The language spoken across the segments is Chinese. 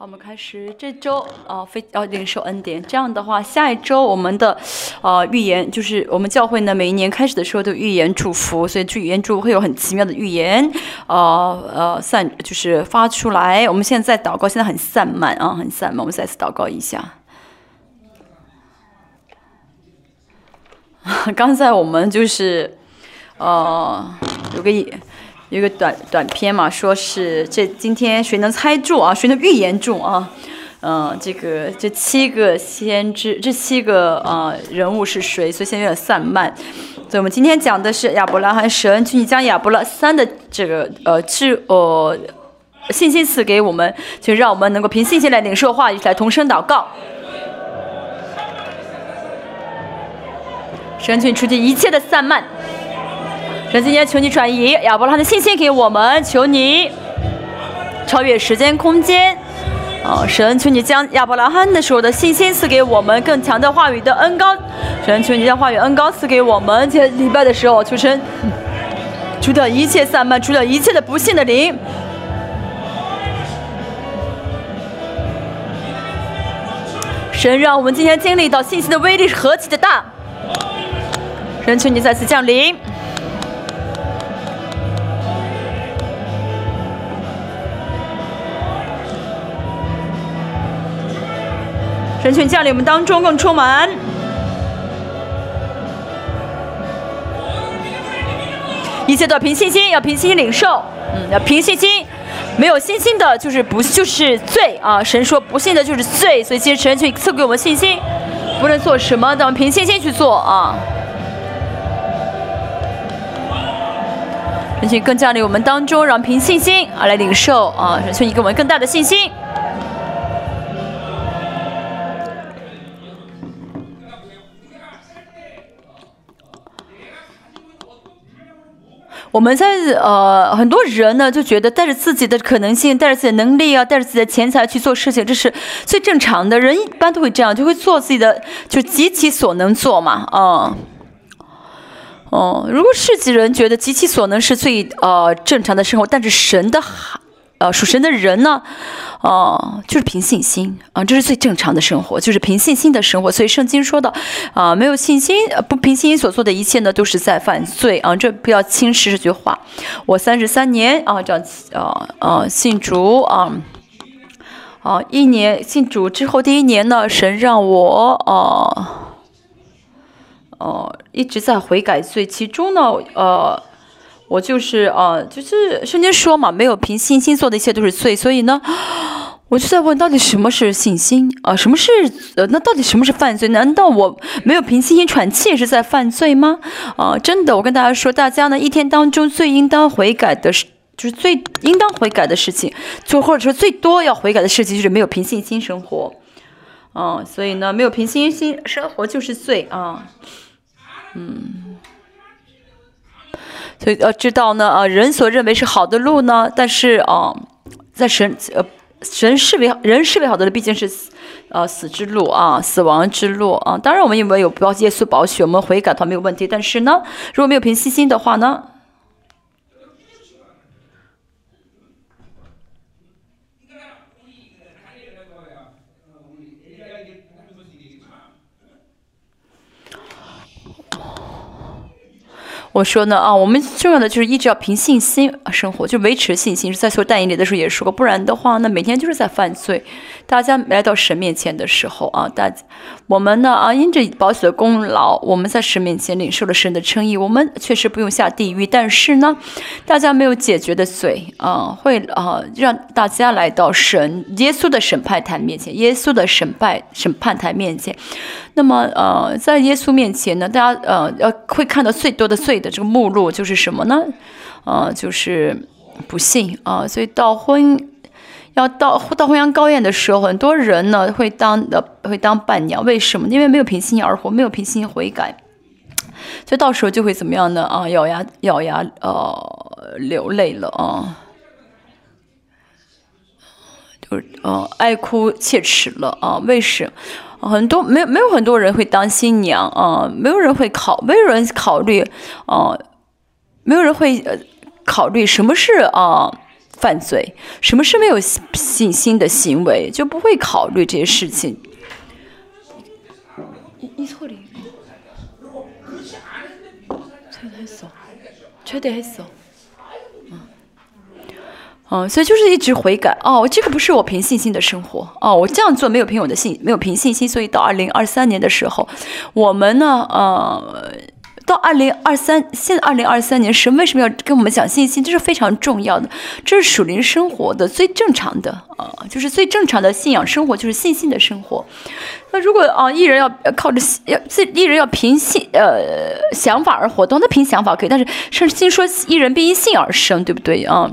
好，我们开始这周啊，非要领受恩典。这样的话，下一周我们的呃预言就是我们教会呢，每一年开始的时候都预言祝福，所以这预言祝福会有很奇妙的预言，呃呃散就是发出来。我们现在在祷告，现在很散漫啊，很散漫。我们再次祷告一下。刚才我们就是呃有个。有个短短片嘛，说是这今天谁能猜中啊？谁能预言中啊？嗯，这个这七个先知，这七个呃人物是谁？所以现在有点散漫。所以我们今天讲的是亚伯拉罕神，去你将亚伯拉三的这个呃智呃信心赐给我们，就让我们能够凭信心来领受话语，来同声祷告。神，请除去一切的散漫。神今天求你转移亚伯拉罕的信心给我们，求你超越时间空间。哦，神求你将亚伯拉罕的时候的信心赐给我们，更强的话语的恩高。神求你将话语恩高赐给我们，在礼拜的时候求神除掉一切散漫，除掉一切的不幸的灵。神让我们今天经历到信心的威力是何其的大。神求你再次降临。神群降临我们当中，更充满。一切都要凭信心，要凭信心领受。嗯，要凭信心，没有信心的，就是不就是罪啊！神说不信的就是罪，所以其实神群赐给我们信心，不论做什么，都凭信心去做啊。神群更降临我们当中，让凭信心啊来领受啊！神群你给我们更大的信心。我们在呃，很多人呢就觉得带着自己的可能性，带着自己的能力啊，带着自己的钱财去做事情，这是最正常的。人一般都会这样，就会做自己的，就极其所能做嘛，啊，哦，如果世纪人觉得极其所能是最呃正常的生活，但是神的。呃，属神的人呢，哦，就是凭信心啊，这是最正常的生活，就是凭信心的生活。所以圣经说的啊，没有信心，不凭信心所做的一切呢，都是在犯罪啊。这不要轻视这句话。我三十三年啊，这样啊啊信主啊，啊一年信主之后第一年呢，神让我啊，哦一直在悔改罪，其中呢，呃。我就是啊，就是圣经说嘛，没有凭信心做的一切都是罪，所以呢，我就在问，到底什么是信心啊？什么是呃？那到底什么是犯罪？难道我没有凭信心喘气是在犯罪吗？啊，真的，我跟大家说，大家呢一天当中最应当悔改的是，就是最应当悔改的事情，就或者说最多要悔改的事情就是没有凭信心生活，嗯，所以呢，没有凭信心生活就是罪啊，嗯。所以要知道呢，呃，人所认为是好的路呢，但是啊，在神呃神视为人视为好的路，毕竟是呃死之路啊，死亡之路啊。当然，我们因为有保耶稣保血，我们悔改，它没有问题。但是呢，如果没有凭信心的话呢？我说呢啊，我们重要的就是一直要凭信心生活，就维持信心。在说代言里的时候也说过，不然的话，那每天就是在犯罪。大家来到神面前的时候啊，大我们呢啊，因着保险的功劳，我们在神面前领受了神的称义，我们确实不用下地狱。但是呢，大家没有解决的罪啊，会啊让大家来到神耶稣的审判台面前，耶稣的审判审判台面前。那么呃，在耶稣面前呢，大家呃要会看到最多的罪的这个目录就是什么呢？呃，就是不信啊，所以到婚。要到到婚阳高宴的时候，很多人呢会当的会当伴娘，为什么？因为没有凭信心而活，没有凭信心悔改，所以到时候就会怎么样呢？啊，咬牙咬牙呃流泪了啊，就是呃爱哭切齿了啊。为什么？很多没有没有很多人会当新娘啊，没有人会考，没有人考虑啊，没有人会呃考虑什么是啊。犯罪。什么是没有信心的行为，就不会考虑这些事情。你错了。确定很嗯，嗯，所以就是一直悔改哦，这个不是我凭信心的生活哦，我这样做没有凭我的信，没有凭信心，所以到二零二三年的时候，我们呢，呃。到二零二三，现在二零二三年，神为什么要跟我们讲信心？这是非常重要的，这是属灵生活的最正常的啊，就是最正常的信仰生活，就是信心的生活。那如果啊，艺人要靠着要自艺人要凭信呃想法而活动，那凭想法可以，但是圣经说艺人必因信而生，对不对啊？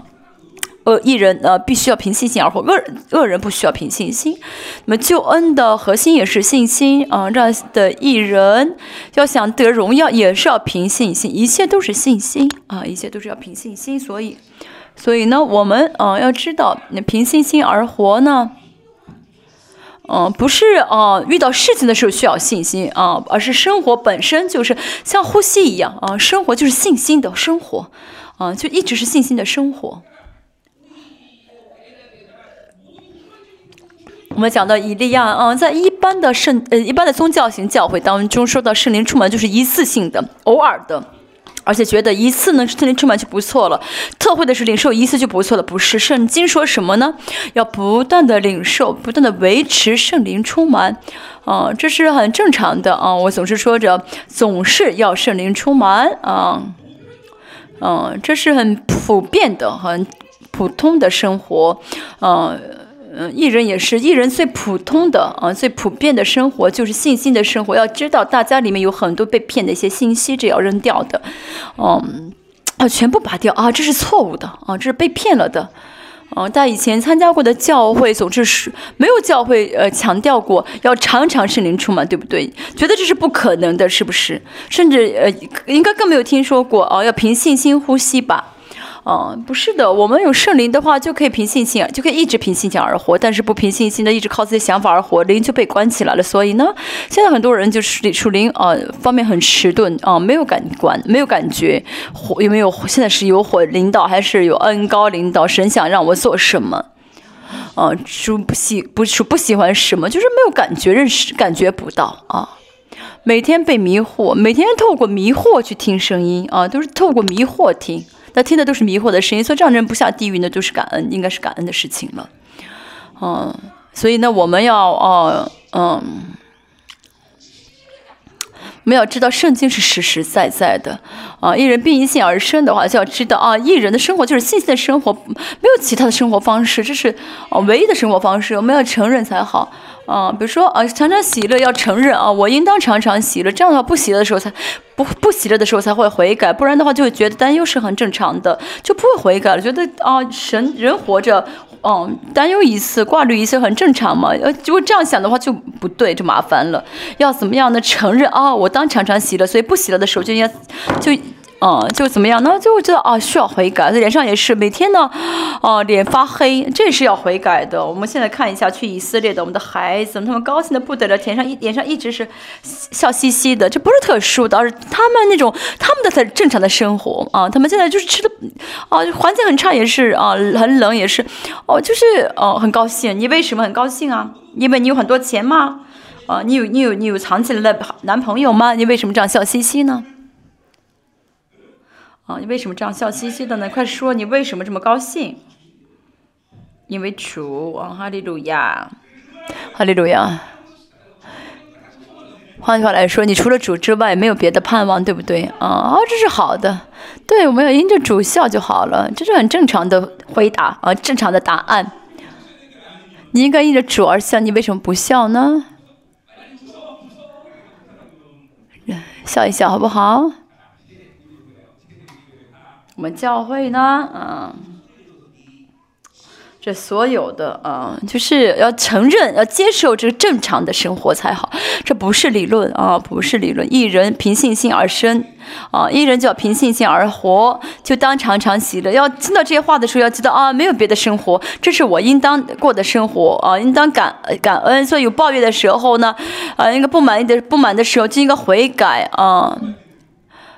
恶艺人呃必须要凭信心而活，恶恶人不需要凭信心。那么救恩的核心也是信心啊，这样的艺人要想得荣耀也是要凭信心，一切都是信心啊，一切都是要凭信心。所以，所以呢，我们啊要知道，那凭信心而活呢，嗯，不是啊遇到事情的时候需要信心啊，而是生活本身就是像呼吸一样啊，生活就是信心的生活啊，就一直是信心的生活。我们讲到以利亚，嗯，在一般的圣呃一般的宗教型教会当中，说到圣灵出门就是一次性的、偶尔的，而且觉得一次呢圣灵出门就不错了。特会的是领受一次就不错了，不是？圣经说什么呢？要不断的领受，不断的维持圣灵出门，啊，这是很正常的啊。我总是说着，总是要圣灵出门啊，嗯，这是很普遍的、很普通的生活，嗯。嗯，艺人也是，艺人最普通的啊，最普遍的生活就是信心的生活。要知道，大家里面有很多被骗的一些信息，这要扔掉的，嗯，啊，全部拔掉啊，这是错误的啊，这是被骗了的，嗯，大家以前参加过的教会，总之是没有教会呃强调过要常常圣灵出嘛，对不对？觉得这是不可能的，是不是？甚至呃，应该更没有听说过哦，要凭信心呼吸吧。嗯，不是的，我们有圣灵的话，就可以凭信心，就可以一直凭信心而活。但是不凭信心的，一直靠自己想法而活，灵就被关起来了。所以呢，现在很多人就是属灵啊方面很迟钝啊，没有感官，没有感觉，火有没有？现在是有火领导，还是有恩高领导？神想让我做什么？啊，主不喜不是不喜欢什么，就是没有感觉，认识感觉不到啊。每天被迷惑，每天透过迷惑去听声音啊，都是透过迷惑听。他听的都是迷惑的声音，所以这样人不下地狱呢，就是感恩，应该是感恩的事情了。嗯，所以呢，我们要哦，嗯，我们要知道圣经是实实在在的啊。一人并一信而生的话，就要知道啊，一人的生活就是信心的生活，没有其他的生活方式，这是啊唯一的生活方式，我们要承认才好。啊，比如说啊，常常喜乐要承认啊，我应当常常喜乐，这样的话不喜乐的时候才不不喜乐的时候才会悔改，不然的话就会觉得担忧是很正常的，就不会悔改了，觉得啊，神人活着，嗯，担忧一次挂虑一次很正常嘛，呃，如果这样想的话就不对，就麻烦了，要怎么样呢？承认啊，我当常常洗了，所以不洗了的时候就应该就。嗯，就怎么样呢？就会知道啊，需要悔改。脸上也是每天呢，哦，脸发黑，这是要悔改的。我们现在看一下去以色列的我们的孩子，他们高兴的不得了，脸上一脸上一直是笑嘻嘻的。这不是特殊的，而是他们那种他们的才正常的生活啊。他们现在就是吃的，啊，环境很差也是啊，很冷也是，哦，就是哦，很高兴。你为什么很高兴啊？因为你有很多钱吗？啊，你有你有你有藏起来的男朋友吗？你为什么这样笑嘻嘻呢？啊，你为什么这样笑嘻嘻的呢？快说，你为什么这么高兴？因为主啊，哈利路亚，哈利路亚。换句话来说，你除了主之外，没有别的盼望，对不对？啊，这是好的。对，我们要因着主笑就好了，这是很正常的回答啊，正常的答案。你应该因着主而笑，你为什么不笑呢？笑一笑，好不好？我们教会呢，嗯，这所有的，嗯，就是要承认、要接受这个正常的生活才好。这不是理论啊，不是理论。一人凭信心而生，啊，一人就要凭信心而活，就当常常喜乐。要听到这些话的时候，要知道啊，没有别的生活，这是我应当过的生活啊，应当感感恩。所以有抱怨的时候呢，啊，应该不满意的不满的时候就应该悔改啊。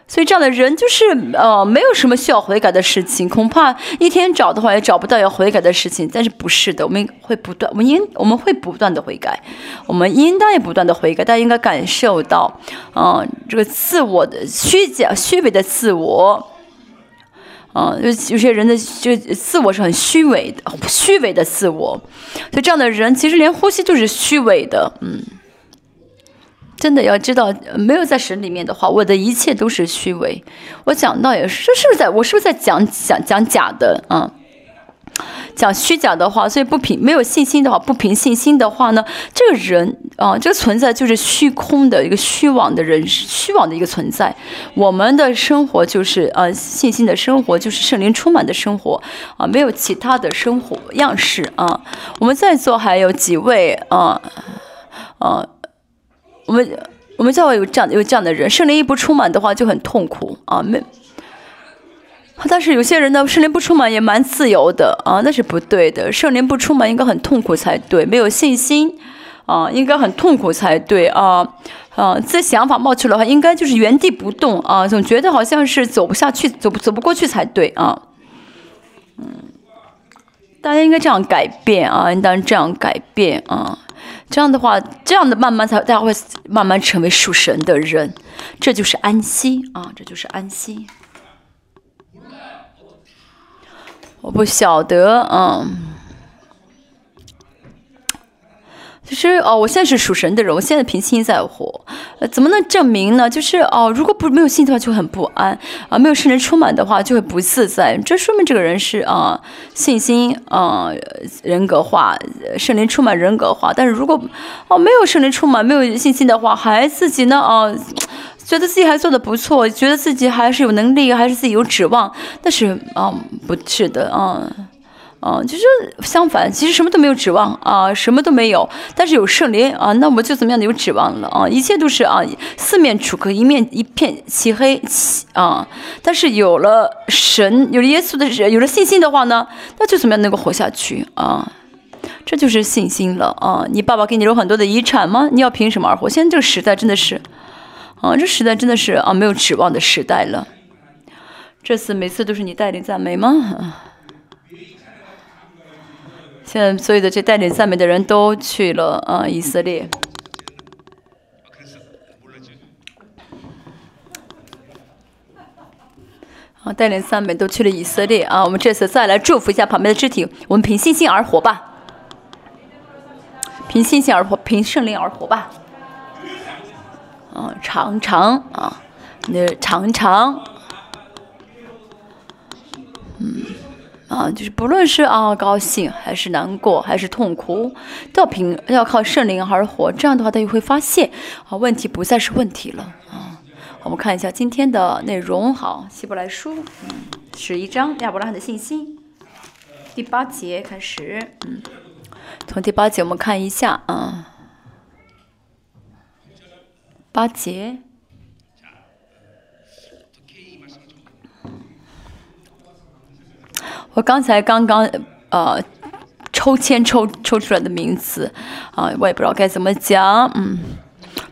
所以这样的人就是呃，没有什么需要悔改的事情，恐怕一天找的话也找不到要悔改的事情。但是不是的，我们会不断，我们应我们会不断的悔改，我们应当也不断的悔改。大家应该感受到，嗯，这个自我的虚假、虚伪的自我，嗯，有有些人的就自我是很虚伪的，虚伪的自我。所以这样的人其实连呼吸都是虚伪的，嗯。真的要知道，没有在神里面的话，我的一切都是虚伪。我讲到也是，这是不是在我是不是在讲讲讲假的啊？讲虚假的话，所以不凭没有信心的话，不凭信心的话呢，这个人啊，这个存在就是虚空的一个虚妄的人，虚妄的一个存在。我们的生活就是呃，信心的生活就是圣灵充满的生活啊，没有其他的生活样式啊。我们在座还有几位啊啊。我们我们教会有这样有这样的人，圣灵一不充满的话就很痛苦啊。没，但是有些人呢，圣灵不充满也蛮自由的啊，那是不对的。圣灵不充满应该很痛苦才对，没有信心啊，应该很痛苦才对啊啊！这想法冒出来的话，应该就是原地不动啊，总觉得好像是走不下去，走不走不过去才对啊。嗯，大家应该这样改变啊，应当这样改变啊。这样的话，这样的慢慢才大家会慢慢成为属神的人，这就是安息啊，这就是安息。我不晓得，嗯。其实哦，我现在是属神的人，我现在凭心在活，呃，怎么能证明呢？就是哦，如果不没有信心的话，就很不安啊；没有圣灵充满的话，就会不自在。这说明这个人是啊，信心啊，人格化，圣灵充满人格化。但是如果哦没有圣灵充满，没有信心的话，还自己呢啊，觉得自己还做的不错，觉得自己还是有能力，还是自己有指望，但是啊，不是的啊。啊，就是相反，其实什么都没有指望啊，什么都没有，但是有圣灵啊，那我们就怎么样的有指望了啊，一切都是啊，四面楚歌，一面一片漆黑啊，但是有了神，有了耶稣的，有了信心的话呢，那就怎么样能够活下去啊？这就是信心了啊！你爸爸给你留很多的遗产吗？你要凭什么而活？现在这个时代真的是，啊，这时代真的是啊，没有指望的时代了。这次每次都是你带领赞美吗？现在所有的这带领赞美的人都去了啊，以色列。啊，带领赞美都去了以色列啊！我们这次再来祝福一下旁边的肢体，我们凭信心而活吧，凭信心而活，凭圣灵而活吧。啊，长长啊，那长长，嗯。啊，就是不论是啊高兴还是难过还是痛苦，都要凭要靠圣灵而活。这样的话，他就会发现啊，问题不再是问题了啊。我们看一下今天的内容，好，希伯来书，嗯，十一章亚伯拉罕的信心，第八节开始，嗯，从第八节我们看一下啊，八节。我刚才刚刚呃抽签抽抽出来的名字啊，我也不知道该怎么讲，嗯，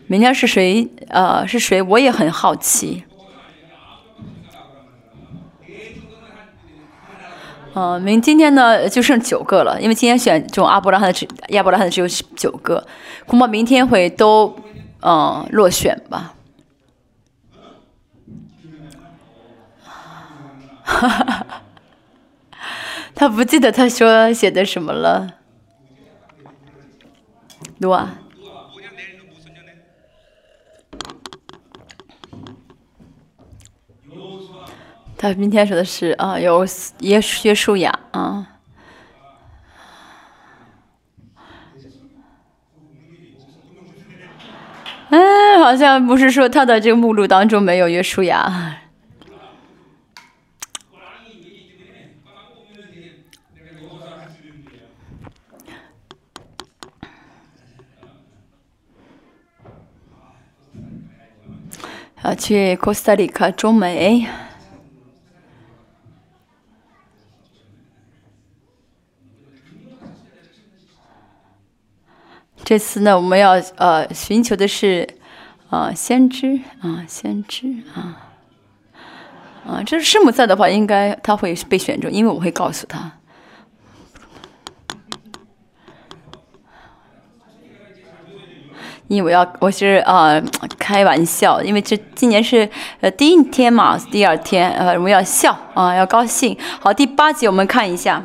明天是谁呃是谁，我也很好奇。嗯，明今天呢就剩九个了，因为今天选这种阿伯拉罕的只亚伯拉罕的只有九个，恐怕明天会都嗯落选吧。哈哈哈。他不记得他说写的什么了，录啊。他明天说的是啊，有耶耶稣雅啊。嗯，好像不是说他的这个目录当中没有约书亚。啊，去哥斯达黎加中美。这次呢，我们要呃寻求的是啊先知啊先知啊。啊，这是师母在的话，应该他会被选中，因为我会告诉他。因为我要我是啊开玩笑，因为这今年是呃第一天嘛，第二天呃我们要笑啊要高兴。好，第八节我们看一下，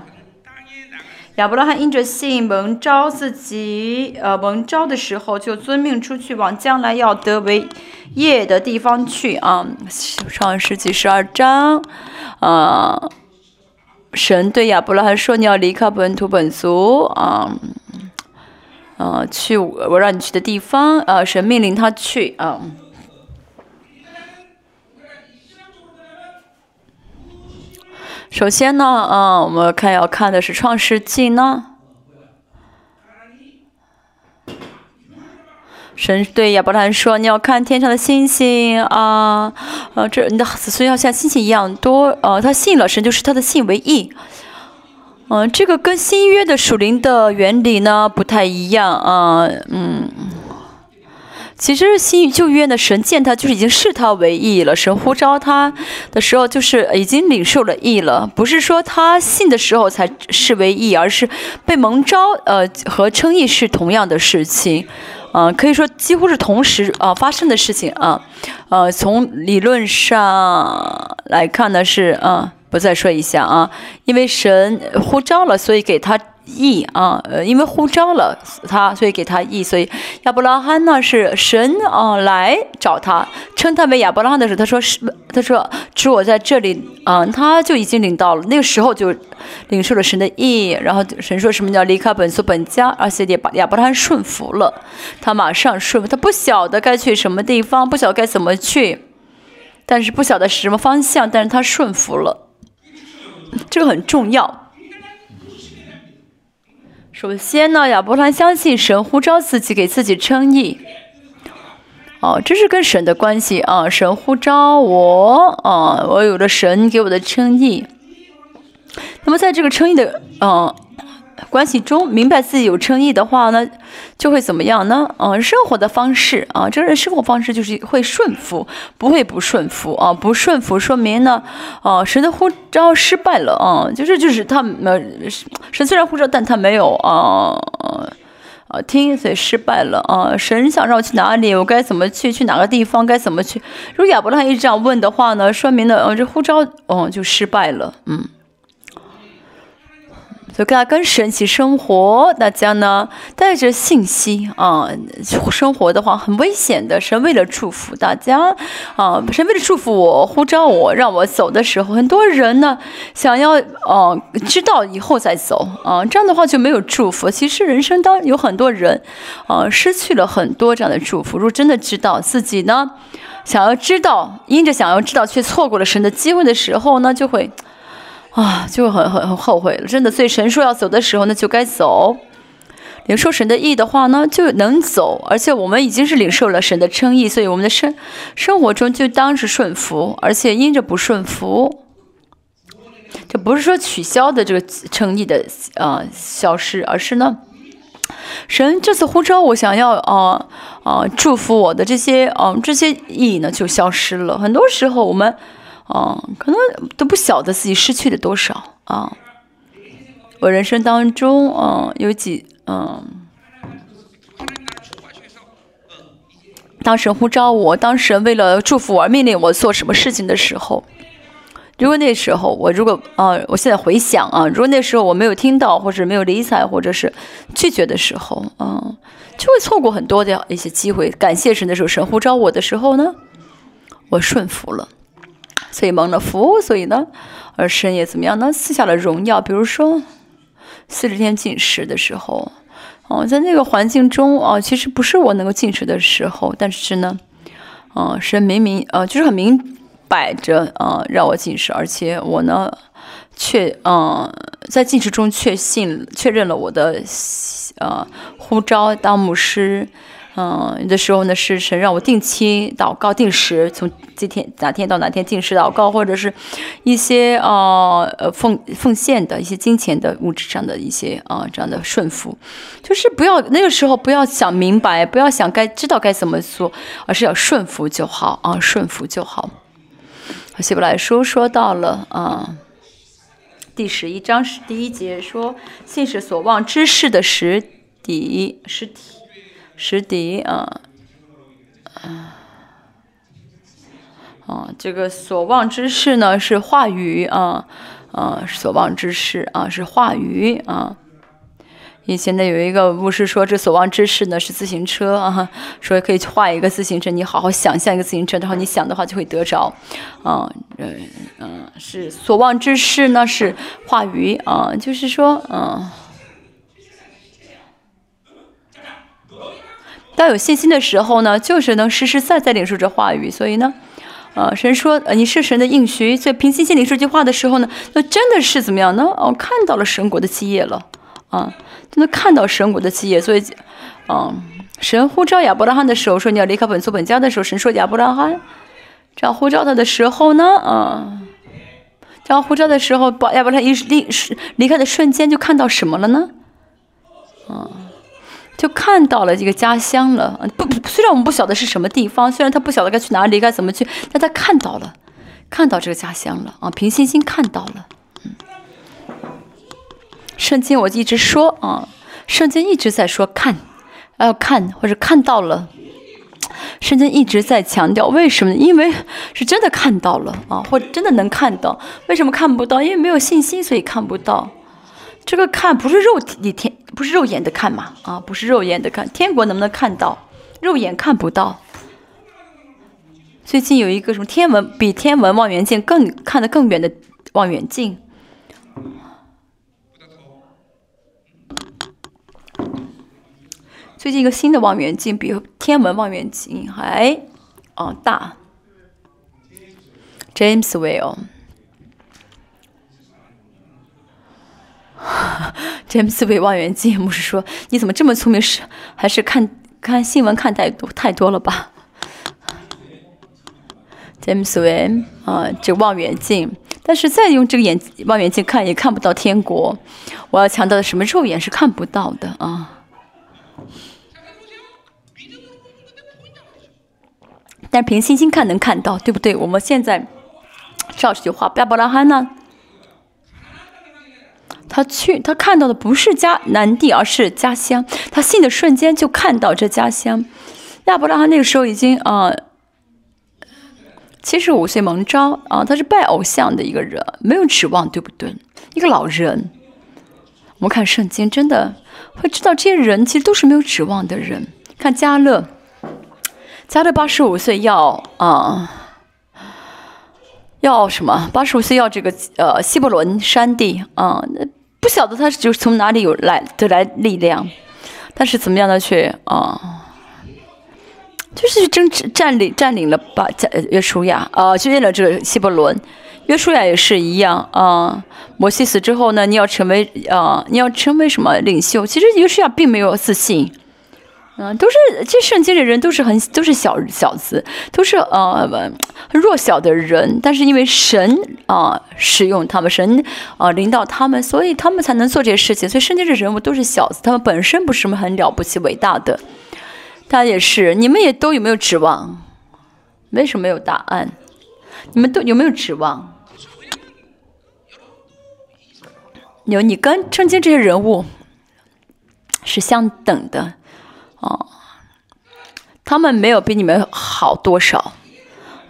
亚伯拉罕因着信蒙召自己呃蒙召的时候，就遵命出去往将来要得为业的地方去啊。创世纪十二章啊，神对亚伯拉罕说：“你要离开本土本族啊。”呃，去我让你去的地方，呃，神命令他去啊。首先呢，啊，我们看要看的是创世纪呢。神对亚伯兰说：“你要看天上的星星啊，呃，这你的子孙要像星星一样多。”呃，他信了神，就是他的信为义。嗯，这个跟新约的属灵的原理呢不太一样啊。嗯，其实新旧约的神见他就是已经视他为义了，神呼召他的时候就是已经领受了义了，不是说他信的时候才视为义，而是被蒙召呃和称义是同样的事情，嗯，可以说几乎是同时啊发生的事情啊。呃，从理论上来看呢是啊。不再说一下啊，因为神呼召了，所以给他义啊。呃，因为呼召了他，所以给他义。所以亚伯拉罕呢是神啊来找他，称他为亚伯拉罕的时候，他说是，他说主我在这里啊，他就已经领到了，那个时候就领受了神的义。然后神说什么叫离开本族本家，而且也把亚伯拉罕顺服了，他马上顺服，他不晓得该去什么地方，不晓得该怎么去，但是不晓得是什么方向，但是他顺服了。这个很重要。首先呢，亚伯拉罕相信神呼召自己，给自己称义。哦，这是跟神的关系啊，神呼召我啊，我有了神给我的称义。那么在这个称义的，嗯。关系中明白自己有称义的话呢，就会怎么样呢？嗯，生活的方式啊，这个人生活方式就是会顺服，不会不顺服啊。不顺服说明呢，啊，神的呼召失败了啊，就是就是他呃，神虽然呼召，但他没有啊啊听，所以失败了啊。神想让我去哪里，我该怎么去？去哪个地方？该怎么去？如果亚伯拉罕一直这样问的话呢，说明呢，嗯，这呼召嗯就失败了，嗯。所以大家跟神一起生活，大家呢带着信息啊，生活的话很危险的。神为了祝福大家啊，神为了祝福我，呼召我，让我走的时候，很多人呢想要啊知道以后再走啊，这样的话就没有祝福。其实人生当有很多人啊失去了很多这样的祝福。如果真的知道自己呢想要知道，因着想要知道却错过了神的机会的时候呢，就会。啊，就很很很后悔了，真的。所以神说要走的时候呢，就该走。领受神的意的话呢，就能走。而且我们已经是领受了神的称意，所以我们的生生活中就当是顺服。而且因着不顺服，这不是说取消的这个称意的啊消失，而是呢，神这次呼召我想要呃呃祝福我的这些啊这些意义呢就消失了。很多时候我们。哦，可能都不晓得自己失去了多少啊！我人生当中，嗯，有几，嗯，当神呼召我，当神为了祝福我而命令我做什么事情的时候，如果那时候我如果，啊，我现在回想啊，如果那时候我没有听到，或者没有理睬，或者是拒绝的时候，嗯，就会错过很多的一些机会。感谢神的时候，神呼召我的时候呢，我顺服了。所以蒙了福，所以呢，而神也怎么样呢？赐下了荣耀。比如说，四十天进食的时候，哦，在那个环境中哦，其实不是我能够进食的时候，但是呢，啊，神明明呃，就是很明摆着啊，让我进食，而且我呢，确嗯，在进食中确信确认了我的呃呼召当牧师。嗯，有的时候呢，是神让我定期祷告、定时，从今天哪天到哪天定时祷告，或者是一些呃呃奉奉献的一些金钱的物质上的一些啊这样的顺服，就是不要那个时候不要想明白，不要想该知道该怎么做，而是要顺服就好啊，顺服就好。希伯来书说到了啊，第十一章是第一节说，信是所望之事的实底，实体，实底啊，啊，啊，这个所望之事呢是话语啊，啊，所望之事啊是话语啊。以前呢，有一个牧师说，这所望之事呢是自行车啊，说可以画一个自行车，你好好想象一个自行车，然后你想的话就会得着，啊，嗯嗯，是所望之事呢是话语啊，就是说，嗯，当有信心的时候呢，就是能实实在在领受这话语，所以呢，啊，神说，呃，你是神的应许，所以凭信心领受这句话的时候呢，那真的是怎么样呢？哦，看到了神国的基业了，啊。就能看到神国的基业，所以，嗯，神呼召亚伯拉罕的时候说你要离开本族本家的时候，神说亚伯拉罕，这样呼召他的时候呢，嗯，这样呼召的时候，把亚伯拉罕一离离开的瞬间就看到什么了呢？嗯，就看到了这个家乡了。不，虽然我们不晓得是什么地方，虽然他不晓得该去哪里，该怎么去，但他看到了，看到这个家乡了啊，凭信心看到了。嗯圣经我一直说啊，圣经一直在说看，要看或者看到了，圣经一直在强调为什么？因为是真的看到了啊，或真的能看到。为什么看不到？因为没有信心，所以看不到。这个看不是肉体天，不是肉眼的看嘛？啊，不是肉眼的看，天国能不能看到？肉眼看不到。最近有一个什么天文比天文望远镜更看得更远的望远镜。最近一个新的望远镜比天文望远镜还哦大。James Will Whale，James Whale 望远镜，牧师说你怎么这么聪明？是还是看看新闻看太多太多了吧？James Whale 啊，这望远镜，但是再用这个眼望远镜看也看不到天国。我要强调的什么？肉眼是看不到的啊。但凭信心看能看到，对不对？我们现在照这句话，亚伯拉罕呢？他去，他看到的不是家南地，而是家乡。他信的瞬间就看到这家乡。亚伯拉罕那个时候已经啊七十五岁蒙召啊，他是拜偶像的一个人，没有指望，对不对？一个老人。我们看圣经，真的会知道这些人其实都是没有指望的人。看加勒。加勒八十五岁要啊，要什么？八十五岁要这个呃希伯伦山地啊那，不晓得他是就是从哪里有来得来力量，但是怎么样的去啊，就是去争占领占领了把约书亚啊，决定了这个希伯伦，约书亚也是一样啊。摩西死之后呢，你要成为啊，你要成为什么领袖？其实约书亚并没有自信。嗯，都是这圣经的人都是很都是小小子，都是呃弱小的人，但是因为神啊使用他们，神啊领导他们，所以他们才能做这些事情。所以圣经的人物都是小子，他们本身不是什么很了不起伟大的。他也是，你们也都有没有指望？为什么没有答案？你们都有没有指望？有，你跟圣经这些人物是相等的。哦，他们没有比你们好多少，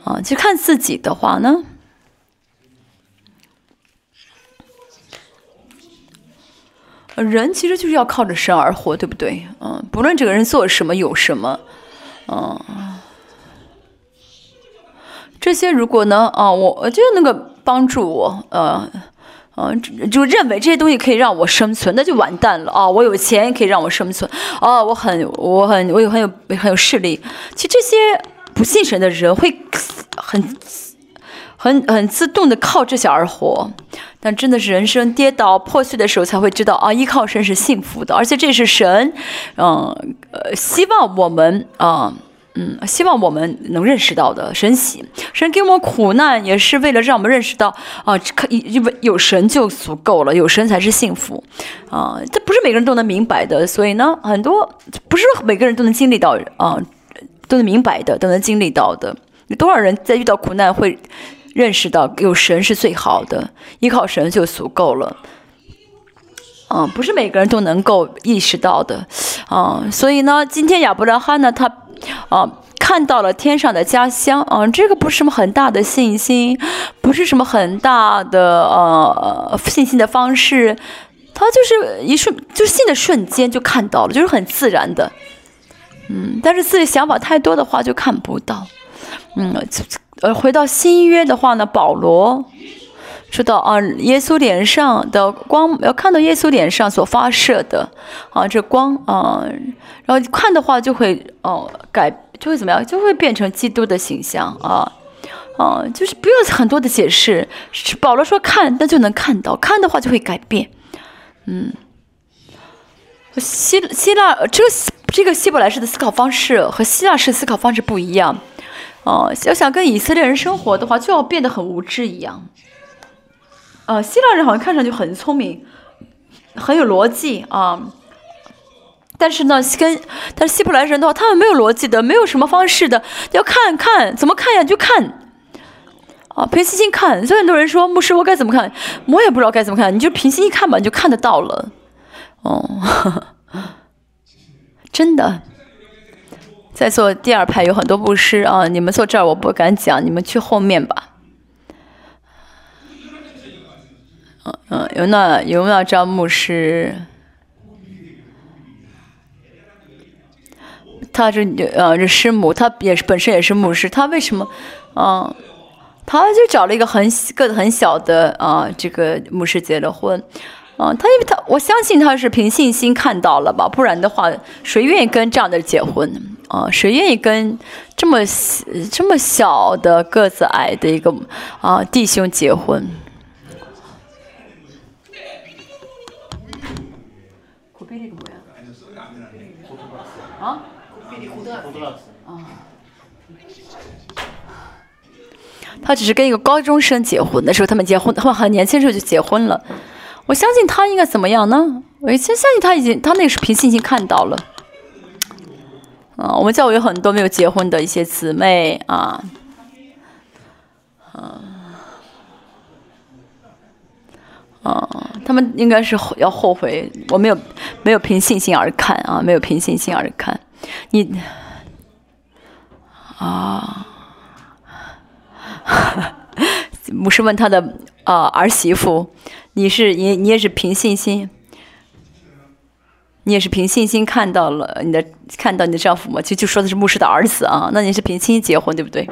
啊，就看自己的话呢，人其实就是要靠着神而活，对不对？嗯，不论这个人做什么有什么，嗯，这些如果呢，啊，我我觉得那个帮助我，呃。嗯，就认为这些东西可以让我生存，那就完蛋了啊！我有钱可以让我生存，哦，我很，我很，我有很有很有势力。其实这些不信神的人会很、很、很自动的靠这些而活，但真的是人生跌倒破碎的时候才会知道啊，依靠神是幸福的，而且这是神，嗯，呃，希望我们啊。嗯，希望我们能认识到的神喜，神给我们苦难也是为了让我们认识到啊，可以因为有神就足够了，有神才是幸福，啊，这不是每个人都能明白的，所以呢，很多不是每个人都能经历到啊，都能明白的，都能经历到的。有多少人在遇到苦难会认识到有神是最好的，依靠神就足够了。嗯，不是每个人都能够意识到的，啊，所以呢，今天亚伯拉罕呢，他，啊，看到了天上的家乡，啊，这个不是什么很大的信心，不是什么很大的呃信心的方式，他就是一瞬，就信的瞬间就看到了，就是很自然的，嗯，但是自己想法太多的话就看不到，嗯，呃，回到新约的话呢，保罗。说到啊，耶稣脸上的光，要看到耶稣脸上所发射的啊，这光啊，然后看的话就会哦改，就会怎么样，就会变成基督的形象啊啊，就是不用很多的解释。保罗说看，那就能看到，看的话就会改变。嗯，希希腊这个这个希伯来式的思考方式和希腊式思考方式不一样。哦，要想跟以色列人生活的话，就要变得很无知一样。呃，希腊人好像看上去很聪明，很有逻辑啊。但是呢，跟但是希伯来人的话，他们没有逻辑的，没有什么方式的，要看看怎么看呀，就看啊，凭信心看。所以很多人说，牧师，我该怎么看？我也不知道该怎么看，你就凭信心看吧，你就看得到了。哦，真的，在座第二排有很多牧师啊，你们坐这儿我不敢讲，你们去后面吧。嗯嗯，有那有那张牧师，他是呃这师母，他也是本身也是牧师，他为什么嗯，他就找了一个很个子很小的啊这个牧师结了婚，啊他因为他我相信他是凭信心看到了吧，不然的话谁愿意跟这样的结婚啊？谁愿意跟这么这么小的个子矮的一个啊弟兄结婚？啊，他只是跟一个高中生结婚的时候，他们结婚，他们很年轻时候就结婚了。我相信他应该怎么样呢？我先相信他已经，他那个是凭信心看到了。啊，我们教会有很多没有结婚的一些姊妹啊，啊，啊，他们应该是要后悔，我没有没有凭信心而看啊，没有凭信心而看。你啊，牧师问他的啊儿媳妇，你是你你也是凭信心，你也是凭信心看到了你的看到你的丈夫吗？就就说的是牧师的儿子啊，那你是凭信心结婚对不对？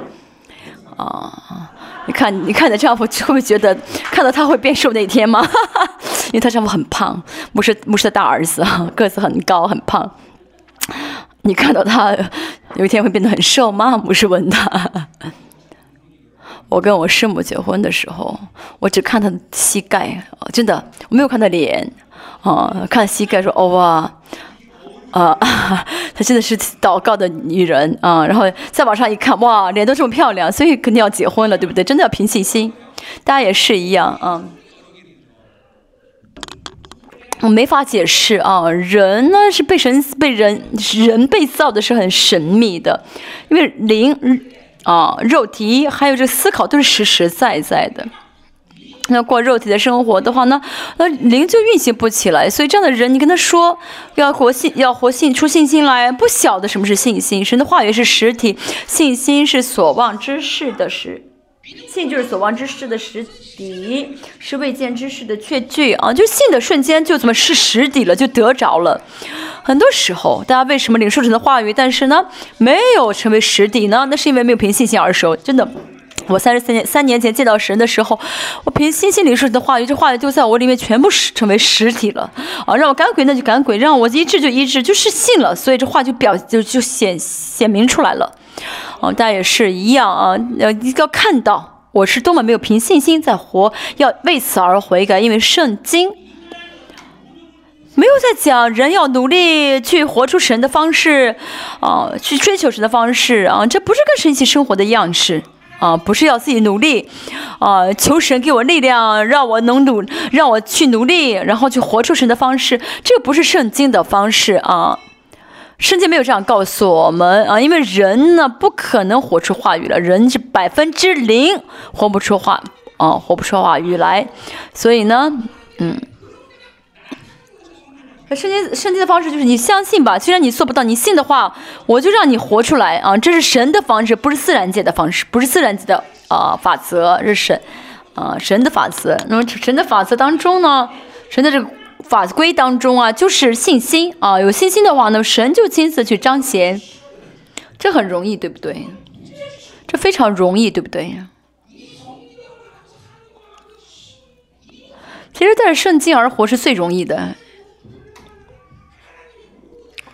啊，你看你看你的丈夫会不会觉得看到他会变瘦那一天吗？因为他丈夫很胖，牧师牧师的大儿子啊，个子很高很胖。你看到他有一天会变得很瘦吗？牧师问他。我跟我师母结婚的时候，我只看他的膝盖，真的我没有看他脸，啊，看膝盖说哦哇，啊，她真的是祷告的女人啊。然后再往上一看，哇，脸都这么漂亮，所以肯定要结婚了，对不对？真的要凭信心，大家也是一样啊。我没法解释啊，人呢是被神被人人被造的是很神秘的，因为灵啊肉体还有这思考都是实实在在的。那过肉体的生活的话呢，那灵就运行不起来。所以这样的人，你跟他说要活信要活信出信心来，不晓得什么是信心。神的话语是实体，信心是所望之事的实。信就是所望之事的实底，是未见之事的确据啊！就信的瞬间就怎么是实底了，就得着了。很多时候，大家为什么领受神的话语，但是呢没有成为实底呢？那是因为没有凭信心而收。真的，我三十三年三年前见到神的时候，我凭信心领受的话语，这话语就在我里面全部成为实体了啊！让我赶鬼那就赶鬼，让我医治就医治，就是信了，所以这话就表就就显显明出来了。哦，大家也是一样啊，要要看到我是多么没有凭信心在活，要为此而悔改，因为圣经没有在讲人要努力去活出神的方式，啊，去追求神的方式啊，这不是跟神一起生活的样式啊，不是要自己努力啊，求神给我力量，让我能努，让我去努力，然后去活出神的方式，这个不是圣经的方式啊。圣经没有这样告诉我们啊，因为人呢不可能活出话语了，人是百分之零活不出话啊，活不出话语来，所以呢，嗯。圣经圣经的方式就是你相信吧，虽然你做不到，你信的话，我就让你活出来啊！这是神的方式，不是自然界的方式，不是自然界的啊法则，是神啊神的法则。那么神的法则当中呢，神的这个法规当中啊，就是信心啊，有信心的话呢，神就亲自去彰显，这很容易，对不对？这非常容易，对不对？其实带着圣经而活是最容易的。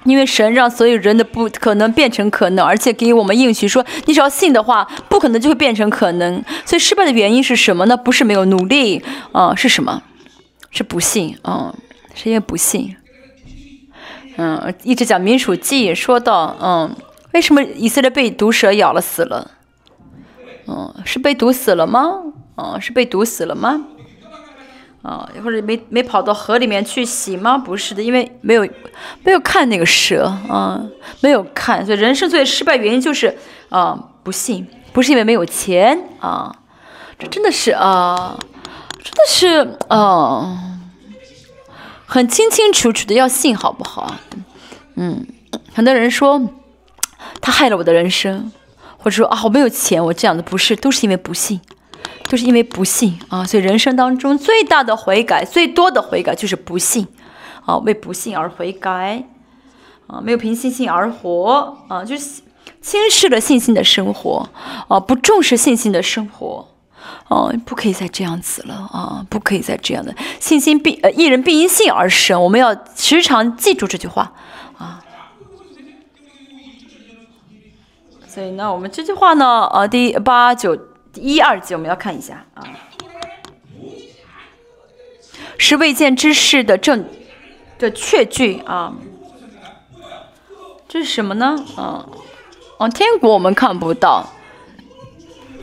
因为神让所有人的不可能变成可能，而且给我们应许说，你只要信的话，不可能就会变成可能。所以失败的原因是什么呢？不是没有努力，啊，是什么？是不信，啊，是因为不信。嗯，一直讲民属记，说到，嗯，为什么以色列被毒蛇咬了死了？嗯，是被毒死了吗？嗯，是被毒死了吗？啊，或者没没跑到河里面去洗吗？不是的，因为没有没有看那个蛇啊，没有看，所以人生最失败原因就是啊不信，不是因为没有钱啊，这真的是啊，真的是啊，很清清楚楚的要信，好不好？嗯，很多人说他害了我的人生，或者说啊我没有钱，我这样的不是，都是因为不信。就是因为不信啊，所以人生当中最大的悔改、最多的悔改就是不信啊，为不信而悔改啊，没有凭信心而活啊，就是轻视了信心的生活啊，不重视信心的生活啊，不可以再这样子了啊，不可以再这样的，信心必呃，一人必因信而生，我们要时常记住这句话啊。所以呢，我们这句话呢，呃，第八九。一二节我们要看一下啊，是未见之事的证的确据啊，这是什么呢？啊，哦，天国我们看不到，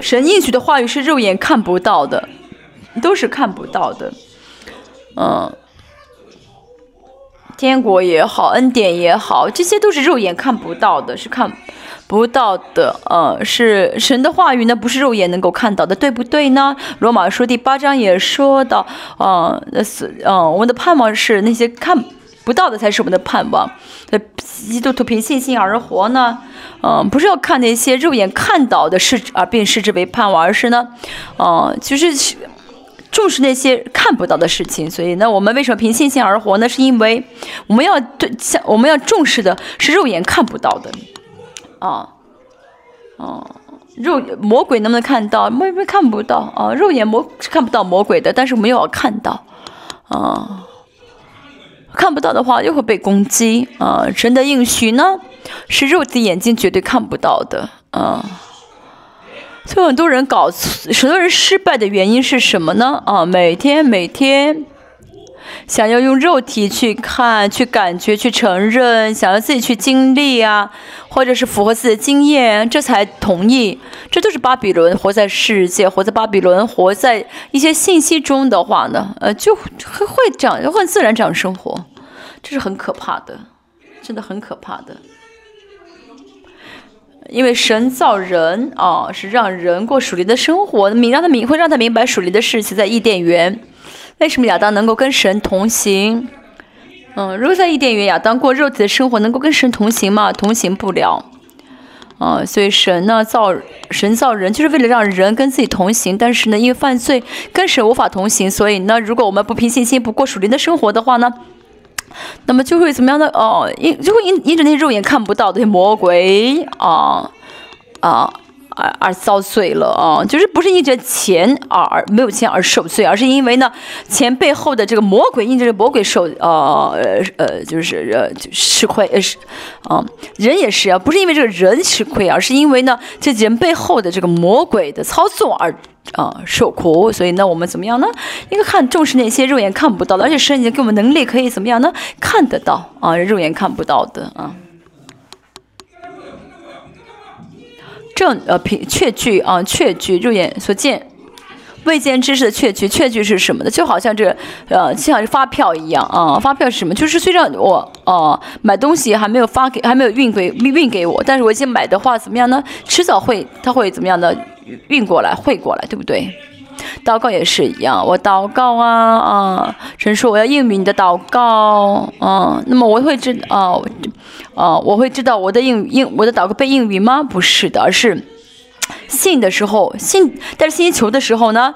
神应许的话语是肉眼看不到的，都是看不到的，嗯，天国也好，恩典也好，这些都是肉眼看不到的，是看。不到的，呃，是神的话语呢，不是肉眼能够看到的，对不对呢？罗马书第八章也说到，啊，那是，嗯，我们的盼望是那些看不到的才是我们的盼望。那基督徒凭信心而活呢，嗯，不是要看那些肉眼看到的事而，并视之为盼望，而是呢，嗯，就是重视那些看不到的事情。所以呢，我们为什么凭信心而活呢？是因为我们要对，像我们要重视的是肉眼看不到的。啊，哦，肉魔鬼能不能看到？魔鬼看不到啊，肉眼魔是看不到魔鬼的，但是我们又要看到，啊，看不到的话又会被攻击啊。神的应许呢，是肉体眼睛绝对看不到的啊。所以很多人搞，很多人失败的原因是什么呢？啊，每天每天。想要用肉体去看、去感觉、去承认，想要自己去经历啊，或者是符合自己的经验，这才同意。这都是巴比伦活在世界，活在巴比伦，活在一些信息中的话呢，呃，就会会这样，会自然这样生活，这是很可怕的，真的很可怕的。因为神造人啊，是让人过属灵的生活，明让他明会让他明白属灵的事情，在伊甸园。为什么亚当能够跟神同行？嗯，如果在伊甸园，亚当过肉体的生活，能够跟神同行吗？同行不了。啊，所以神呢造神造人，就是为了让人跟自己同行。但是呢，因为犯罪，跟神无法同行。所以呢，如果我们不凭信心，不过属灵的生活的话呢，那么就会怎么样呢？哦，因就会因因着那些肉眼看不到的魔鬼啊啊。而而遭罪了啊，就是不是因着钱而没有钱而受罪，而是因为呢钱背后的这个魔鬼，因着这魔鬼受呃呃就是呃吃亏呃是啊人也是啊，不是因为这个人吃亏，而是因为呢这人背后的这个魔鬼的操纵而啊受苦。所以呢我们怎么样呢？应该看重视那些肉眼看不到的，而且神已经给我们能力可以怎么样呢？看得到啊，肉眼看不到的啊。正呃凭确据啊，确据肉眼所见未见知识的确据，确据是什么呢？就好像这呃，就像是发票一样啊。发票是什么？就是虽然我呃买东西还没有发给，还没有运给运给我，但是我已经买的话怎么样呢？迟早会，他会怎么样的运过来，汇过来，对不对？祷告也是一样，我祷告啊啊，神说我要应允你的祷告啊，那么我会知啊啊，我会知道我的应应我的祷告被应允吗？不是的，而是。信的时候，信带着信心求的时候呢，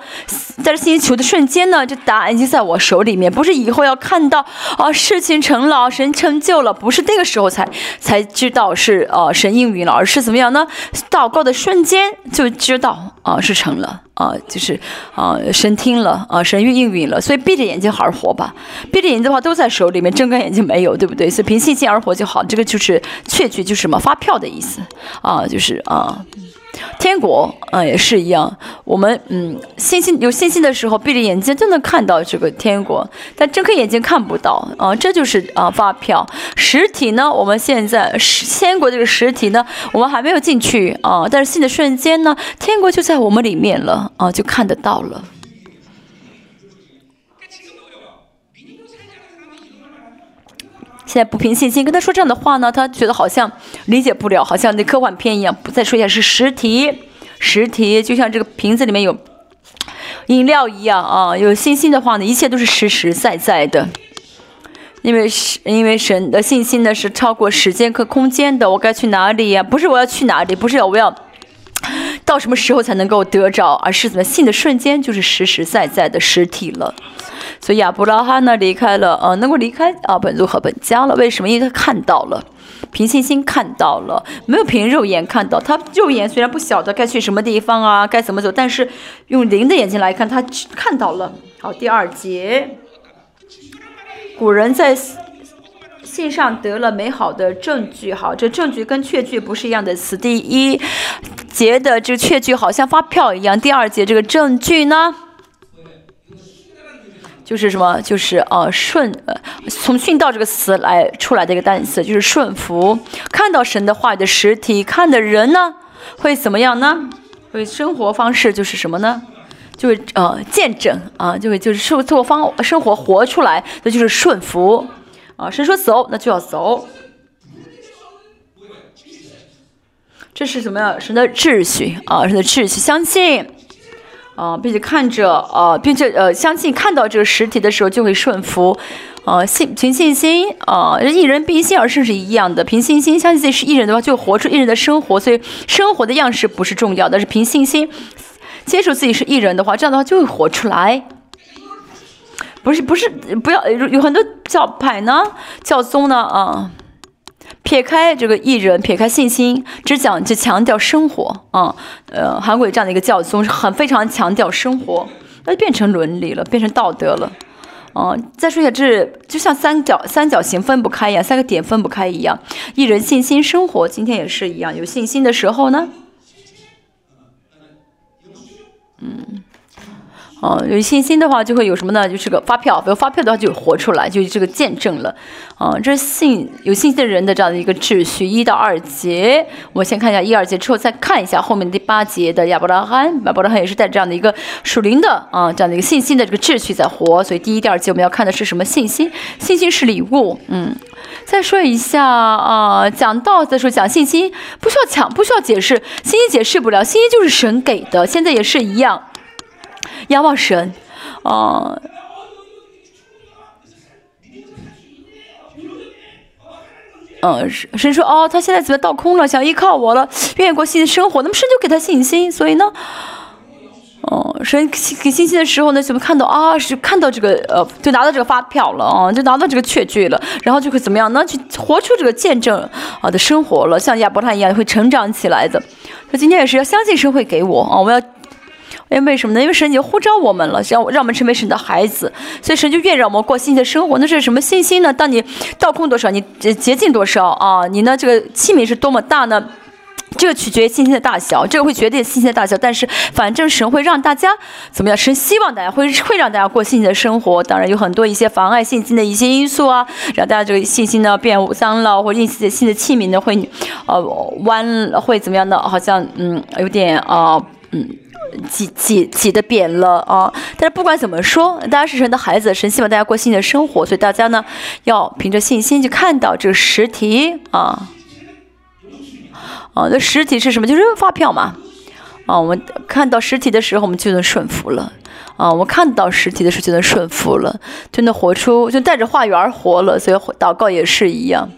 带着信心求的瞬间呢，这答案已经在我手里面，不是以后要看到啊事情成了，神成就了，不是那个时候才才知道是呃神应允了，而是怎么样呢？祷告的瞬间就知道啊是成了啊，就是啊神听了啊神应允了，所以闭着眼睛好好活吧，闭着眼睛的话都在手里面，睁开眼睛没有，对不对？所以凭信心而活就好，这个就是确据，就是什么发票的意思啊，就是啊。天国啊，也是一样。我们嗯，信心有信心的时候，闭着眼睛就能看到这个天国，但睁开眼睛看不到啊。这就是啊，发票实体呢。我们现在是天国这个实体呢，我们还没有进去啊。但是新的瞬间呢，天国就在我们里面了啊，就看得到了。现在不凭信心跟他说这样的话呢，他觉得好像理解不了，好像那科幻片一样。不再说一下是实体，实体就像这个瓶子里面有饮料一样啊。有信心的话呢，一切都是实实在在的。因为是，因为神的信心呢是超过时间和空间的。我该去哪里呀？不是我要去哪里，不是我要到什么时候才能够得着，而是怎么信的瞬间就是实实在在的实体了。所以亚伯拉罕呢离开了，呃，能够离开啊本族和本家了。为什么？因为他看到了，凭信心看到了，没有凭肉眼看到。他肉眼虽然不晓得该去什么地方啊，该怎么走，但是用灵的眼睛来看，他看到了。好，第二节，古人在信上得了美好的证据。好，这证据跟确据不是一样的词。第一节的这个确据好像发票一样，第二节这个证据呢？就是什么？就是呃顺呃，从训道这个词来出来的一个单词，就是顺服。看到神的话语的实体，看的人呢，会怎么样呢？会生活方式就是什么呢？就是呃见证啊，就会就是生活方生活活出来，那就是顺服啊。神说走，那就要走。这是什么呀？神的秩序啊，神的秩序，相信。啊，并且看着，啊，并且呃，相信看到这个实体的时候就会顺服，呃，信凭信心，啊，一人必信而生是一样的，凭信心相信自己是艺人的话，就活出艺人的生活，所以生活的样式不是重要的，是凭信心接受自己是艺人的话，这样的话就会活出来，不是不是不要有很多教派呢，教宗呢，啊。撇开这个艺人，撇开信心，只讲就强调生活啊。呃，韩国这样的一个教宗很非常强调生活，那就变成伦理了，变成道德了。嗯，再说一下，这就像三角三角形分不开一样，三个点分不开一样。艺人信心生活，今天也是一样，有信心的时候呢，嗯。啊，有信心的话就会有什么呢？就是个发票，有发票的话就活出来，就这个见证了。啊，这是信有信心的人的这样的一个秩序。一到二节，我先看一下一二节之后，再看一下后面第八节的亚伯拉罕。亚伯拉罕也是带这样的一个属灵的啊，这样的一个信心的这个秩序在活。所以第一、第二节我们要看的是什么信心？信心是礼物。嗯，再说一下啊，讲到再说讲信心，不需要讲，不需要解释，信心解释不了，信心就是神给的，现在也是一样。仰望神，啊，嗯，神说哦，他现在怎么倒空了？想依靠我了，愿意过新的生活。那么神就给他信心，所以呢，哦，神给信心的时候呢，怎么看到啊？是看到这个呃，就拿到这个发票了啊，就拿到这个确据了，然后就会怎么样呢？去活出这个见证啊的生活了，像亚伯拉一样会成长起来的。他今天也是要相信神会给我啊，我要。因为什么呢？因为神已经呼召我们了，想让我们成为神的孩子，所以神就愿意让我们过新的生活。那是什么信心呢？当你倒空多少，你洁净多少啊？你呢？这个器皿是多么大呢？这个取决于信心的大小，这个会决定信心的大小。但是反正神会让大家怎么样？神希望大家会会让大家过信心的生活。当然有很多一些妨碍信心的一些因素啊，让大家这个信心呢变脏了，或者因此新的器皿呢会呃弯，会怎么样的？好像嗯有点啊嗯。挤挤挤的扁了啊。但是不管怎么说，大家是神的孩子，神希望大家过新的生活，所以大家呢要凭着信心去看到这个实体啊。啊，那实体是什么？就是发票嘛。啊，我们看到实体的时候，我们就能顺服了。啊，我们看到实体的时候就能顺服了，就能活出，就带着话语而活了。所以祷告也是一样。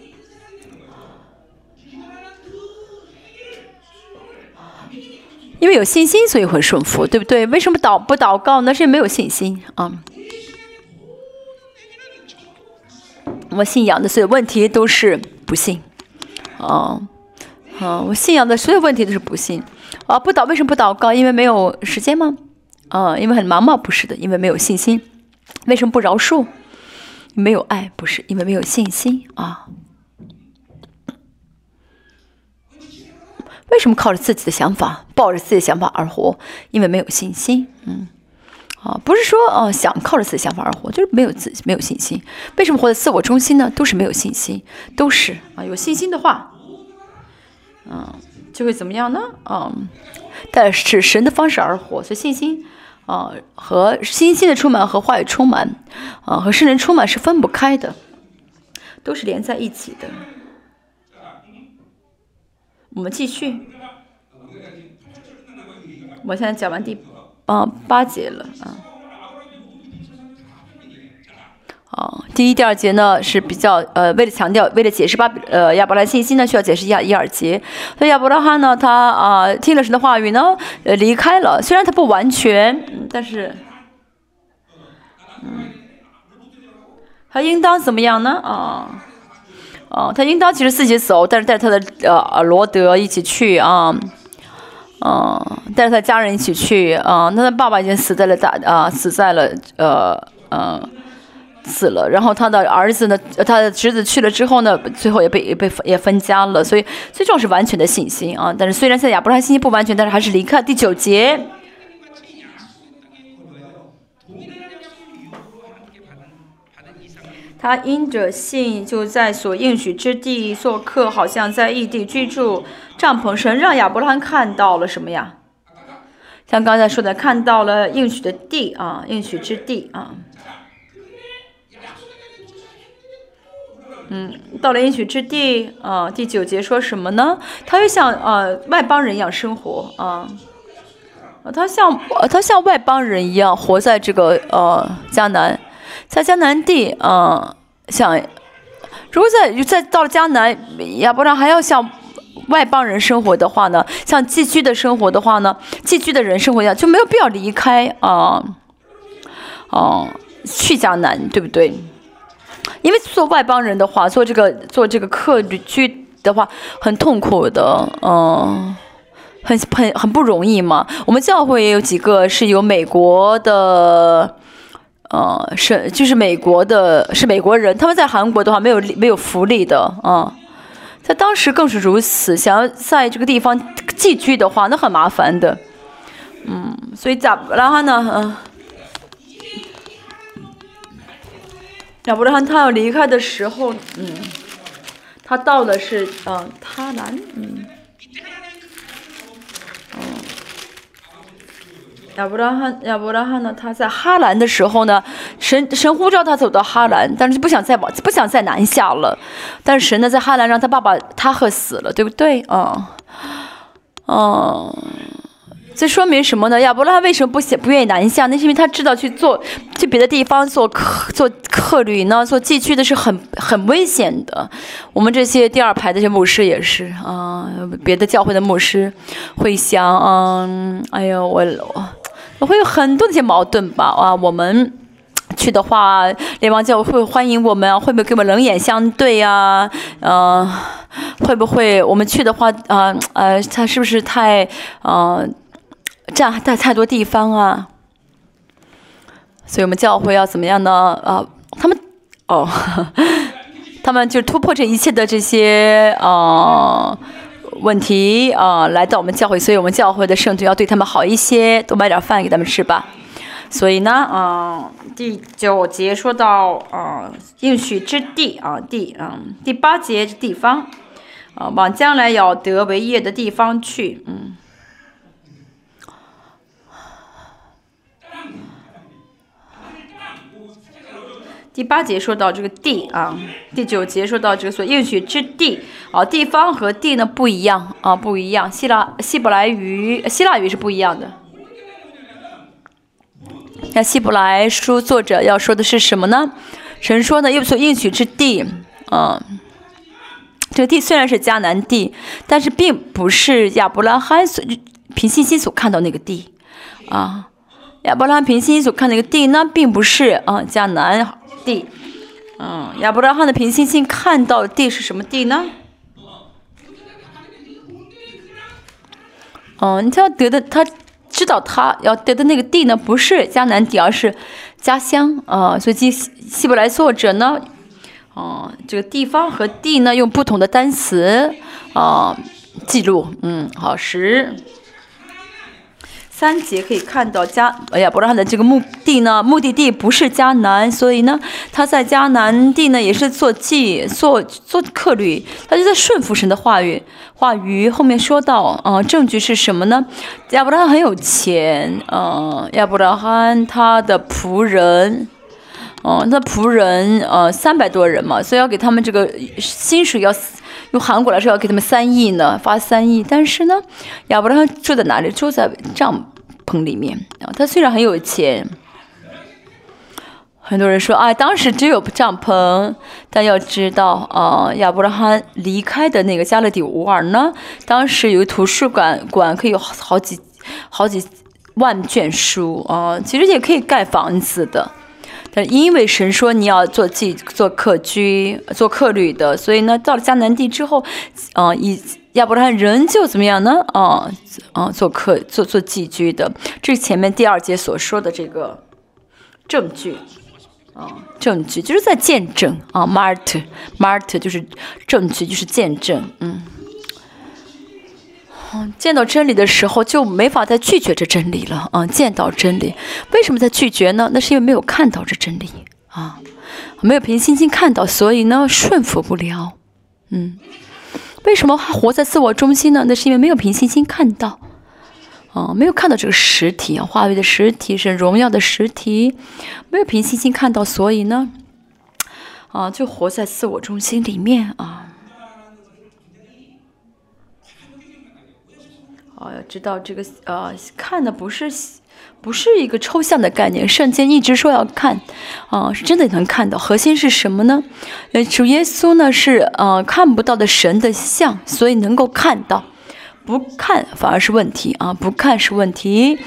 因为有信心，所以会顺服，对不对？为什么祷不祷告呢？是因为没有信心啊。我信仰的所有问题都是不信，啊。啊，我信仰的所有问题都是不信。啊，不祷为什么不祷告？因为没有时间吗？啊，因为很忙吗？不是的，因为没有信心。为什么不饶恕？没有爱？不是，因为没有信心啊。为什么靠着自己的想法，抱着自己的想法而活？因为没有信心。嗯，啊，不是说哦想靠着自己的想法而活，就是没有自没有信心。为什么活在自我中心呢？都是没有信心，都是啊。有信心的话。嗯，就会怎么样呢？嗯，但是神的方式而活，所以信心啊和信心的充满和话语充满啊和圣人充满是分不开的，都是连在一起的。我们继续，我现在讲完第八八节了啊。啊，第一、第二节呢是比较呃，为了强调，为了解释巴呃亚伯拉信息呢，需要解释一下一二节。所以亚伯拉罕呢，他啊听了神的话语呢，呃离开了。虽然他不完全，但是，嗯，他应当怎么样呢？啊，啊，他应当其实自己走，但是带他的呃罗德一起去啊，嗯，带着他家人一起去啊。那他爸爸已经死在了大啊，死在了呃呃。死了，然后他的儿子呢？他的侄子去了之后呢？最后也被也被也分家了。所以最重要是完全的信心啊！但是虽然现在亚伯拉罕信心不完全，但是还是离开第九节。他因着信就在所应许之地做客，好像在异地居住。帐篷神让亚伯拉看到了什么呀？像刚才说的，看到了应许的地啊，应许之地啊。嗯，到了应许之地啊，第九节说什么呢？他又像呃外邦人一样生活啊，他像他像外邦人一样活在这个呃迦南，在迦南地啊，像如果在在到了迦南，亚伯拉还要像外邦人生活的话呢，像寄居的生活的话呢，寄居的人生活一样，就没有必要离开啊，哦，去迦南，对不对？因为做外邦人的话，做这个做这个客居的话，很痛苦的，嗯，很很很不容易嘛。我们教会也有几个是有美国的，呃，是就是美国的，是美国人，他们在韩国的话没有没有福利的，啊，在当时更是如此。想要在这个地方寄居的话，那很麻烦的，嗯，所以咋然后呢？嗯。亚伯拉罕他要离开的时候，嗯，他到的是嗯，他兰，嗯，亚伯拉罕，亚伯拉罕呢，他在哈兰的时候呢，神神呼召他走到哈兰，但是不想再往，不想再南下了，但是神呢，在哈兰让他爸爸他和死了，对不对？啊，嗯。这说明什么呢？亚伯拉罕为什么不想不愿意南下？那是因为他知道去做去别的地方做客做客旅呢，做寄居的是很很危险的。我们这些第二排的这些牧师也是啊，别的教会的牧师会想，嗯，哎呦，我我会有很多那些矛盾吧？啊，我们去的话，联邦教会会欢迎我们，会不会跟我们冷眼相对呀？嗯，会不会我们去的话，啊呃，他是不是太嗯？占太太多地方啊，所以我们教会要怎么样呢？啊，他们哦，他们就突破这一切的这些啊问题啊，来到我们教会，所以我们教会的圣徒要对他们好一些，多买点饭给他们吃吧。所以呢，嗯，第九节说到啊应许之地啊地啊，第八节地方啊往将来要得为业的地方去，嗯。第八节说到这个地啊，第九节说到这个所应许之地啊，地方和地呢不一样啊，不一样。希腊希伯来语、希腊语是不一样的。那希伯来书作者要说的是什么呢？神说呢，又所应许之地啊，这个地虽然是迦南地，但是并不是亚伯拉罕所凭信心所看到那个地啊。亚伯拉罕凭信心所看的那个地，呢并不是啊迦南地。嗯，亚伯拉罕的凭信心看到地是什么地呢？嗯，他要得的，他知道他要得的那个地呢，不是迦南地，而是家乡啊。所以希希伯来作者呢，哦，这个地方和地呢，用不同的单词啊记录。嗯，好，十。三节可以看到迦，哎呀，伯拉罕的这个目的呢，目的地不是迦南，所以呢，他在迦南地呢也是做祭，做做客旅，他就在顺服神的话语。话语后面说到，啊，证据是什么呢？亚伯拉罕很有钱，嗯，亚伯拉罕他的仆人，哦，那仆人，呃，三百多人嘛，所以要给他们这个薪水要用韩国来说要给他们三亿呢，发三亿。但是呢，亚伯拉罕住在哪里？住在帐篷里面啊。他虽然很有钱，很多人说啊，当时只有帐篷。但要知道啊，亚伯拉罕离开的那个加勒底乌尔呢，当时有个图书馆，馆可以有好几好几万卷书啊。其实也可以盖房子的。但因为神说你要做寄做客居做客旅的，所以呢，到了迦南地之后，嗯，以亚伯拉罕仍旧怎么样呢？啊啊，做客做做寄居的，这是前面第二节所说的这个证据啊，证据就是在见证啊，mart mart 就是证据，就是见证，嗯。嗯见到真理的时候就没法再拒绝这真理了啊！见到真理，为什么在拒绝呢？那是因为没有看到这真理啊，没有凭信心看到，所以呢顺服不了。嗯，为什么还活在自我中心呢？那是因为没有凭信心看到啊，没有看到这个实体啊，话语的实体是荣耀的实体，没有凭信心看到，所以呢啊，就活在自我中心里面啊。哦，要知道这个呃，看的不是不是一个抽象的概念，圣经一直说要看，啊，是真的能看到。核心是什么呢？呃，主耶稣呢是呃看不到的神的像，所以能够看到，不看反而是问题啊，不看是问题。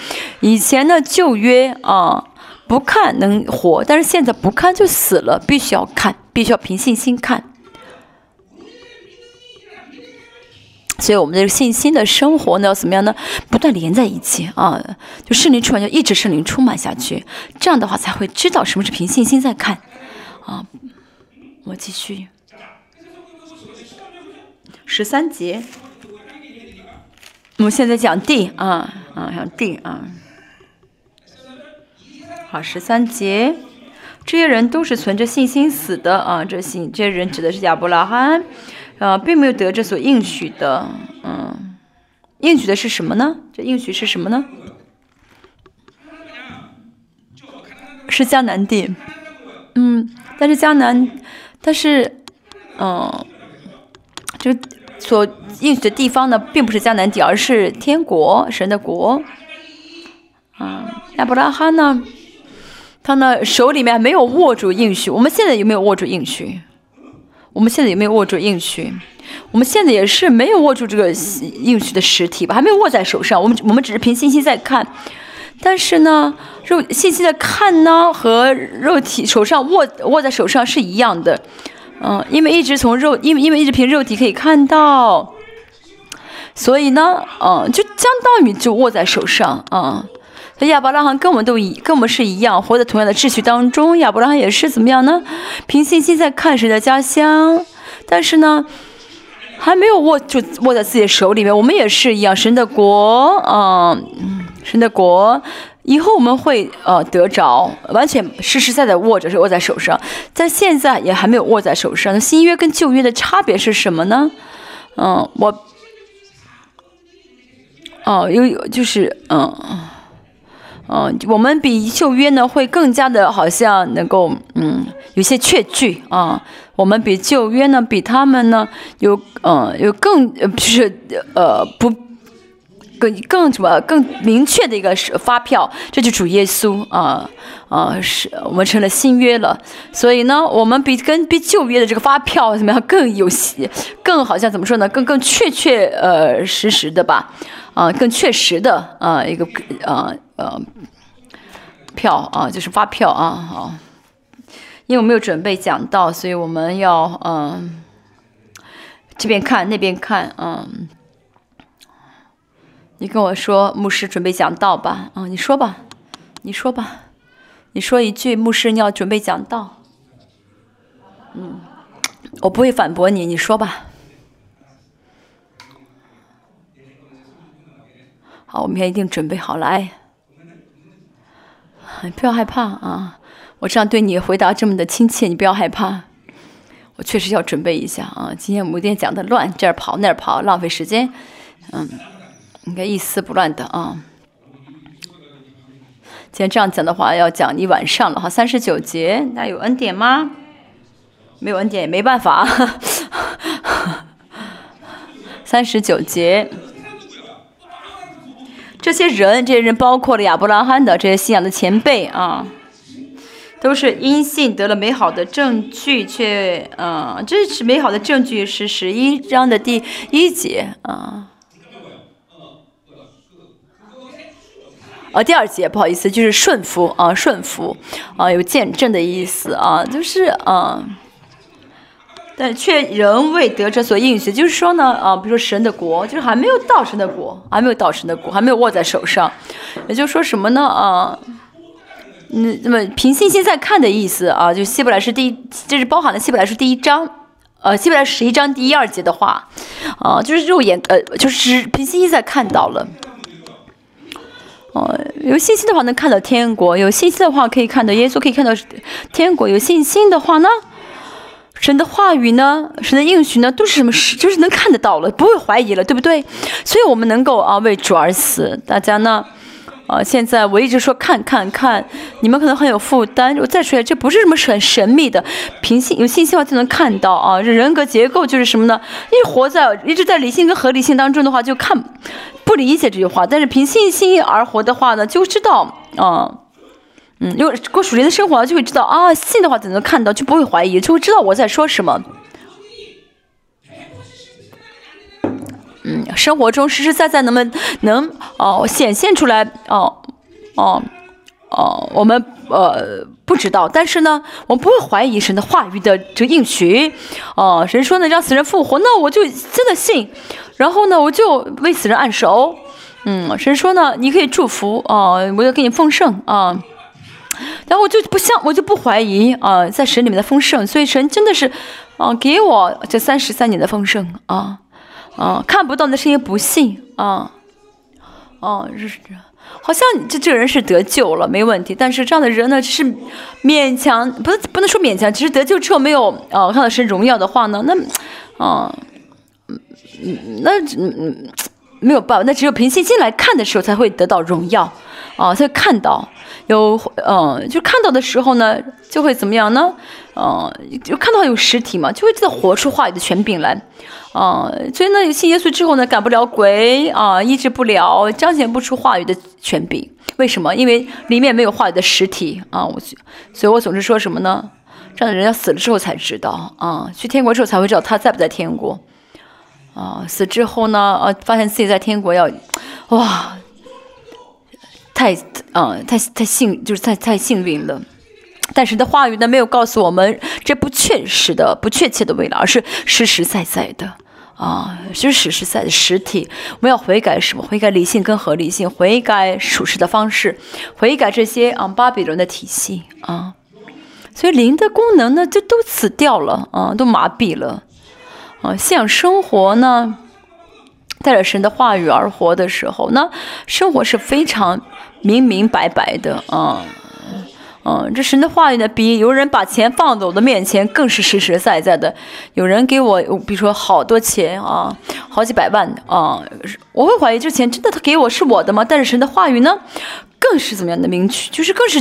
以前呢旧约啊不看能活，但是现在不看就死了，必须要看，必须要凭信心看。所以，我们的信心的生活呢，要怎么样呢？不断连在一起啊，就圣灵充满，就一直圣灵充满下去。这样的话，才会知道什么是凭信心在看啊。我继续，十三节，我们现在讲地啊啊，讲地啊。好，十三节，这些人都是存着信心死的啊。这信这些人指的是亚伯拉罕。呃，并没有得这所应许的，嗯，应许的是什么呢？这应许是什么呢？是迦南地，嗯，但是迦南，但是，嗯，就所应许的地方呢，并不是迦南地，而是天国，神的国。啊，亚伯拉罕呢，他呢手里面没有握住应许，我们现在有没有握住应许？我们现在有没有握住应许？我们现在也是没有握住这个应许的实体吧，还没有握在手上。我们我们只是凭信心在看，但是呢，肉信息的看呢和肉体手上握握在手上是一样的，嗯，因为一直从肉，因为因为一直凭肉体可以看到，所以呢，嗯，就相当于就握在手上，亚伯拉罕跟我们都一跟我们是一样，活在同样的秩序当中。亚伯拉罕也是怎么样呢？凭信心在看神的家乡，但是呢，还没有握住握在自己的手里面。我们也是一样，神的国，嗯，神的国，以后我们会呃得着，完全实实在在握着是握在手上，但现在也还没有握在手上。新约跟旧约的差别是什么呢？嗯，我，哦，有有就是嗯。嗯，我们比旧约呢会更加的好像能够，嗯，有些确据啊。我们比旧约呢，比他们呢有，嗯，有更，呃，就是呃，不，更更什么更明确的一个发票，这就主耶稣啊啊，是我们成了新约了。所以呢，我们比跟比旧约的这个发票怎么样更有，更好像怎么说呢？更更确确呃实实的吧。啊，更确实的啊，一个啊呃票啊，就是发票啊，好，因为我没有准备讲到，所以我们要嗯这边看那边看，嗯，你跟我说，牧师准备讲道吧，啊，你说吧，你说吧，你说一句，牧师你要准备讲道，嗯，我不会反驳你，你说吧。好，我明天一定准备好来。不要害怕啊！我这样对你回答这么的亲切，你不要害怕。我确实要准备一下啊！今天我们有点讲的乱，这儿跑那儿跑，浪费时间。嗯，应该一丝不乱的啊。今天这样讲的话，要讲一晚上了哈。三十九节，那有恩典吗？没有恩典也没办法。三十九节。这些人，这些人包括了亚伯拉罕的这些信仰的前辈啊，都是因信得了美好的证据，却，嗯，这是美好的证据是十一章的第一节啊，啊，第二节不好意思，就是顺服啊，顺服啊，有见证的意思啊，就是啊。但却仍未得这所应许，就是说呢，啊，比如说神的国，就是还没有到神的国，还没有到神的国，还没有握在手上，也就是说什么呢？啊，嗯，那么凭信心在看的意思啊，就希伯来是第一，这是包含了希伯来是第一章，呃，希伯来十一章第一二节的话，啊，就是肉眼，呃，就是凭信心在看到了，哦，有信心的话能看到天国，有信心的话可以看到耶稣，可以看到天国，有信心的话呢？神的话语呢，神的应许呢，都是什么？事就是能看得到了，不会怀疑了，对不对？所以我们能够啊为主而死。大家呢，啊，现在我一直说看看看，你们可能很有负担。我再说一下，这不是什么很神秘的，凭信有信心的话就能看到啊。这人格结构就是什么呢？一活在一直在理性跟合理性当中的话，就看不理解这句话。但是凭信心而活的话呢，就知道啊。嗯，因为过属灵的生活就会知道啊，信的话怎能看到，就不会怀疑，就会知道我在说什么。嗯，生活中实实在在能不能能哦显现出来哦哦哦，我们呃不知道，但是呢，我们不会怀疑神的话语的这个应许。哦，神说呢让死人复活，那我就真的信，然后呢我就为死人按手。嗯，神说呢你可以祝福啊，我要给你奉圣啊。然后我就不相，我就不怀疑啊，在神里面的丰盛，所以神真的是，啊，给我这三十三年的丰盛啊，啊，看不到的是因为不信啊，哦，是，好像这这个人是得救了，没问题，但是这样的人呢，是勉强，不不能说勉强，其实得救之后没有，哦，看到神荣耀的话呢，那，啊，嗯嗯，那嗯，没有办法，那只有凭信心来看的时候才会得到荣耀，啊，才会看到。有，嗯，就看到的时候呢，就会怎么样呢？嗯，就看到有实体嘛，就会再活出话语的权柄来，啊，所以呢，信耶稣之后呢，赶不了鬼啊，医治不了，彰显不出话语的权柄。为什么？因为里面没有话语的实体啊。我，所以我总是说什么呢？这样的人要死了之后才知道啊，去天国之后才会知道他在不在天国啊。死之后呢，啊，发现自己在天国要，哇。太，嗯，太太幸，就是太太幸运了。但是的话语呢，没有告诉我们这不确实的、不确切的未来，而是实实在在的啊，就是实实在在的实体。我们要悔改什么？悔改理性跟合理性，悔改处事的方式，悔改这些啊巴比伦的体系啊。所以灵的功能呢，就都死掉了啊，都麻痹了啊。信仰生活呢？带着神的话语而活的时候，那生活是非常明明白白的啊，嗯，这神的话语呢，比有人把钱放在我的面前更是实实在在的。有人给我，比如说好多钱啊，好几百万啊，我会怀疑这钱真的他给我是我的吗？但是神的话语呢，更是怎么样的明确，就是更是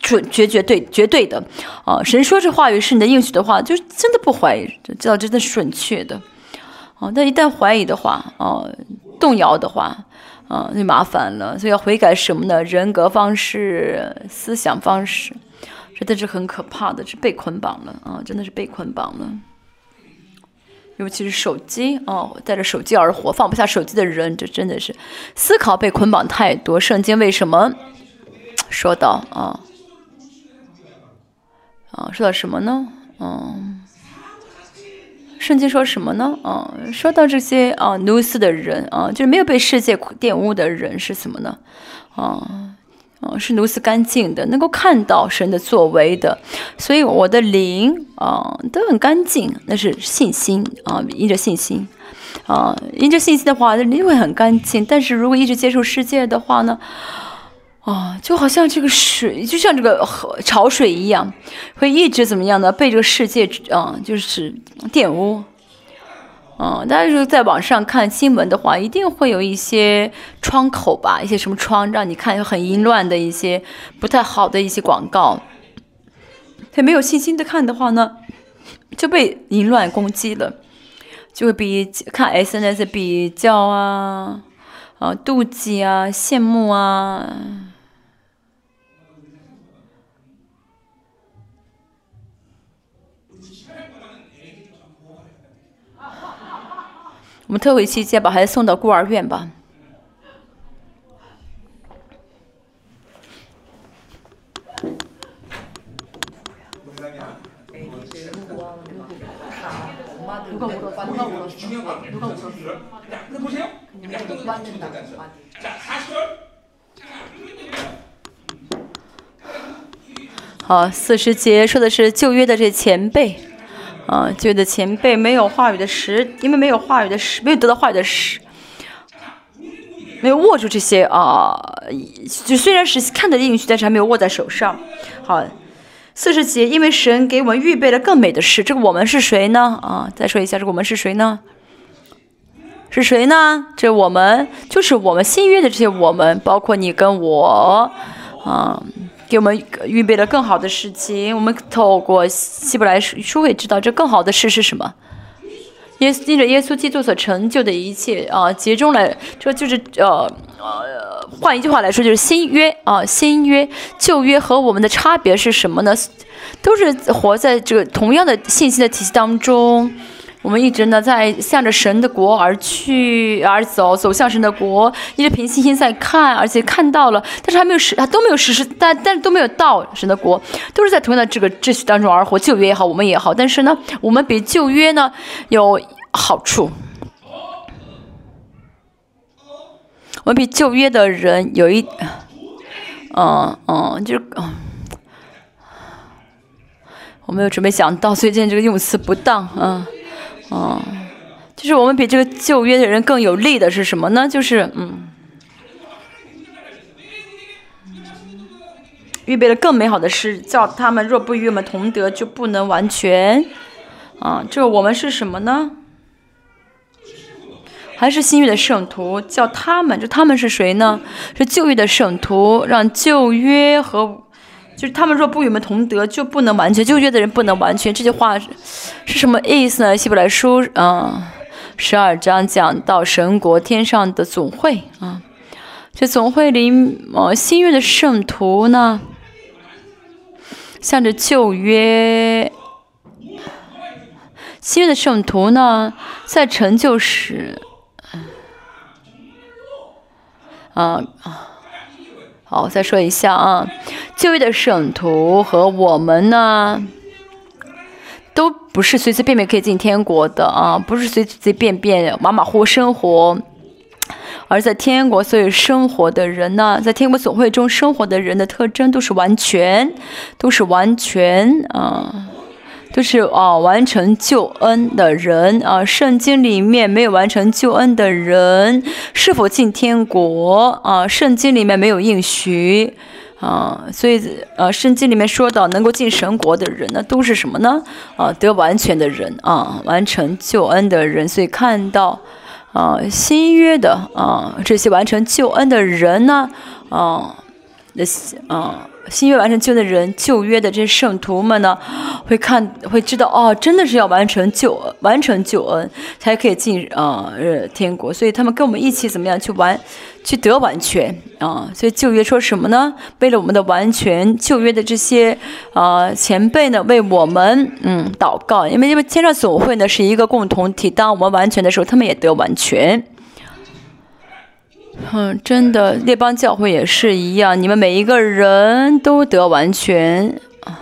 准绝绝对绝对的啊！神说这话语是你的应许的话，就真的不怀疑，知道真的是准确的啊！但一旦怀疑的话啊，动摇的话啊，就麻烦了。所以要悔改什么呢？人格方式、思想方式，真的是很可怕的，是被捆绑了啊！真的是被捆绑了。尤其是手机哦，带着手机而活，放不下手机的人，这真的是思考被捆绑太多。圣经为什么说到啊啊？说到什么呢？嗯，圣经说什么呢？啊，说到这些啊，奴斯的人啊，就是没有被世界玷污的人是什么呢？啊。啊，是如此干净的，能够看到神的作为的，所以我的灵啊都很干净，那是信心啊，因着信心啊，因着信心的话，灵会很干净。但是如果一直接受世界的话呢，啊，就好像这个水，就像这个潮水一样，会一直怎么样呢？被这个世界啊，就是玷污。嗯，大家就在网上看新闻的话，一定会有一些窗口吧，一些什么窗，让你看很淫乱的一些不太好的一些广告。他没有信心的看的话呢，就被淫乱攻击了，就会比看 SNS 比较啊，啊妒忌啊，羡慕啊。我们特惠期间把孩子送到孤儿院吧。好，四十节说的是旧约的这前辈。啊，觉得前辈没有话语的实，因为没有话语的实，没有得到话语的实，没有握住这些啊，就虽然是看得进去，但是还没有握在手上。好，四十节，因为神给我们预备了更美的事，这个我们是谁呢？啊，再说一下，这个我们是谁呢？是谁呢？这我们就是我们新约的这些我们，包括你跟我，啊。给我们预备了更好的事情。我们透过希伯来书会知道，这更好的事是什么？耶因着耶稣基督所成就的一切啊，集中来，这就是呃呃，换一句话来说，就是新约啊，新约旧约和我们的差别是什么呢？都是活在这个同样的信息的体系当中。我们一直呢在向着神的国而去而走，走向神的国，一直凭信心在看，而且看到了，但是还没有实，都没有实施，但但是都没有到神的国，都是在同样的这个秩序当中而活。旧约也好，我们也好，但是呢，我们比旧约呢有好处，我们比旧约的人有一，嗯嗯，就是，我没有准备想到，所以今天这个用词不当，嗯。哦，就是我们比这个旧约的人更有利的是什么呢？就是嗯，预备了更美好的事，叫他们若不与我们同德，就不能完全。啊，这个我们是什么呢？还是新约的圣徒？叫他们，就他们是谁呢？是旧约的圣徒，让旧约和。就是他们若不与我们同德，就不能完全；旧约的人不能完全。这句话是什么意思呢？希伯来书啊，十二章讲到神国天上的总会啊，这总会里呃新约的圣徒呢，向着旧约，新约的圣徒呢，在成就时，啊啊。好，再说一下啊，旧约的圣徒和我们呢，都不是随随便便可以进天国的啊，不是随随便便马马虎虎生活，而在天国，所以生活的人呢，在天国总会中生活的人的特征都是完全，都是完全啊。就是啊，完成救恩的人啊，圣经里面没有完成救恩的人，是否进天国啊？圣经里面没有应许啊，所以呃，圣经里面说到能够进神国的人呢，都是什么呢？啊，得完全的人啊，完成救恩的人。所以看到啊，新约的啊，这些完成救恩的人呢，啊。那些啊。新约完成救的人，旧约的这些圣徒们呢，会看会知道哦，真的是要完成救完成救恩，才可以进呃天国。所以他们跟我们一起怎么样去完去得完全啊？所以旧约说什么呢？为了我们的完全，旧约的这些啊前辈呢，为我们嗯祷告，因为因为天上总会呢是一个共同体，当我们完全的时候，他们也得完全。嗯，真的，列邦教会也是一样，你们每一个人都得完全啊，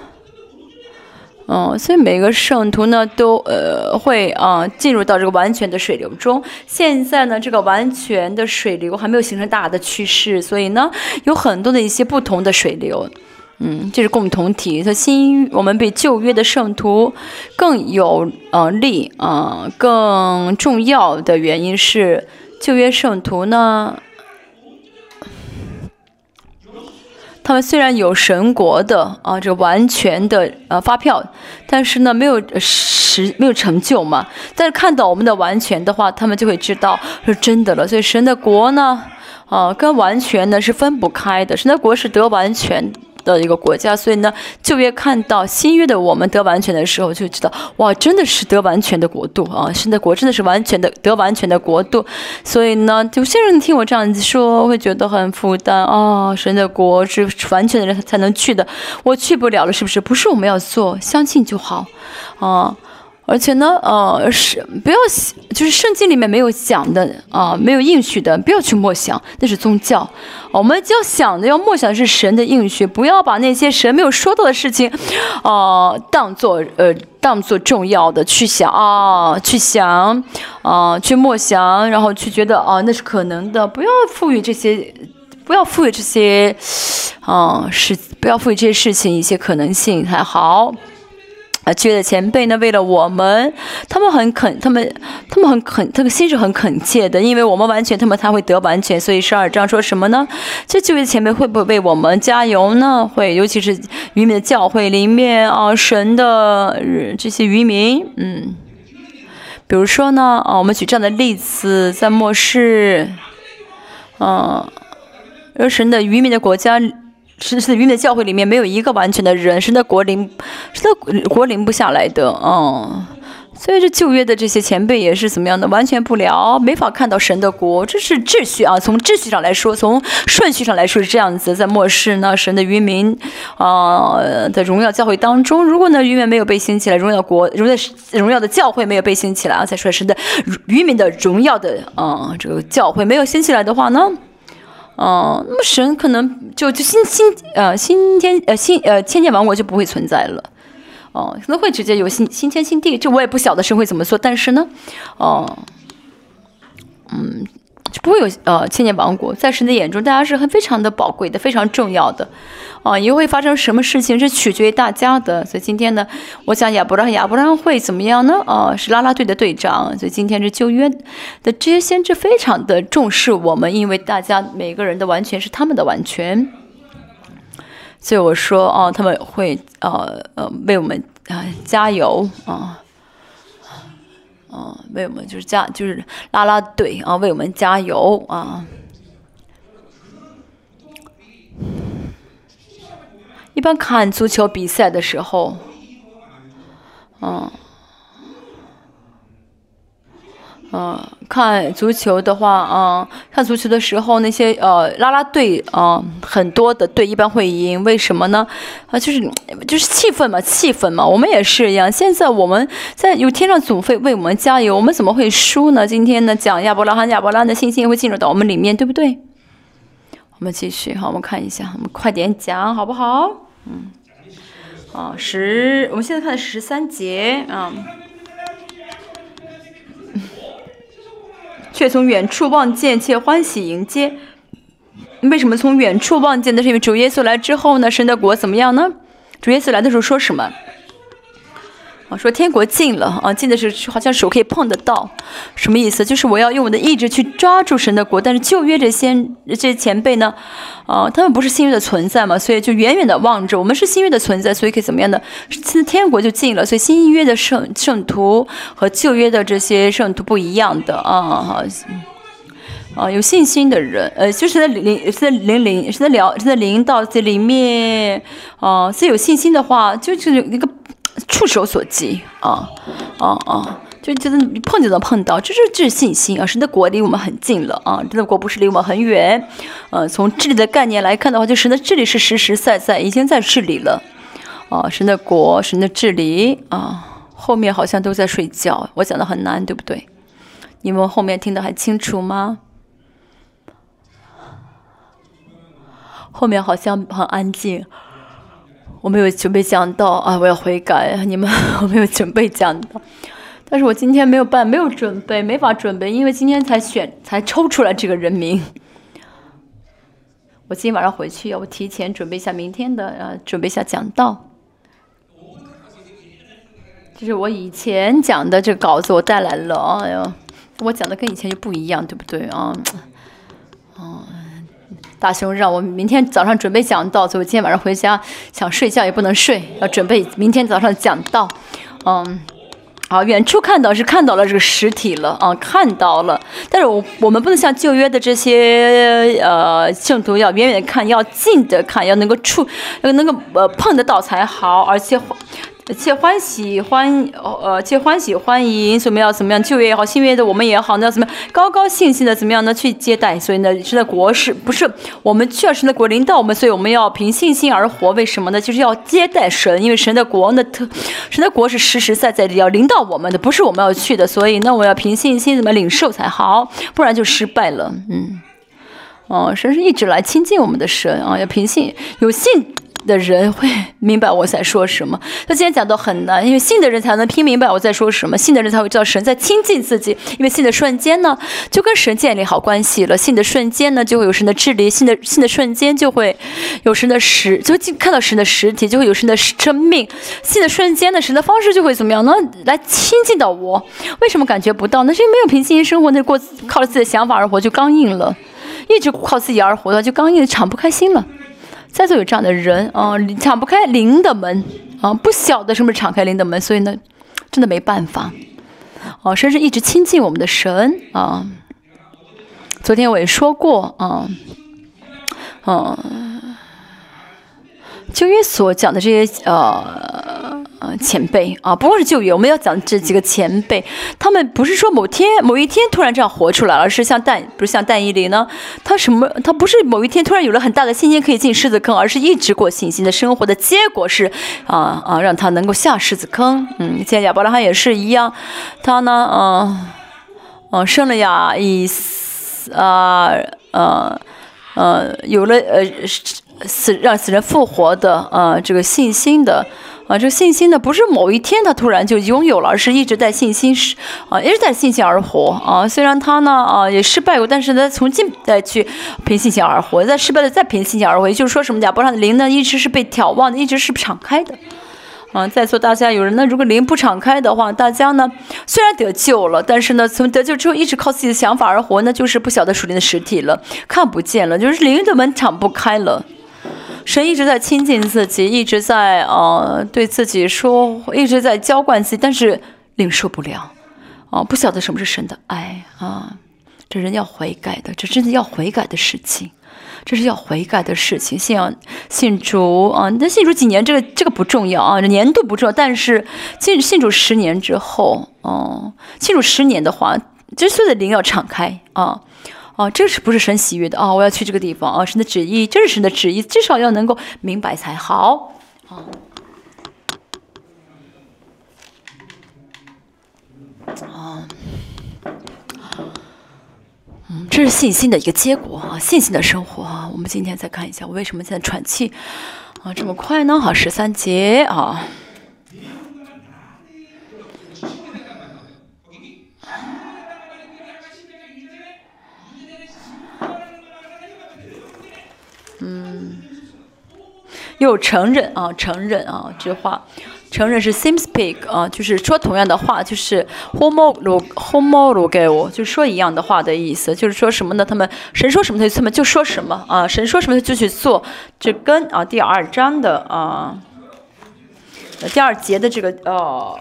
嗯，所以每个圣徒呢都呃会啊进入到这个完全的水流中。现在呢，这个完全的水流还没有形成大的趋势，所以呢，有很多的一些不同的水流，嗯，这是共同体。所以新我们比旧约的圣徒更有呃力啊，更重要的原因是旧约圣徒呢。他们虽然有神国的啊，这完全的呃发票，但是呢，没有实没有成就嘛。但是看到我们的完全的话，他们就会知道是真的了。所以神的国呢，啊，跟完全呢是分不开的。神的国是得完全。的一个国家，所以呢，就越看到新约的我们得完全的时候，就知道哇，真的是得完全的国度啊！神的国真的是完全的得完全的国度，所以呢，有些人听我这样子说，会觉得很负担啊。神的国是完全的人才能去的，我去不了了，是不是？不是我们要做，相信就好啊。而且呢，呃，是不要就是圣经里面没有讲的啊，没有应许的，不要去默想，那是宗教。我们就要想的，要默想是神的应许，不要把那些神没有说到的事情，啊，当做呃，当做重要的去想啊，去想啊，去默想，然后去觉得啊，那是可能的，不要赋予这些，不要赋予这些，啊，是，不要赋予这些事情一些可能性才好。啊，旧的前辈呢？为了我们，他们很恳，他们，他们很恳，这个心是很恳切的，因为我们完全，他们才会得完全。所以十二章说什么呢？这旧的前辈会不会为我们加油呢？会，尤其是渔民的教会里面啊，神的这些渔民，嗯，比如说呢，啊，我们举这样的例子，在末世，嗯，而神的渔民的国家。是是，愚昧的教会里面没有一个完全的人，是那国灵，是那国灵不下来的，嗯，所以这旧约的这些前辈也是怎么样的，完全不了，没法看到神的国，这是秩序啊，从秩序上来说，从顺序上来说是这样子，在末世呢，神的渔民啊的荣耀教会当中，如果呢渔民没有被兴起来，荣耀国荣耀荣耀的教会没有被兴起来啊，再说神的渔民的荣耀的啊这个教会没有兴起来的话呢？哦，那么神可能就就新新呃新天呃新呃千年王国就不会存在了，哦，可能会直接有新新天新地，这我也不晓得神会怎么做，但是呢，哦，嗯，不会有呃千年王国，在神的眼中，大家是很非常的宝贵的，非常重要的。啊，以后会发生什么事情是取决于大家的，所以今天呢，我想亚伯拉亚伯拉会怎么样呢？啊，是拉拉队的队长，所以今天是旧约的这些先知非常的重视我们，因为大家每个人的完全是他们的完全，所以我说啊，他们会呃呃为我们啊加油啊，啊为我们就是加就是拉拉队啊为我们加油啊。一般看足球比赛的时候，嗯，嗯，看足球的话，嗯，看足球的时候，那些呃拉拉队，啊，很多的队一般会赢，为什么呢？啊，就是就是气氛嘛，气氛嘛，我们也是一样。现在我们在有天上总会为我们加油，我们怎么会输呢？今天呢，讲亚伯拉罕、亚伯拉罕的信心会进入到我们里面，对不对？我们继续，好，我们看一下，我们快点讲，好不好？嗯，啊十，我们现在看的十三节啊，却从远处望见，且欢喜迎接。为什么从远处望见？的是因为主耶稣来之后呢，神的国怎么样呢？主耶稣来的时候说什么？啊，说天国近了啊，近的是好像手可以碰得到，什么意思？就是我要用我的意志去抓住神的国。但是旧约这先这些前辈呢，啊，他们不是新约的存在嘛，所以就远远的望着。我们是新约的存在，所以可以怎么样的？现在天国就近了，所以新约的圣圣徒和旧约的这些圣徒不一样的啊，好。啊，有信心的人，呃，就是在灵，是在灵灵，是在聊，是在灵到这里面，啊，是有信心的话，就是一个触手所及，啊，啊啊。就觉得碰就能碰到，这是这信心啊！神的国离我们很近了啊！神的国不是离我们很远，呃，从治理的概念来看的话，就神的治理是实实在在已经在治理了，啊，神的国，神的治理啊，后面好像都在睡觉，我讲的很难，对不对？你们后面听得还清楚吗？后面好像很安静，我没有准备讲到啊，我要悔改，你们 我没有准备讲到。但是我今天没有办，没有准备，没法准备，因为今天才选，才抽出来这个人名。我今天晚上回去，要我提前准备一下明天的，呃，准备一下讲道。就是我以前讲的这个稿子，我带来了。哎呦，我讲的跟以前就不一样，对不对啊？哦，大雄让我明天早上准备讲道，所以我今天晚上回家想睡觉也不能睡，要准备明天早上讲道。嗯。啊，远处看到是看到了这个实体了啊，看到了。但是我我们不能像旧约的这些呃信徒要远远看，要近的看，要能够触，要能够呃碰得到才好，而且。且欢喜欢呃，且欢喜欢迎，怎么样？怎么样？就业也好，新约的我们也好，那怎么样高高兴兴的怎么样呢？去接待。所以呢，是在国事，不是我们确实的国领导我们，所以我们要凭信心而活。为什么呢？就是要接待神，因为神的国的特，神的国是实实在在的要领导我们的，不是我们要去的。所以那我要凭信心怎么领受才好，不然就失败了。嗯，哦，神是一直来亲近我们的神啊，要凭信有信。的人会明白我在说什么。他今天讲到很难，因为信的人才能听明白我在说什么，信的人才会知道神在亲近自己。因为信的瞬间呢，就跟神建立好关系了。信的瞬间呢，就会有神的治理；信的信的瞬间，就会有神的实，就会看到神的实体，就会有神的生命。信的瞬间呢，神的方式就会怎么样呢？来亲近到我。为什么感觉不到？那是因为没有凭信心生活，那过靠着自己的想法而活就刚硬了，一直靠自己而活的就刚硬，敞不开心了。在座有这样的人啊，敞不开灵的门啊，不晓得什么是敞开灵的门，所以呢，真的没办法哦。甚至一直亲近我们的神啊。昨天我也说过啊，嗯，旧约所讲的这些呃。呃，前辈啊，不光是旧约，我们要讲这几个前辈，他们不是说某天某一天突然这样活出来，而是像但不是像但以理呢，他什么他不是某一天突然有了很大的信心可以进狮子坑，而是一直过信心的生活的结果是啊啊，让他能够下狮子坑。嗯，现在亚伯拉罕也是一样，他呢，嗯嗯，生了亚以斯啊呃呃，有了呃死让死人复活的呃这个信心的。啊，这信心呢，不是某一天他突然就拥有了，而是一直在信心是啊，一直在信心而活啊。虽然他呢啊也失败过，但是呢，从今再去凭信心而活，在失败了再凭信心而活，也就是说什么？亚伯拉的灵呢，一直是被眺望的，一直是敞开的。啊，在座大家有人呢，如果灵不敞开的话，大家呢虽然得救了，但是呢，从得救之后一直靠自己的想法而活，那就是不晓得属灵的实体了，看不见了，就是灵的门敞不开了。神一直在亲近自己，一直在呃对自己说，一直在浇灌自己，但是领受不了，啊，不晓得什么是神的爱啊！这人要悔改的，这真的要悔改的事情，这是要悔改的事情。信仰信主啊，那信主几年这个这个不重要啊，年度不重要，但是信信主十年之后，哦，信主十年的话，这所有的灵要敞开啊。哦，这是不是神喜悦的啊？我要去这个地方啊！神的旨意，这是神的旨意，至少要能够明白才好。啊，啊，嗯，这是信心的一个结果啊，信心的生活啊。我们今天再看一下，我为什么现在喘气啊这么快呢？好，十三节啊。嗯，又承认啊，承认啊，这话，承认是 same speak 啊，就是说同样的话，就是 homolog homolog 给我，就说一样的话的意思，就是说什么呢？他们神说什么，他们就说什么啊，神说什么就去做，这跟啊第二章的啊第二节的这个呃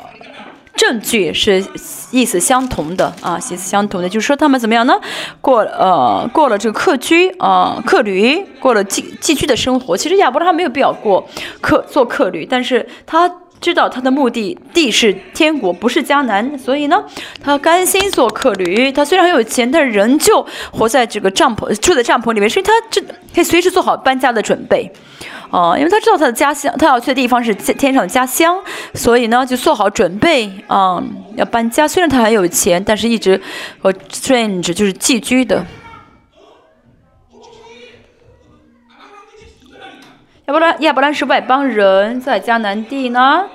证据是意思相同的啊，意思相同的，就是说他们怎么样呢？过呃过了这个客居啊客旅，过了寄寄居的生活。其实亚伯拉罕没有必要过客做客旅，但是他。知道他的目的地是天国，不是迦南，所以呢，他甘心做客旅。他虽然很有钱，但仍旧活在这个帐篷，住在帐篷里面，所以他这可以随时做好搬家的准备。哦，因为他知道他的家乡，他要去的地方是天上的家乡，所以呢，就做好准备啊，要搬家。虽然他很有钱，但是一直和 strange 就是寄居的。要不然，要不然是外邦人在迦南地呢？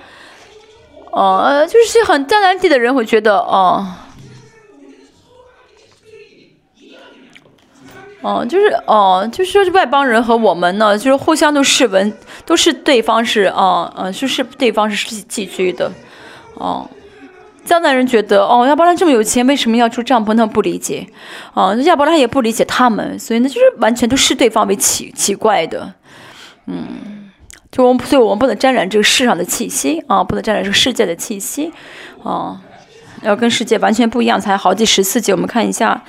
哦，呃就是很迦南地的人会觉得，哦，哦，就是哦，就是说外邦人和我们呢，就是互相都视闻，都是对方是，哦，嗯，就是对方是寄居的，哦，迦南人觉得，哦，亚伯拉这么有钱，为什么要住帐篷？他们不理解，哦，亚伯拉也不理解他们，所以呢，就是完全都视对方为奇奇怪的。嗯，就我们，所以我们不能沾染这个世上的气息啊，不能沾染这个世界的气息啊，要跟世界完全不一样才好。第十四节，我们看一下，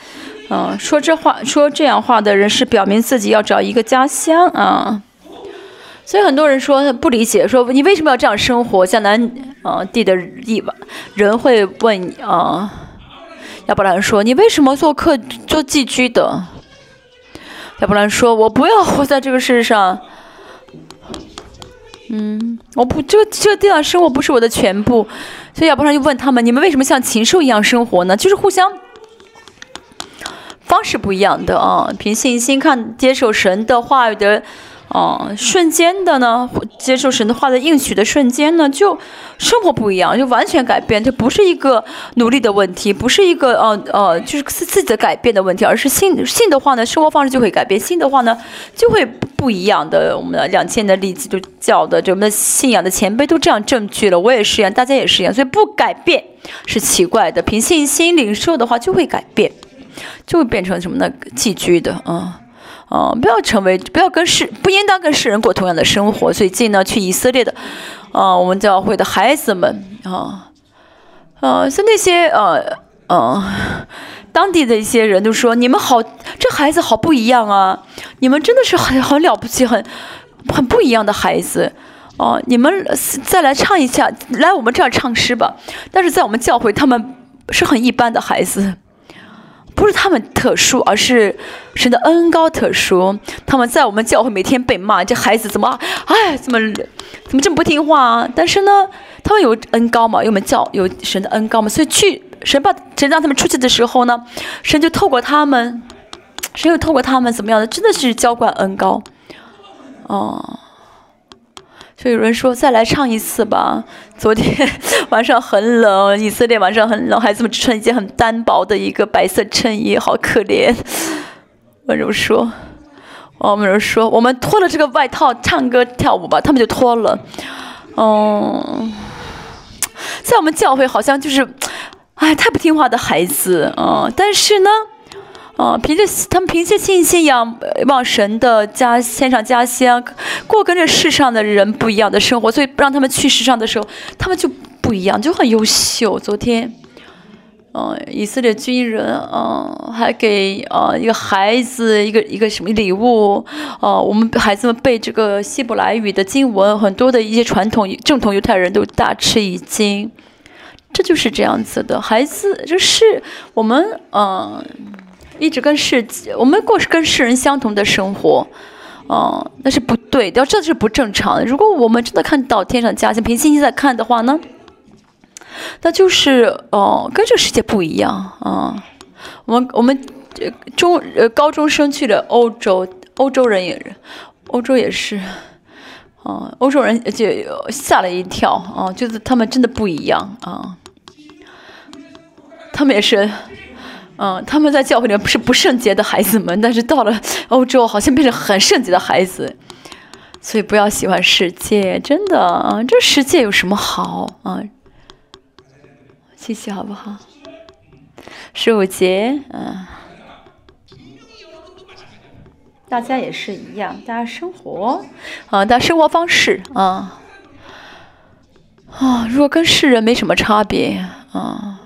嗯，说这话说这样话的人是表明自己要找一个家乡啊，所以很多人说不理解，说你为什么要这样生活？像南啊地的地人会问啊，要不然说你为什么做客做寄居的？要不然说我不要活在这个世上。嗯，我不，这个这个地方生活不是我的全部，所以亚伯拉就问他们：你们为什么像禽兽一样生活呢？就是互相方式不一样的啊，凭信心看接受神的话语的。哦，瞬间的呢，接受神的话的应许的瞬间呢，就生活不一样，就完全改变。这不是一个努力的问题，不是一个呃呃，就是自自己的改变的问题，而是信信的话呢，生活方式就会改变；信的话呢，就会不一样的。我们的两千年的例子都教的，就我们的信仰的前辈都这样证据了。我也是一样，大家也是一样，所以不改变是奇怪的。凭信心领受的话，就会改变，就会变成什么呢？寄居的啊。哦，不要成为，不要跟世，不应当跟世人过同样的生活。最近呢，去以色列的，啊，我们教会的孩子们，啊，啊，是那些呃，呃，当地的一些人都说，你们好，这孩子好不一样啊，你们真的是很很了不起，很很不一样的孩子，哦，你们再来唱一下，来我们这儿唱诗吧。但是在我们教会，他们是很一般的孩子。不是他们特殊，而是神的恩高特殊。他们在我们教会每天被骂，这孩子怎么，哎，怎么怎么这么不听话啊？但是呢，他们有恩高嘛，有我们教有神的恩高嘛，所以去神把神让他们出去的时候呢，神就透过他们，神又透过他们怎么样的？真的是浇灌恩高，哦。就有人说再来唱一次吧。昨天 晚上很冷，以色列晚上很冷，孩子们只穿一件很单薄的一个白色衬衣，好可怜。温柔说，我们说我们脱了这个外套唱歌跳舞吧，他们就脱了。嗯，在我们教会好像就是，哎，太不听话的孩子啊。但是呢。哦，凭着他们凭借信心仰望神的家天上家乡，过跟这世上的人不一样的生活，所以让他们去世上的时候，他们就不一样，就很优秀。昨天，嗯，以色列军人，嗯，还给呃一个孩子一个一个什么礼物？哦，我们孩子们背这个希伯来语的经文，很多的一些传统正统犹太人都大吃一惊。这就是这样子的孩子，就是我们，嗯。一直跟世，我们过是跟世人相同的生活，哦，那是不对的，这是不正常的。如果我们真的看到天上家乡，凭信心在看的话呢，那就是哦，跟这个世界不一样啊。我们我们中呃高中生去了欧洲，欧洲人也，欧洲也是，啊，欧洲人就吓了一跳啊，就是他们真的不一样啊，他们也是。嗯，他们在教会里面不是不圣洁的孩子们，但是到了欧洲，好像变成很圣洁的孩子。所以不要喜欢世界，真的啊，这世界有什么好啊？谢谢，好不好？十五节，嗯，大家也是一样，大家生活，啊，大家生活方式啊。啊，如果跟世人没什么差别啊。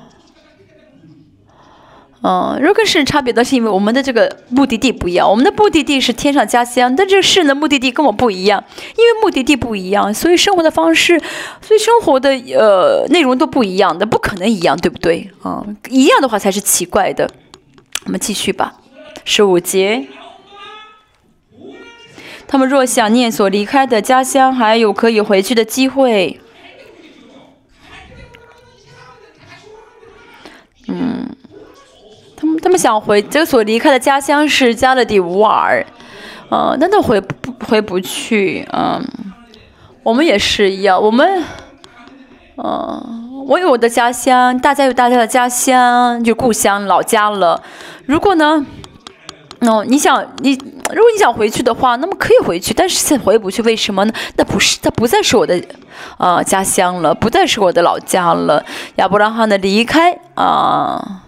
嗯，如果跟世人差别的是因为我们的这个目的地不一样，我们的目的地是天上家乡，但这个世人的目的地跟我不一样，因为目的地不一样，所以生活的方式，所以生活的呃内容都不一样的，不可能一样，对不对？啊，一样的话才是奇怪的。我们继续吧，十五节，他们若想念所离开的家乡，还有可以回去的机会。他们他们想回这所离开的家乡是加勒底乌尔，嗯，但他回不回不去，嗯，我们也是一样，我们，嗯，我有我的家乡，大家有大家的家乡，就故乡老家了。如果呢，哦，你想你如果你想回去的话，那么可以回去，但是现在回不去，为什么呢？那不是，它不再是我的，啊，家乡了，不再是我的老家了。亚伯拉罕的离开，啊。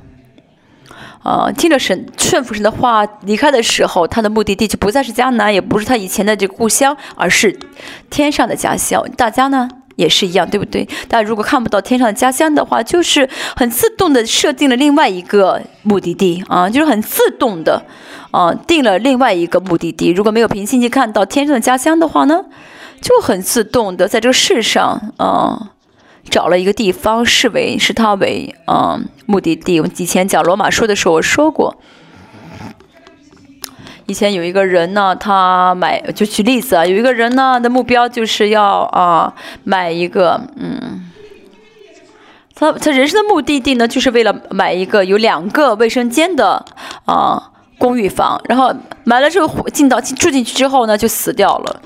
呃，听着神顺服神的话，离开的时候，他的目的地就不再是迦南，也不是他以前的这个故乡，而是天上的家乡。大家呢也是一样，对不对？大家如果看不到天上的家乡的话，就是很自动的设定了另外一个目的地啊，就是很自动的啊定了另外一个目的地。如果没有凭信心看到天上的家乡的话呢，就很自动的在这个世上啊。找了一个地方，视为视它为嗯目的地。我以前讲罗马书的时候，我说过，以前有一个人呢，他买就举例子啊，有一个人呢的目标就是要啊买一个嗯，他他人生的目的地呢，就是为了买一个有两个卫生间的啊公寓房，然后买了之后进到住进去之后呢，就死掉了。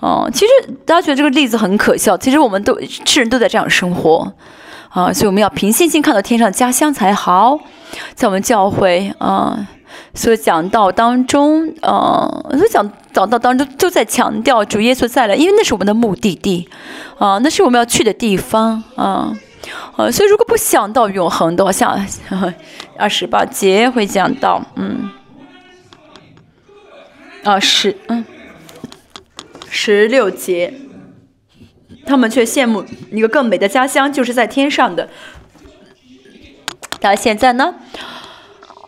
哦，其实大家觉得这个例子很可笑。其实我们都世人都在这样生活，啊，所以我们要凭信心看到天上家乡才好。在我们教会啊，所讲道当中，啊，所讲讲道当中都在强调主耶稣在了，因为那是我们的目的地，啊，那是我们要去的地方，啊，啊，所以如果不想到永恒的话，像二十八节会讲到，嗯，啊十，嗯。十六节，他们却羡慕一个更美的家乡，就是在天上的。但现在呢？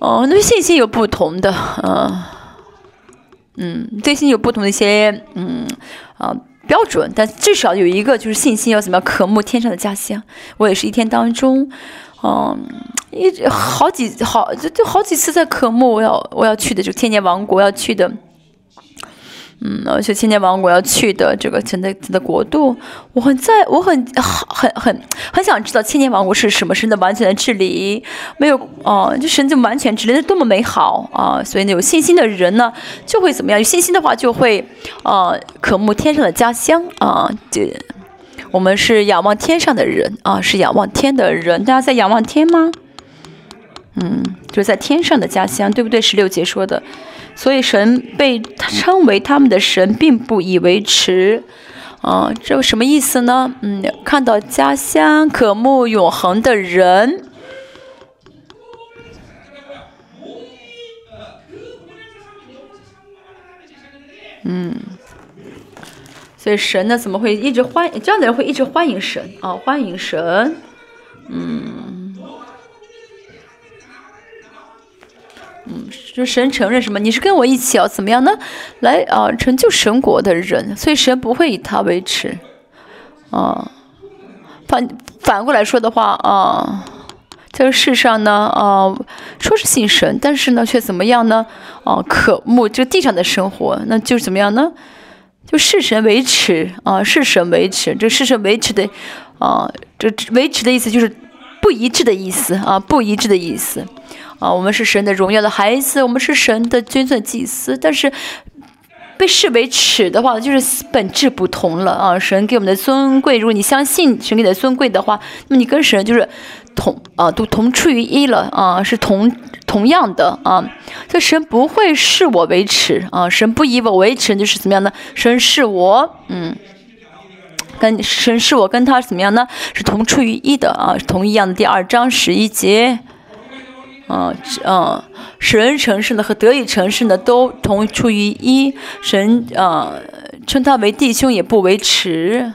哦，那信心有不同的，嗯，嗯，对信心有不同的一些，嗯，啊，标准。但至少有一个，就是信心要怎么样渴慕天上的家乡。我也是一天当中，嗯，一直好几好就就好几次在渴慕，我要我要去的就天年王国要去的。嗯，而且千年王国要去的这个神的神的国度，我很在，我很很很很想知道千年王国是什么神的完全的治理，没有哦，就神就完全治理，那多么美好啊！所以呢，有信心的人呢，就会怎么样？有信心的话，就会啊，渴慕天上的家乡啊！这我们是仰望天上的人啊，是仰望天的人。大家在仰望天吗？嗯，就是在天上的家乡，对不对？十六节说的。所以神被称为他们的神，并不以为耻，啊，这什么意思呢？嗯，看到家乡渴慕永恒的人，嗯，所以神呢，怎么会一直欢这样的人会一直欢迎神啊？欢迎神，嗯。嗯，就神承认什么？你是跟我一起要怎么样呢？来啊，成就神国的人，所以神不会以他为耻。啊，反反过来说的话啊，这个世上呢啊，说是信神，但是呢却怎么样呢？啊，渴慕这地上的生活，那就怎么样呢？就视神为耻啊，视神为耻。这视神为耻的啊，这维持的意思就是不一致的意思啊，不一致的意思。啊，我们是神的荣耀的孩子，我们是神的君尊祭司。但是被视为耻的话，就是本质不同了啊！神给我们的尊贵，如果你相信神给的尊贵的话，那么你跟神就是同啊，都同出于一了啊，是同同样的啊。这神不会视我为耻啊，神不以我为耻，就是怎么样呢？神视我，嗯，跟神视我跟他怎么样呢？是同出于一的啊，同一样的。第二章十一节。啊，啊，神人城市呢和德意城市呢都同出于一，神啊称他为弟兄也不为迟。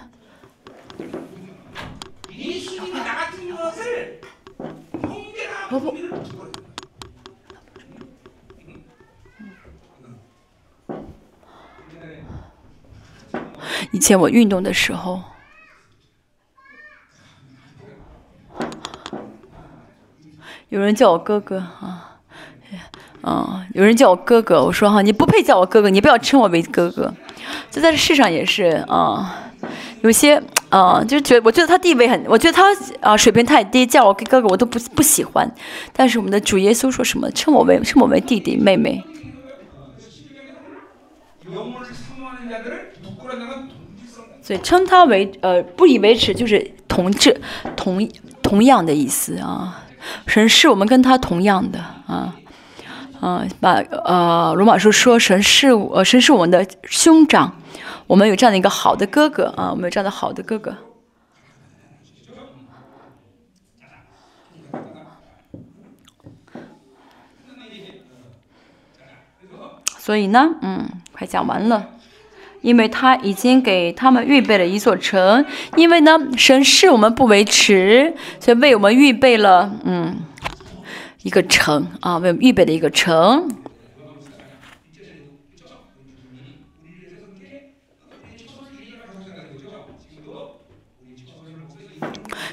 以前我运动的时候。有人叫我哥哥啊，啊，有人叫我哥哥，我说哈，你不配叫我哥哥，你不要称我为哥哥。就在这世上也是啊，有些啊，就是觉得我觉得他地位很，我觉得他啊水平太低，叫我哥哥我都不不喜欢。但是我们的主耶稣说什么？称我为称我为弟弟妹妹。所以称他为呃不以为耻，就是同志同同样的意思啊。神是我们跟他同样的啊。啊，把呃罗马书说神是呃神是我们的兄长，我们有这样的一个好的哥哥啊，我们有这样的好的哥哥。所以呢，嗯，快讲完了，因为他已经给他们预备了一座城，因为呢神是我们不为耻，所以为我们预备了嗯。一个城啊，为我们预备的一个城。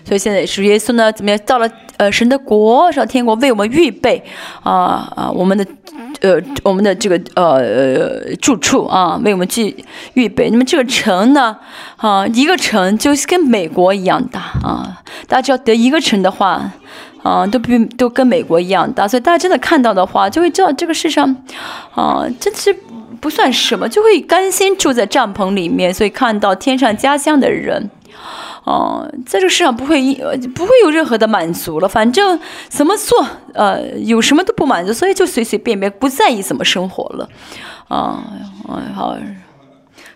所以现在是耶稣呢，怎么样到了呃神的国上天国为我们预备啊啊我们的呃我们的这个呃住处啊为我们去预备。那么这个城呢啊一个城就是跟美国一样大啊，大家只要得一个城的话。啊，都比都跟美国一样大，所以大家真的看到的话，就会知道这个世上，啊，这是不算什么，就会甘心住在帐篷里面。所以看到天上家乡的人，哦，在这个世上不会一不会有任何的满足了。反正怎么做，呃，有什么都不满足，所以就随随便便，不在意怎么生活了。啊，好，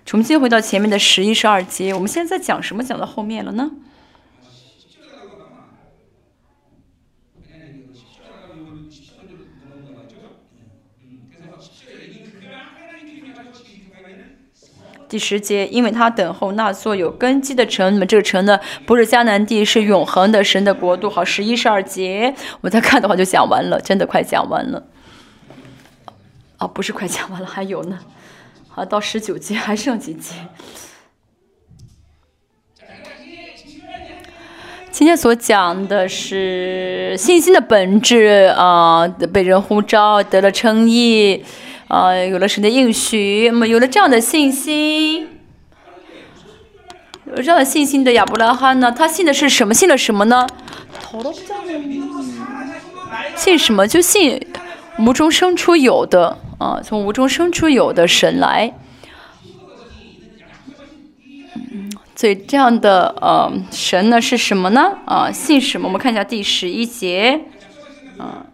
重新回到前面的十一、十二节，我们现在讲什么？讲到后面了呢？第十节，因为他等候那座有根基的城，那么这个城呢，不是迦南地，是永恒的神的国度。好，十一、十二节，我再看的话就讲完了，真的快讲完了。啊，不是快讲完了，还有呢。好，到十九节还剩几节？今天所讲的是信心的本质啊，被人呼召，得了称义。啊，有了神的应许，那么有了这样的信心，有这样的信心的亚伯拉罕呢？他信的是什么？信了什么呢？信什么？就信无中生出有的啊，从无中生出有的神来。所以这样的呃神呢是什么呢？啊，信什么？我们看一下第十一节，啊。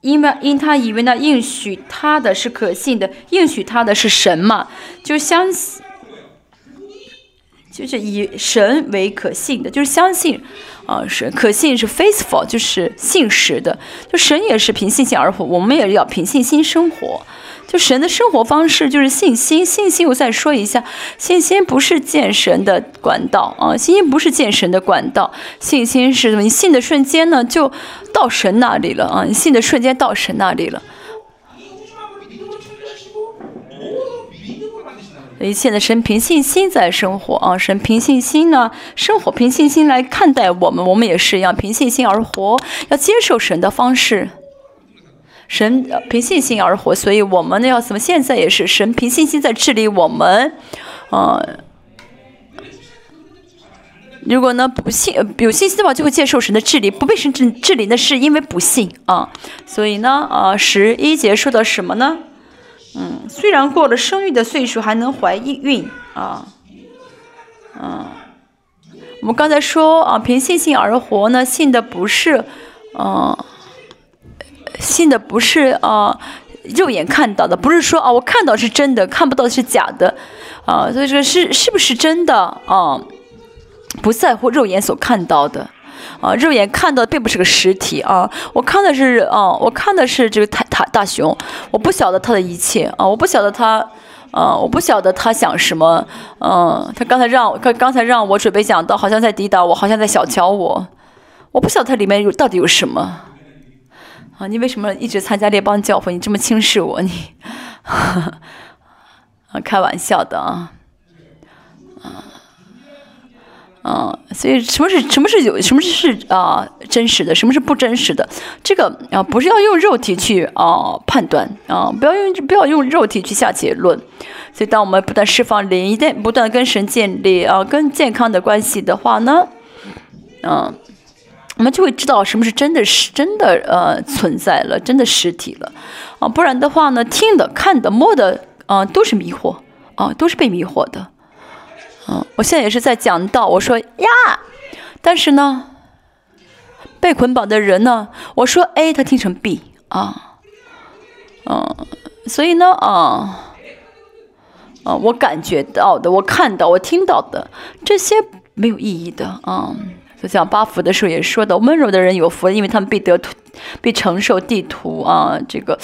因为因他以为那应许他的是可信的，应许他的是神嘛，就相信，就是以神为可信的，就是相信，啊，神可信是 faithful，就是信实的，就神也是凭信心而活，我们也要凭信心生活。就神的生活方式就是信心，信心我再说一下，信心不是见神的管道啊，信心不是见神的管道，信心是什么？你信的瞬间呢，就到神那里了啊，你信的瞬间到神那里了。一切的神凭信心在生活啊，神凭信心呢生活，凭信心来看待我们，我们也是一样，凭信心而活，要接受神的方式。神凭信心而活，所以我们呢要怎么？现在也是神凭信心在治理我们，啊。如果呢不信，有信心的话，就会接受神的治理；不被神治治理，那是因为不信啊。所以呢，啊，十一节说的什么呢？嗯，虽然过了生育的岁数，还能怀孕啊，嗯。我们刚才说啊，凭信心而活呢，信的不是，嗯。信的不是啊，肉眼看到的，不是说啊，我看到是真的，看不到是假的，啊，所以说是是不是真的啊？不在乎肉眼所看到的，啊，肉眼看到的并不是个实体啊，我看的是啊，我看的是这个大大大熊，我不晓得他的一切啊，我不晓得他，啊，我不晓得他想什么，嗯，他刚才让他刚才让我准备讲到，好像在抵挡我，好像在小瞧我，我不晓得他里面有到底有什么。啊，你为什么一直参加列邦教会？你这么轻视我，你啊，开玩笑的啊，啊，所以什么是什么是有什么是啊真实的，什么是不真实的？这个啊，不是要用肉体去啊判断啊，不要用不要用肉体去下结论。所以，当我们不断释放灵，一旦不断跟神建立啊跟健康的关系的话呢，嗯。我们就会知道什么是真的是真的呃存在了，真的实体了啊，不然的话呢，听的、看的、摸的啊都是迷惑啊，都是被迷惑的。嗯，我现在也是在讲到，我说呀，但是呢，被捆绑的人呢，我说 A，他听成 B 啊，嗯，所以呢，啊，啊，我感觉到的，我看到，我听到的这些没有意义的啊。就讲八福的时候也说的，温柔的人有福，因为他们必得土，必承受地图啊，这个。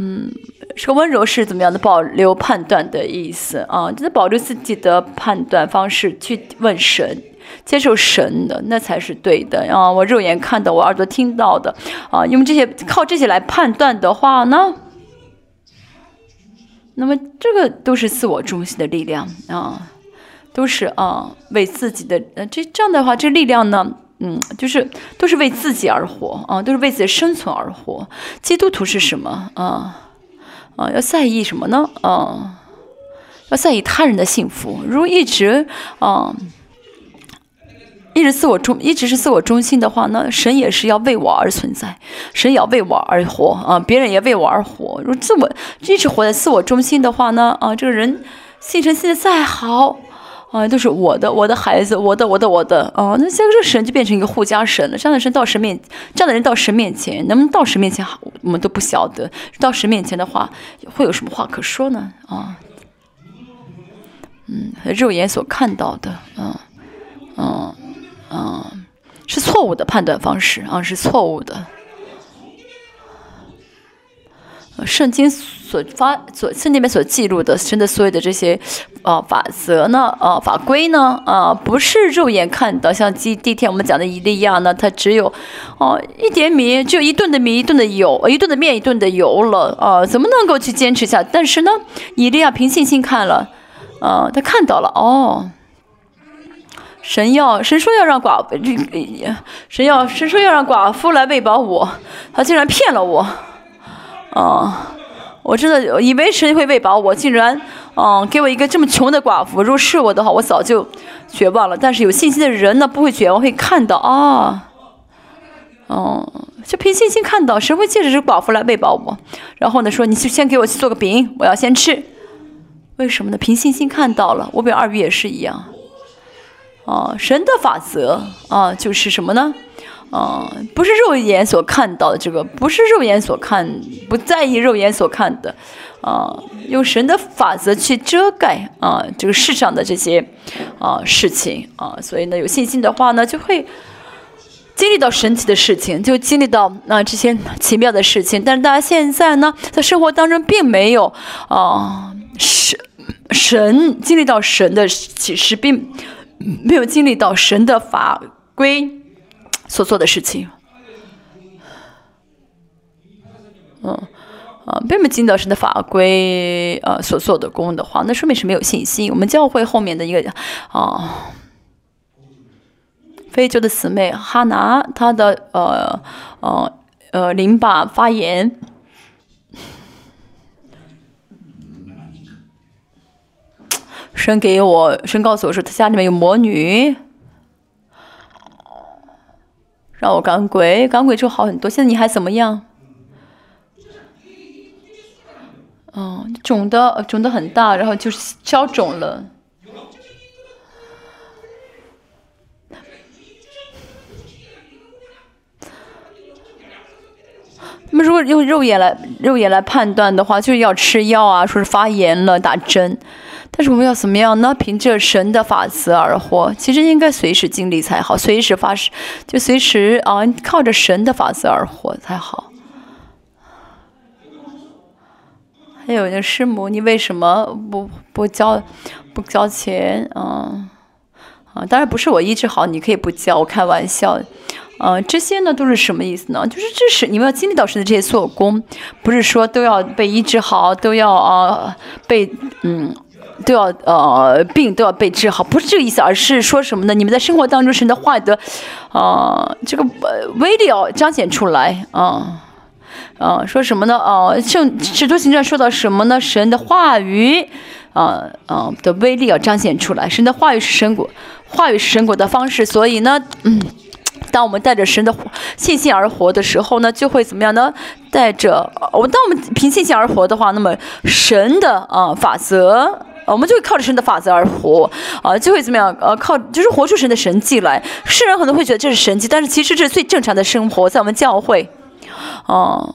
嗯，说温柔是怎么样的保留判断的意思啊？就是保留自己的判断方式去问神，接受神的，那才是对的啊！我肉眼看到，我耳朵听到的啊，用这些靠这些来判断的话呢，那么这个都是自我中心的力量啊，都是啊为自己的呃这这样的话，这力量呢？嗯，就是都是为自己而活啊，都是为自己的生存而活。基督徒是什么啊？啊，要在意什么呢？啊，要在意他人的幸福。如果一直啊，一直自我中，一直是自我中心的话呢，神也是要为我而存在，神也要为我而活啊，别人也为我而活。如果自我一直活在自我中心的话呢，啊，这个人信神信的再好。啊，都是我的，我的孩子，我的，我的，我的，哦，那这神就变成一个护家神了。这样的神到神面，这样的人到神面前，能不能到神面前，我们都不晓得。到神面前的话，会有什么话可说呢？啊，嗯，肉眼所看到的，嗯，嗯，嗯，是错误的判断方式啊，是错误的。圣经所发所圣经里面所记录的神的所有的这些呃法则呢呃法规呢啊不是肉眼看到，像第第一天我们讲的以利亚呢，他只有哦一点米，只有一顿的米，一顿的油，一顿的面，一顿的油了啊，怎么能够去坚持下？但是呢，以利亚凭信心看了啊，他看到了哦，神要神说要让寡神要神说要让寡妇来喂饱我，他竟然骗了我。啊，我真的以为神会喂饱我，竟然，嗯，给我一个这么穷的寡妇。如果是我的话，我早就绝望了。但是有信心的人呢，不会绝望，会看到啊，哦，就凭信心看到神会借着这寡妇来喂饱我。然后呢，说你去先给我去做个饼，我要先吃。为什么呢？凭信心看到了，我比二鱼也是一样。啊，神的法则啊，就是什么呢？啊，不是肉眼所看到的这个，不是肉眼所看，不在意肉眼所看的，啊，用神的法则去遮盖啊，这个世上的这些啊事情啊，所以呢，有信心的话呢，就会经历到神奇的事情，就经历到那这些奇妙的事情。但是大家现在呢，在生活当中并没有啊神神经历到神的启示，并没有经历到神的法规。所做的事情，嗯，啊，并没有经到神的法规，呃，所做的功的话，那说明是没有信心。我们教会后面的一个啊，非洲的姊妹哈拿，她的呃呃呃淋巴发炎，神给我，神告诉我说，他家里面有魔女。让我赶鬼，赶鬼就好很多。现在你还怎么样？哦，肿的肿的很大，然后就是消肿了。那么如果用肉眼来肉眼来判断的话，就是要吃药啊，说是发炎了，打针。但是我们要怎么样呢？凭着神的法则而活，其实应该随时经历才好，随时发生，就随时啊，靠着神的法则而活才好。还有那师母，你为什么不不交不交钱啊？啊，当然不是我医治好，你可以不交，我开玩笑。嗯，这些呢都是什么意思呢？就是这是你们要经历到神的这些做工，不是说都要被医治好，都要啊被嗯。都要呃病都要被治好，不是这个意思，而是说什么呢？你们在生活当中神的话语的，呃，这个威力要彰显出来啊啊，说什么呢？啊，圣使徒行传说到什么呢？神的话语啊啊的威力要彰显出来，神的话语是神果，话语是神果的方式，所以呢，嗯。当我们带着神的信心而活的时候呢，就会怎么样呢？带着我，当我们凭信心而活的话，那么神的啊法则，我们就会靠着神的法则而活啊，就会怎么样？呃，靠就是活出神的神迹来。世人可能会觉得这是神迹，但是其实这是最正常的生活，在我们教会，啊，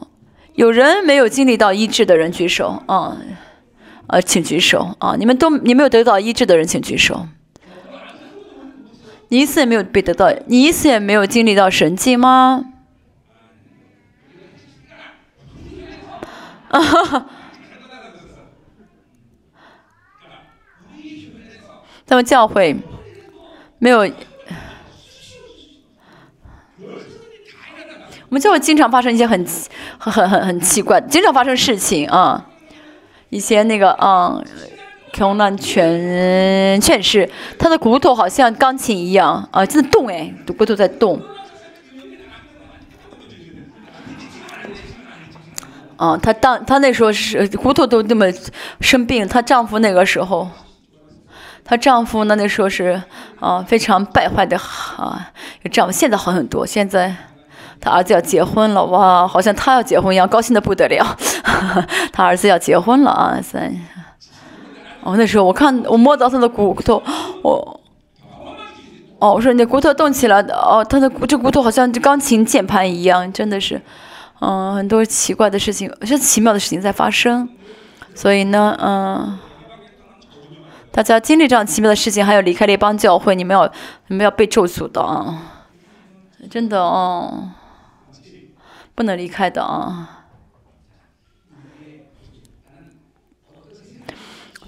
有人没有经历到医治的人举手啊，呃，请举手啊，你们都你没有得到医治的人请举手。你一次也没有被得到，你一次也没有经历到神迹吗？啊哈哈！咱们教会没有，我们教会经常发生一些很很很很奇怪，经常发生事情啊，一些那个嗯。穷难全全是，他的骨头好像钢琴一样啊，在动哎，骨头在动。啊，她当她那时候是骨头都那么生病，她丈夫那个时候，她丈夫呢那时候是啊非常败坏的啊，丈夫现在好很多，现在他儿子要结婚了哇，好像她要结婚一样，高兴的不得了，他儿子要结婚了啊三。哦，那时候我看我摸到他的骨头，我，哦，我说你的骨头动起来的，哦，他的骨这骨头好像就钢琴键盘一样，真的是，嗯，很多奇怪的事情，是奇妙的事情在发生，所以呢，嗯，大家经历这样奇妙的事情，还有离开列邦教会，你们要你们要被咒诅的啊，真的哦，不能离开的啊。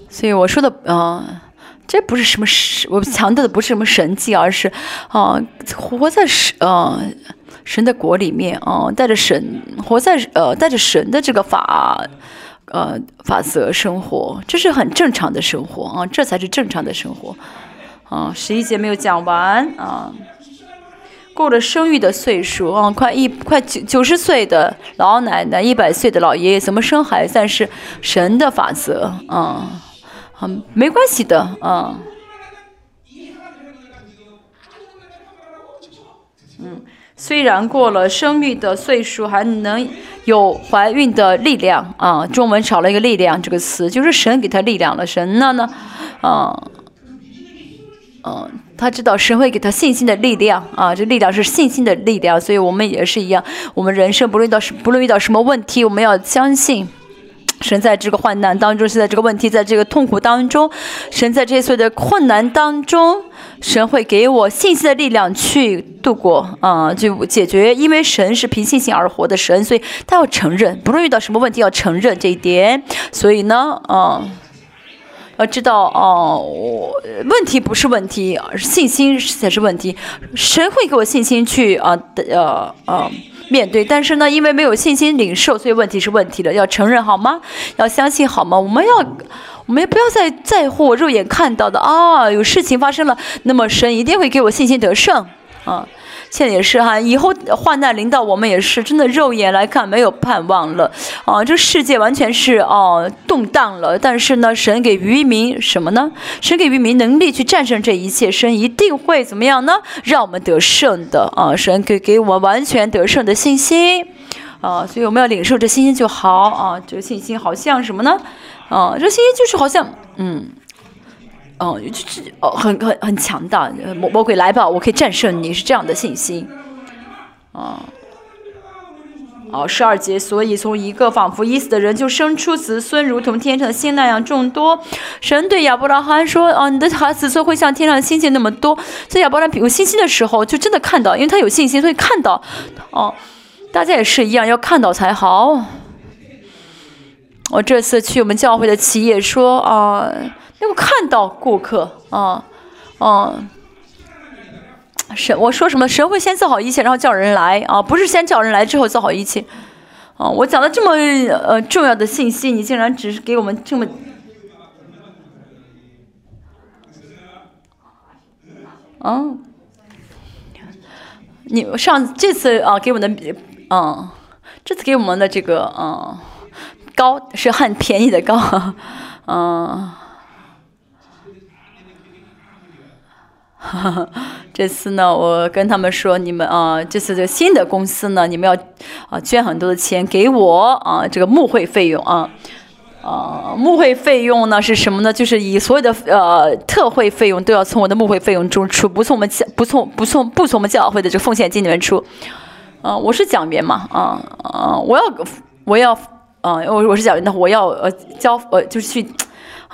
所以我说的，啊，这不是什么神，我强调的不是什么神迹，而是，啊，活在神，啊，神的国里面，啊，带着神，活在，呃，带着神的这个法，呃，法则生活，这是很正常的生活，啊，这才是正常的生活，啊，十一节没有讲完，啊，过了生育的岁数，啊，快一快九九十岁的老奶奶，一百岁的老爷爷，怎么生孩子？但是神的法则，啊。嗯，没关系的，啊，嗯，虽然过了生育的岁数，还能有怀孕的力量啊。中文少了一个“力量”这个词，就是神给他力量了。神那呢，啊，嗯，他知道神会给他信心的力量啊。这力量是信心的力量，所以我们也是一样。我们人生不论遇到什，不论遇到什么问题，我们要相信。神在这个患难当中，是在这个问题，在这个痛苦当中，神在这些所有的困难当中，神会给我信心的力量去度过啊，就解决。因为神是凭信心而活的神，所以他要承认，不论遇到什么问题，要承认这一点。所以呢，啊，要知道哦，问题不是问题，而是信心才是问题。神会给我信心去啊，呃，啊。面对，但是呢，因为没有信心领受，所以问题是问题的，要承认好吗？要相信好吗？我们要，我们也不要再在乎我肉眼看到的啊，有事情发生了，那么神一定会给我信心得胜啊。现在也是哈，以后患难临到我们也是，真的肉眼来看没有盼望了啊！这世界完全是哦动荡了，但是呢，神给渔民什么呢？神给渔民能力去战胜这一切，神一定会怎么样呢？让我们得胜的啊！神给给我们完全得胜的信心啊！所以我们要领受这信心就好啊！这个信心好像什么呢？啊，这信心就是好像嗯。哦，就是哦，很很很强大，魔魔鬼来吧，我可以战胜你，是这样的信心，啊，哦，十二节，所以从一个仿佛已死的人就生出子孙，如同天上的星那样众多。神对亚伯拉罕说：“哦，你的孩子孙会像天上的星星那么多。”所以亚伯拉罕有信心的时候，就真的看到，因为他有信心，所以看到。哦，大家也是一样，要看到才好。我这次去我们教会的企业说啊。要看到顾客啊，啊，神，我说什么？神会先做好一切，然后叫人来啊，不是先叫人来之后做好一切啊。我讲的这么呃重要的信息，你竟然只是给我们这么啊？你上这次啊给我们的啊，这次给我们的这个啊高是很便宜的高啊。这次呢，我跟他们说，你们啊，这次这个新的公司呢，你们要啊捐很多的钱给我啊，这个募会费用啊，啊，募会费用呢是什么呢？就是以所有的呃特惠费用都要从我的募会费用中出，不从我们教不从不从不从我们教会的这个奉献金里面出。啊，我是讲员嘛，啊啊，我要我要啊，我我是讲员，那我要呃交呃就是去。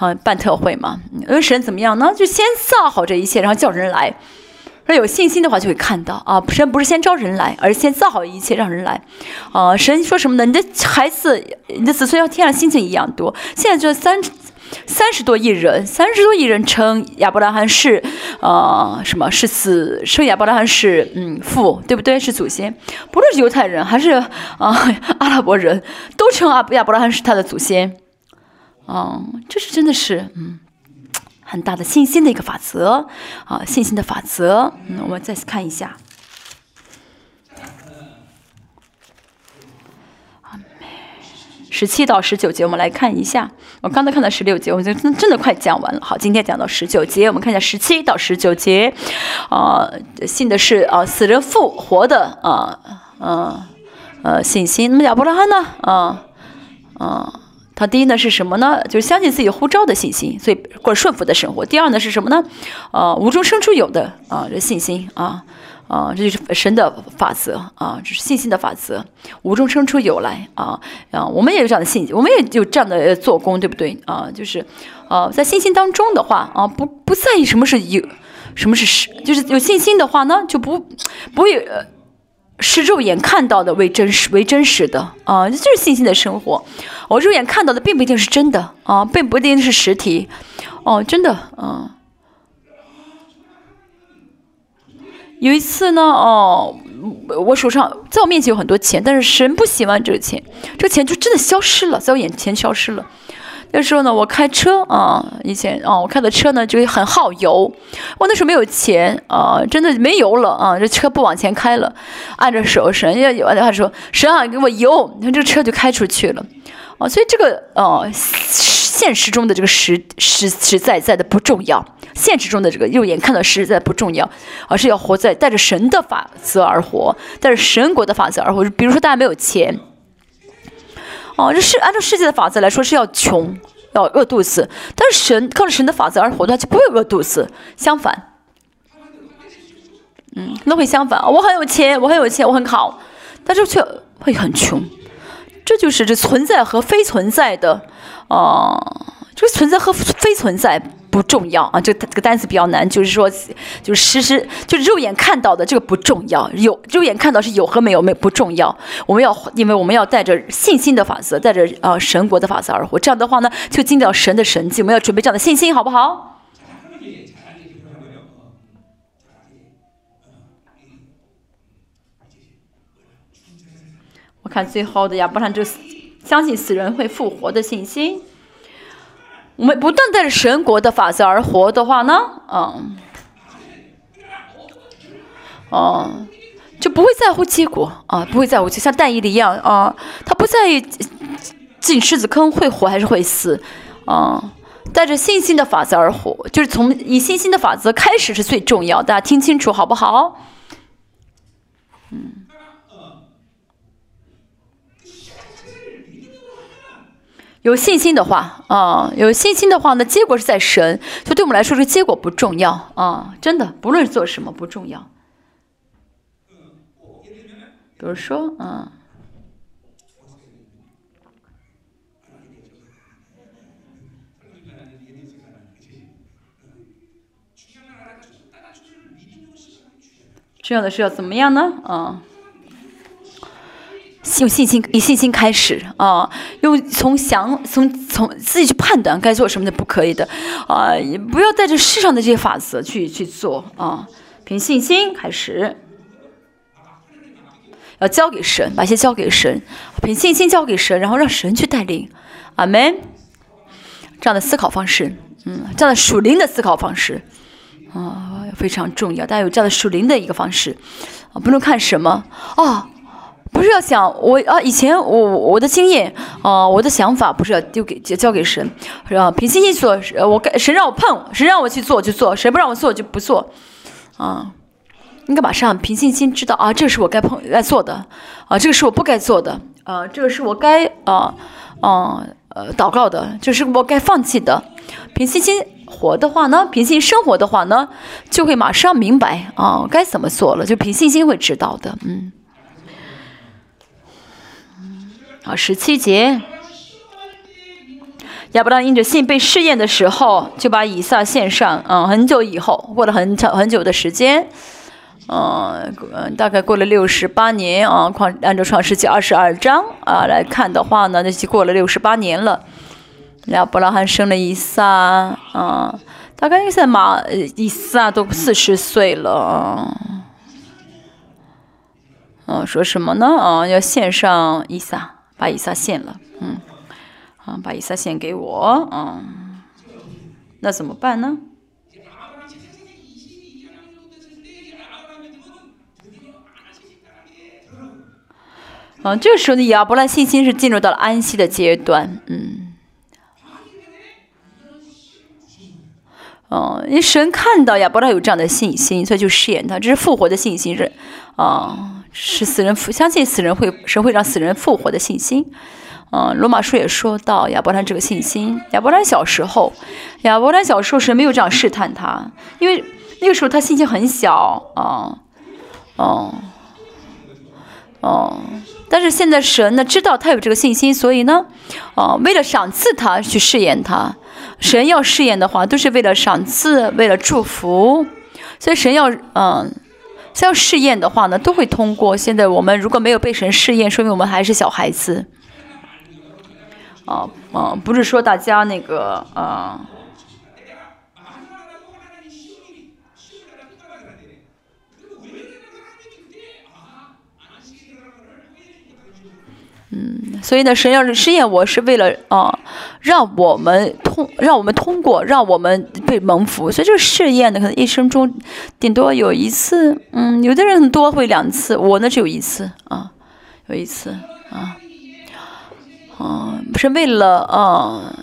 啊，办特会嘛？因为神怎么样呢？就先造好这一切，然后叫人来。说有信心的话，就会看到啊。神不是先招人来，而是先造好一切，让人来。啊，神说什么呢？你的孩子，你的子孙要天上星星一样多。现在就三三十多亿人，三十多亿人称亚伯拉罕是啊什么？是子称亚伯拉罕是嗯父，对不对？是祖先。不论是犹太人还是啊阿拉伯人，都称阿亚伯拉罕是他的祖先。嗯，这是真的是，嗯，很大的信心的一个法则啊，信心的法则。嗯，我们再次看一下，十七到十九节，我们来看一下。我刚才看到十六节，我就真真的快讲完了。好，今天讲到十九节，我们看一下十七到十九节。啊，信的是啊，死人复活的啊，嗯，呃，信心。那么亚伯拉罕呢？啊，啊。他第一呢是什么呢？就是相信自己呼召的信心，所以过顺服的生活。第二呢是什么呢？啊，无中生出有的啊，这信心啊啊，这就是神的法则啊，这是信心的法则，无中生出有来啊啊，我们也有这样的信心，我们也有这样的做工，对不对啊？就是啊，在信心当中的话啊，不不在意什么是有，什么是实，就是有信心的话呢，就不不会。是肉眼看到的为真实为真实的啊，这就是信心的生活。我肉眼看到的并不一定是真的啊，并不一定是实体哦，真的啊。有一次呢，哦，我手上在我面前有很多钱，但是神不喜欢这个钱，这个钱就真的消失了，在我眼前消失了。那时候呢，我开车啊，以前啊，我开的车呢就很耗油。我那时候没有钱啊，真的没油了啊，这车不往前开了。按着手，神要有，他说神啊，给我油，你看这个车就开出去了啊。所以这个呃，现实中的这个实实实在在的不重要，现实中的这个肉眼看到实在不重要，而是要活在带着神的法则而活，带着神国的法则而活。比如说大家没有钱。哦，这是按照世界的法则来说是要穷，要饿肚子。但是神靠着神的法则而活的话，就不会饿肚子。相反，嗯，那会相反。我很有钱，我很有钱，我很好，但是却会很穷。这就是这存在和非存在的，啊，这个存在和非存在。不重要啊，这这个单词比较难，就是说，就是实时，就是肉眼看到的这个不重要，有肉眼看到是有和没有没不重要。我们要，因为我们要带着信心的法则，带着啊神国的法则而活。这样的话呢，就经历到神的神迹。我们要准备这样的信心，好不好？我看最后的亚伯拉罕就相信死人会复活的信心。我们不断带着神国的法则而活的话呢，嗯，哦，就不会在乎结果啊，不会在乎，就像但以理一样啊，他不在意进狮子坑会活还是会死，啊，带着信心的法则而活，就是从以信心的法则开始是最重要，大家听清楚好不好？嗯。有信心的话啊，有信心的话呢，结果是在神，就对我们来说，这个结果不重要啊，真的，不论做什么不重要。比如说，嗯，重要的是要怎么样呢？啊？用信心，以信心开始啊！用从想从从自己去判断该做什么的，不可以的啊！也不要带着世上的这些法则去去做啊！凭信心开始，要交给神，把一些交给神，凭信心交给神，然后让神去带领。阿门。这样的思考方式，嗯，这样的属灵的思考方式啊，非常重要。大家有这样的属灵的一个方式啊，不能看什么啊，不是要想我啊，以前我我的经验啊，我的想法不是要丢给交给神，是吧？凭信心做，我该神让我碰，神让我去做就做，谁不让我做就不做啊。应该马上凭信心知道啊，这个是我该碰该做的啊，这个是我不该做的啊，这个是我该啊啊呃祷告的，这是我该放弃的。凭信心活的话呢，凭信心生活的话呢，就会马上明白啊该怎么做了，就凭信心会知道的。嗯，啊，十七节，亚伯拉罕因着信被试验的时候，就把以撒献上。嗯，很久以后，过了很长很久的时间。嗯，嗯，大概过了六十八年啊，创按照创世纪二十二章啊来看的话呢，那就过了六十八年了。亚伯拉罕生了以撒啊，大概现在马以撒都四十岁了啊。说什么呢？啊，要献上以撒，把以撒献了。嗯，啊，把以撒献给我。嗯，那怎么办呢？嗯，这个时候的亚伯拉信心是进入到了安息的阶段，嗯，哦，因神看到亚伯拉有这样的信心，所以就试验他，这是复活的信心，是啊，是死人复相信死人会神会让死人复活的信心，嗯，罗马书也说到亚伯拉这个信心，亚伯拉小时候，亚伯拉小时候神没有这样试探他，因为那个时候他信心很小，啊，哦，哦。但是现在神呢知道他有这个信心，所以呢，哦，为了赏赐他去试验他。神要试验的话，都是为了赏赐，为了祝福。所以神要嗯，要试验的话呢，都会通过。现在我们如果没有被神试验，说明我们还是小孩子。啊啊，不是说大家那个啊。嗯，所以呢，神要是试验我是为了啊，让我们通，让我们通过，让我们被蒙福。所以这个试验呢，可能一生中顶多有一次，嗯，有的人多会两次，我呢只有一次啊，有一次啊，啊，是为了啊。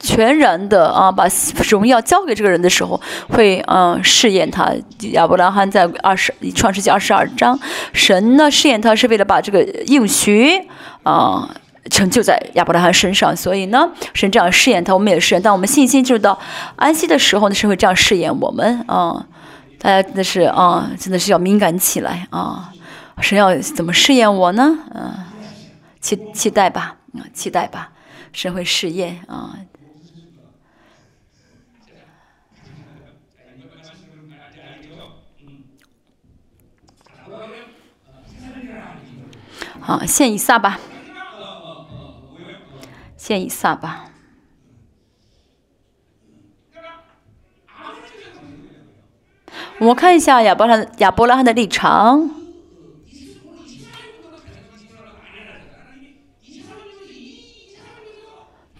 全然的啊，把荣耀交给这个人的时候，会嗯试验他。亚伯拉罕在二十创世纪二十二章，神呢试验他是为了把这个应许啊成就在亚伯拉罕身上，所以呢神这样试验他，我们也试验。当我们信心进入到安息的时候呢，神会这样试验我们啊。大家真的是啊，真的是要敏感起来啊。神要怎么试验我呢？嗯，期期待吧，啊，期待吧，神会试验啊。好，献以撒吧，献以撒吧。我们看一下亚伯拉亚伯拉罕的立场。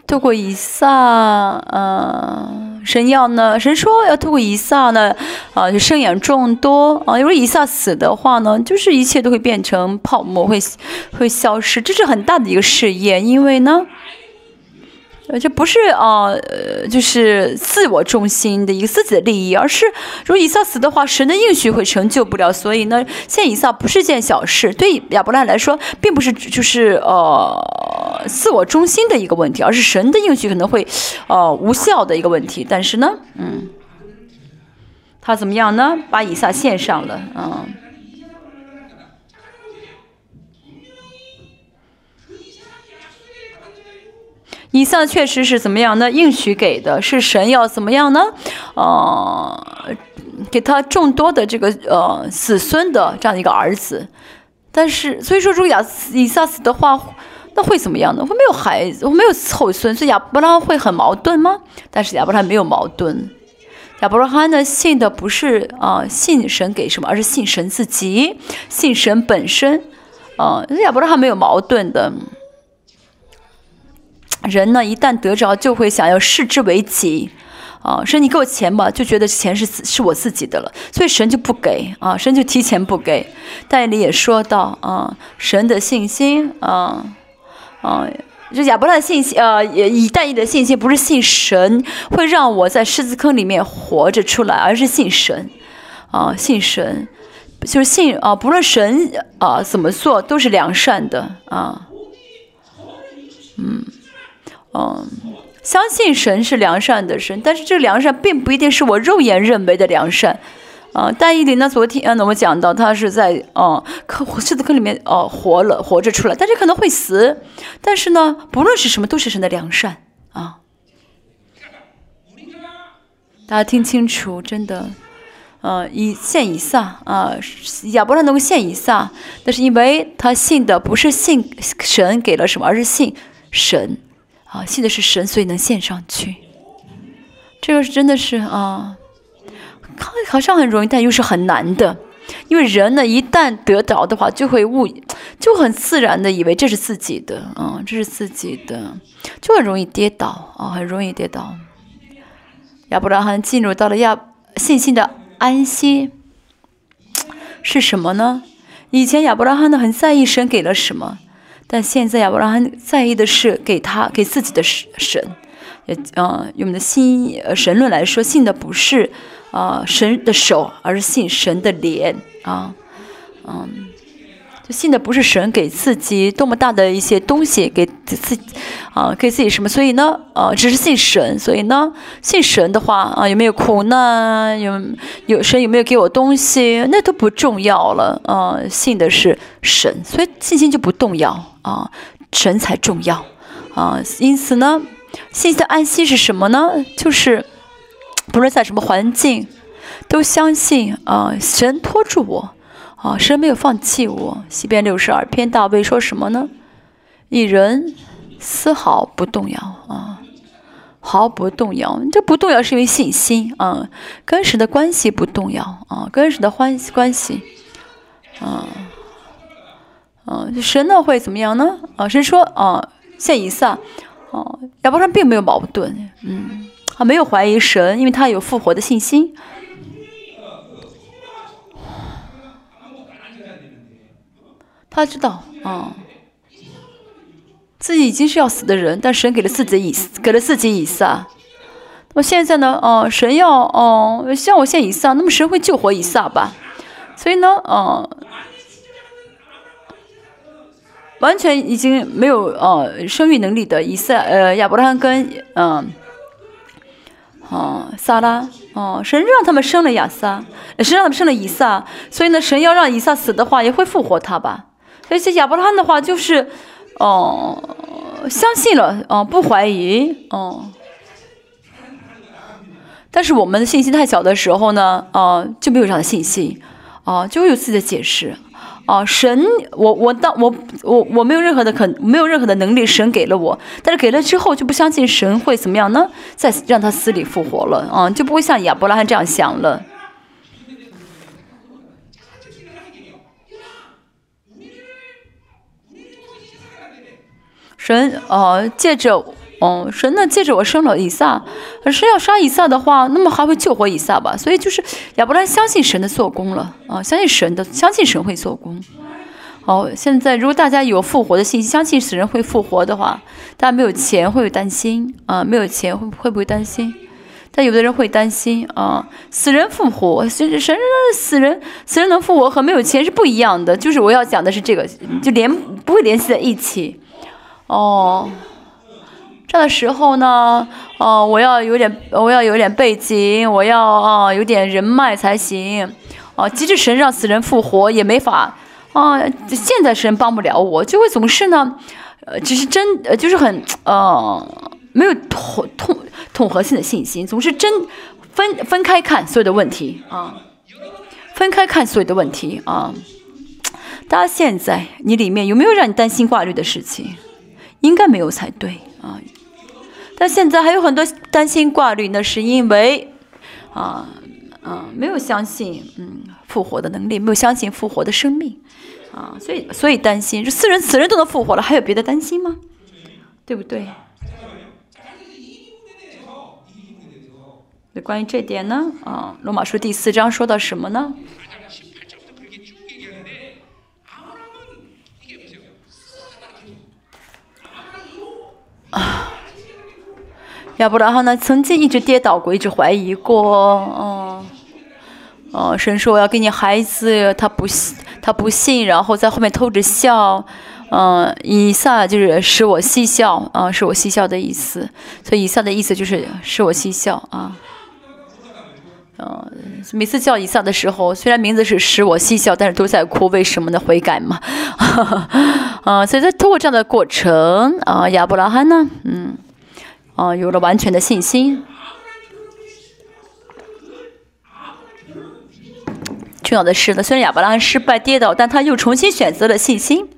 透过以撒，嗯。神要呢？神说要透过以撒呢，啊，就生养众多啊。如果以撒死的话呢，就是一切都会变成泡沫，会会消失。这是很大的一个试验，因为呢。呃，这不是啊，呃，就是自我中心的一个自己的利益，而是如果以撒死的话，神的应许会成就不了。所以呢，现以撒不是件小事，对亚伯拉来说，并不是就是呃自我中心的一个问题，而是神的应许可能会呃无效的一个问题。但是呢，嗯，他怎么样呢？把以撒献上了，嗯。以撒确实是怎么样呢？应许给的是神要怎么样呢？呃，给他众多的这个呃子孙的这样一个儿子。但是，所以说，如果亚以撒死的话，那会怎么样呢？会没有孩子，会没有后孙，所以亚伯拉罕会很矛盾吗？但是亚伯拉罕没有矛盾。亚伯拉罕呢，信的不是啊信神给什么，而是信神自己，信神本身。啊，亚伯拉罕没有矛盾的。人呢，一旦得着，就会想要视之为己，啊，神你给我钱吧，就觉得钱是是我自己的了，所以神就不给啊，神就提前不给。但里也说到啊，神的信心啊啊，就亚伯拉的信心呃，以但以的信心不是信神会让我在狮子坑里面活着出来，而是信神啊，信神。就是信啊，不论神啊怎么做都是良善的啊，嗯。嗯。相信神是良善的神，但是这个良善并不一定是我肉眼认为的良善，啊，但以理呢？昨天啊，我们讲到他是在啊坑狮子坑里面哦活了活着出来，但是可能会死，但是呢，不论是什么，都是神的良善啊。大家听清楚，真的，呃，以献以撒啊，亚伯拉能够献以撒，那是因为他信的不是信神给了什么，而是信神。啊，信的是神，所以能献上去。这个是真的是啊，好好像很容易，但又是很难的。因为人呢，一旦得着的话，就会误，就很自然的以为这是自己的，啊，这是自己的，就很容易跌倒啊，很容易跌倒。亚伯拉罕进入到了亚信心的安息，是什么呢？以前亚伯拉罕呢，很在意神给了什么。但现在呀，我让他在意的是给他给自己的神，也嗯，用我们的信神论来说，信的不是啊神的手，而是信神的脸啊，嗯。就信的不是神给自己多么大的一些东西，给自己啊，给自己什么？所以呢，呃，只是信神。所以呢，信神的话啊，有没有苦难？有有神有没有给我东西？那都不重要了啊。信的是神，所以信心就不动摇啊，神才重要啊。因此呢，信心的安息是什么呢？就是不论在什么环境，都相信啊，神托住我。啊，神没有放弃我。西边六十二篇，大卫说什么呢？一人丝毫不动摇啊，毫不动摇。这不动摇是因为信心啊，跟神的关系不动摇啊，跟神的关关系啊啊，神呢会怎么样呢？啊，神说啊，现以撒啊，亚伯拉并没有矛盾，嗯，他没有怀疑神，因为他有复活的信心。他知道，啊，自己已经是要死的人，但神给了自己以给了自己以撒。那么现在呢，哦，神要，哦，向我献以撒，那么神会救活以撒吧？所以呢，哦，完全已经没有呃生育能力的以撒，呃，亚伯拉罕跟，嗯，哦，撒拉，哦，神让他们生了亚撒，神让他们生了以撒，所以呢，神要让以撒死的话，也会复活他吧？而且亚伯拉罕的话就是，哦，相信了，哦，不怀疑，哦。但是我们的信心太小的时候呢，啊，就没有这样的信心，啊，就会有自己的解释，啊，神，我我当我我我没有任何的可没有任何的能力，神给了我，但是给了之后就不相信神会怎么样呢？再让他死里复活了，啊，就不会像亚伯拉罕这样想了。神呃借着哦神呢借着我生了以撒，可是要杀以撒的话，那么还会救活以撒吧？所以就是亚伯拉相信神的做工了啊，相信神的，相信神会做工。哦，现在如果大家有复活的信息，相信死人会复活的话，大家没有钱会有担心啊？没有钱会会不会担心？但有的人会担心啊，死人复活，神神死人死人能复活和没有钱是不一样的。就是我要讲的是这个，就连不会联系在一起。哦，这的时候呢，哦，我要有点，我要有点背景，我要啊，有点人脉才行。哦，即使神让死人复活，也没法啊。现在神帮不了我，就会总是呢，呃，只是真，呃，就是很呃，没有统统统合性的信心，总是真分分开看所有的问题啊，分开看所有的问题啊。大家现在你里面有没有让你担心挂虑的事情？应该没有才对啊，但现在还有很多担心挂虑，那是因为啊啊没有相信嗯复活的能力，没有相信复活的生命啊，所以所以担心，这死人死人都能复活了，还有别的担心吗？对不对？那关于这点呢，啊，罗马书第四章说到什么呢？啊，亚伯拉罕呢，曾经一直跌倒过，一直怀疑过，嗯，哦，神说我要给你孩子，他不信，他不信，然后在后面偷着笑。嗯，以撒就是使我嬉笑啊，使我嬉笑的意思。所以以撒的意思就是使我嬉笑啊。嗯，嗯每次叫以撒的时候，虽然名字是使我嬉笑，但是都在哭，为什么呢？悔改嘛。啊，所以在通过这样的过程啊，亚伯拉罕呢，嗯，啊，有了完全的信心。重要的是呢，虽然亚伯拉罕失败跌倒，但他又重新选择了信心。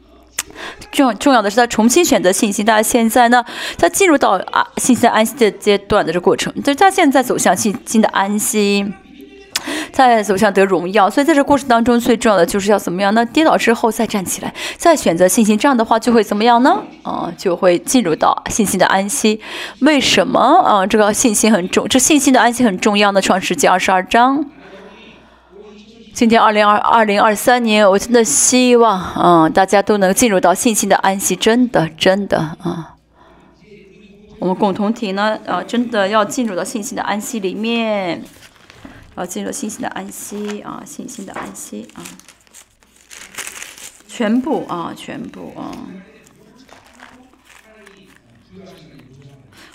重重要的是，他重新选择信心。大家现在呢，他进入到啊信心安息的阶段的这过程，就是他现在走向信心的安息，在走向得荣耀。所以在这过程当中，最重要的就是要怎么样呢？跌倒之后再站起来，再选择信心。这样的话就会怎么样呢？啊，就会进入到信心的安息。为什么啊？这个信心很重，这信心的安息很重要呢？创世纪二十二章。今天二零二二零二三年，我真的希望，嗯，大家都能进入到信心的安息，真的，真的，啊，我们共同体呢，啊，真的要进入到信心的安息里面，要进入信心的安息，啊，信心的安息，啊，全部，啊，全部，啊。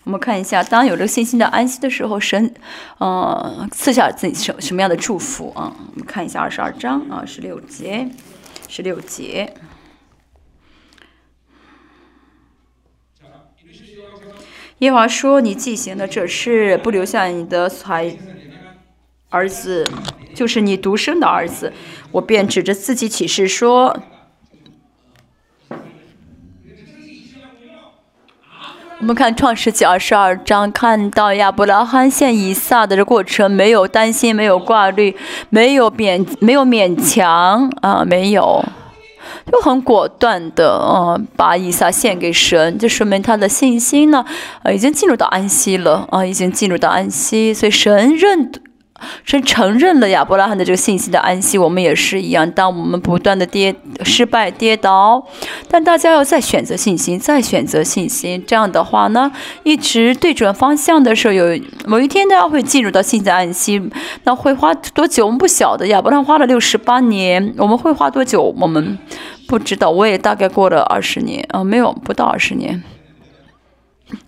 我们看一下，当有这个信心的安息的时候，神，呃，赐下自己什什么样的祝福啊？我们看一下二十二章啊，十六节，十六节。耶和华说：“你既行的这事，不留下你的才儿子，就是你独生的儿子，我便指着自己起誓说。”我们看创世纪二十二章，看到亚伯拉罕献以撒的这过程，没有担心，没有挂虑，没有勉，没有勉强啊，没有，就很果断的啊，把以撒献给神，就说明他的信心呢，啊，已经进入到安息了啊，已经进入到安息，所以神认。是承认了亚伯拉罕的这个信息的安息，我们也是一样。当我们不断的跌失败跌倒，但大家要再选择信心，再选择信心。这样的话呢，一直对准方向的时候，有某一天大家会进入到信心的安息。那会花多久？我们不晓得。亚伯拉罕花了六十八年，我们会花多久？我们不知道。我也大概过了二十年啊，没有不到二十年，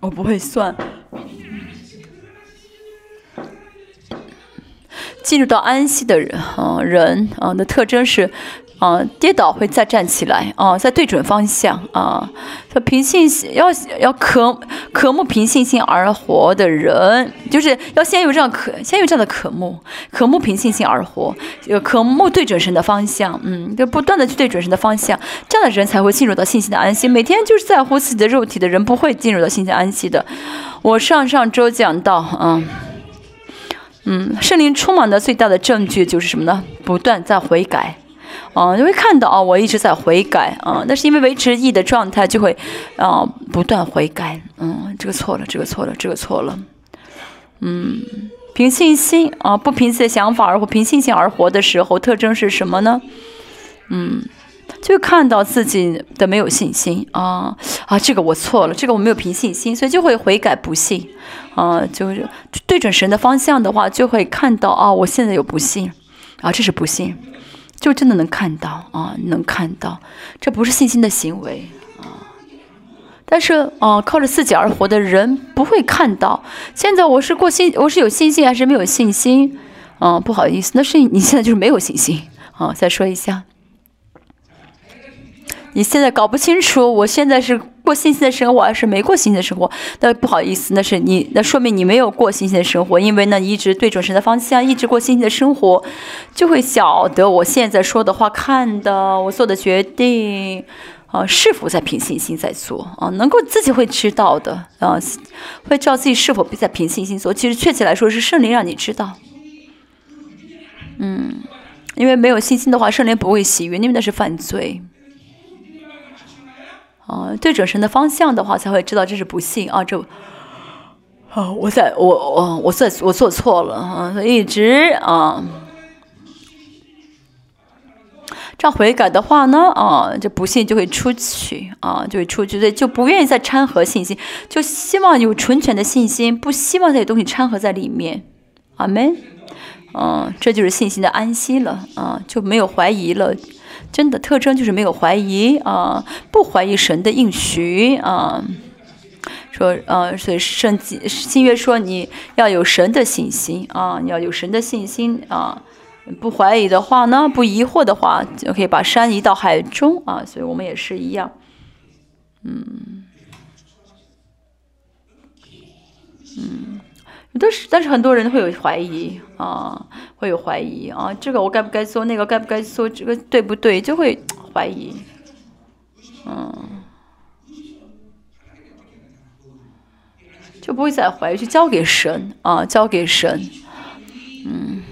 我不会算。进入到安息的人，啊，人啊的特征是，啊，跌倒会再站起来，啊，再对准方向，啊，他凭信心要要渴渴慕凭信心而活的人，就是要先有这样渴，先有这样的渴慕，渴慕凭信心而活，有渴慕对准神的方向，嗯，就不断的去对准神的方向，这样的人才会进入到信心的安息。每天就是在乎自己的肉体的人，不会进入到信心安息的。我上上周讲到，嗯。嗯，圣灵充满的最大的证据就是什么呢？不断在悔改，啊，你会看到啊，我一直在悔改啊，那是因为维持义的状态就会，啊，不断悔改，嗯，这个错了，这个错了，这个错了，嗯，凭信心啊，不凭自己的想法而活，凭信心而活的时候，特征是什么呢？嗯。就看到自己的没有信心啊啊，这个我错了，这个我没有凭信心，所以就会悔改不信啊，就是对准神的方向的话，就会看到啊，我现在有不信啊，这是不信，就真的能看到啊，能看到，这不是信心的行为啊。但是啊，靠着自己而活的人不会看到，现在我是过信，我是有信心还是没有信心？啊，不好意思，那是你现在就是没有信心啊。再说一下。你现在搞不清楚，我现在是过信心的生活还是没过信心的生活？那不好意思，那是你，那说明你没有过信心的生活，因为呢，一直对准神的方向，一直过信心的生活，就会晓得我现在说的话、看的、我做的决定，啊，是否在凭信心在做啊？能够自己会知道的啊，会知道自己是否在凭信心做。其实确切来说，是圣灵让你知道。嗯，因为没有信心的话，圣灵不会喜悦，因为那是犯罪。啊，对准神的方向的话，才会知道这是不幸啊！这啊，我在我我我在我做错了啊，一直啊，这样悔改的话呢，啊，这不幸就会出去啊，就会出去，所以就不愿意再掺和信心，就希望有纯全的信心，不希望这些东西掺和在里面。阿门。嗯，这就是信心的安息了啊，就没有怀疑了。真的特征就是没有怀疑啊，不怀疑神的应许啊。说，呃，所以圣经新约说你要有神的信心啊，你要有神的信心啊，不怀疑的话呢，不疑惑的话，就可以把山移到海中啊。所以我们也是一样，嗯，嗯，但是，但是很多人会有怀疑啊，会有怀疑啊，这个我该不该做，那个该不该做，这个对不对，就会怀疑，嗯。就不会再怀疑，就交给神啊，交给神。嗯，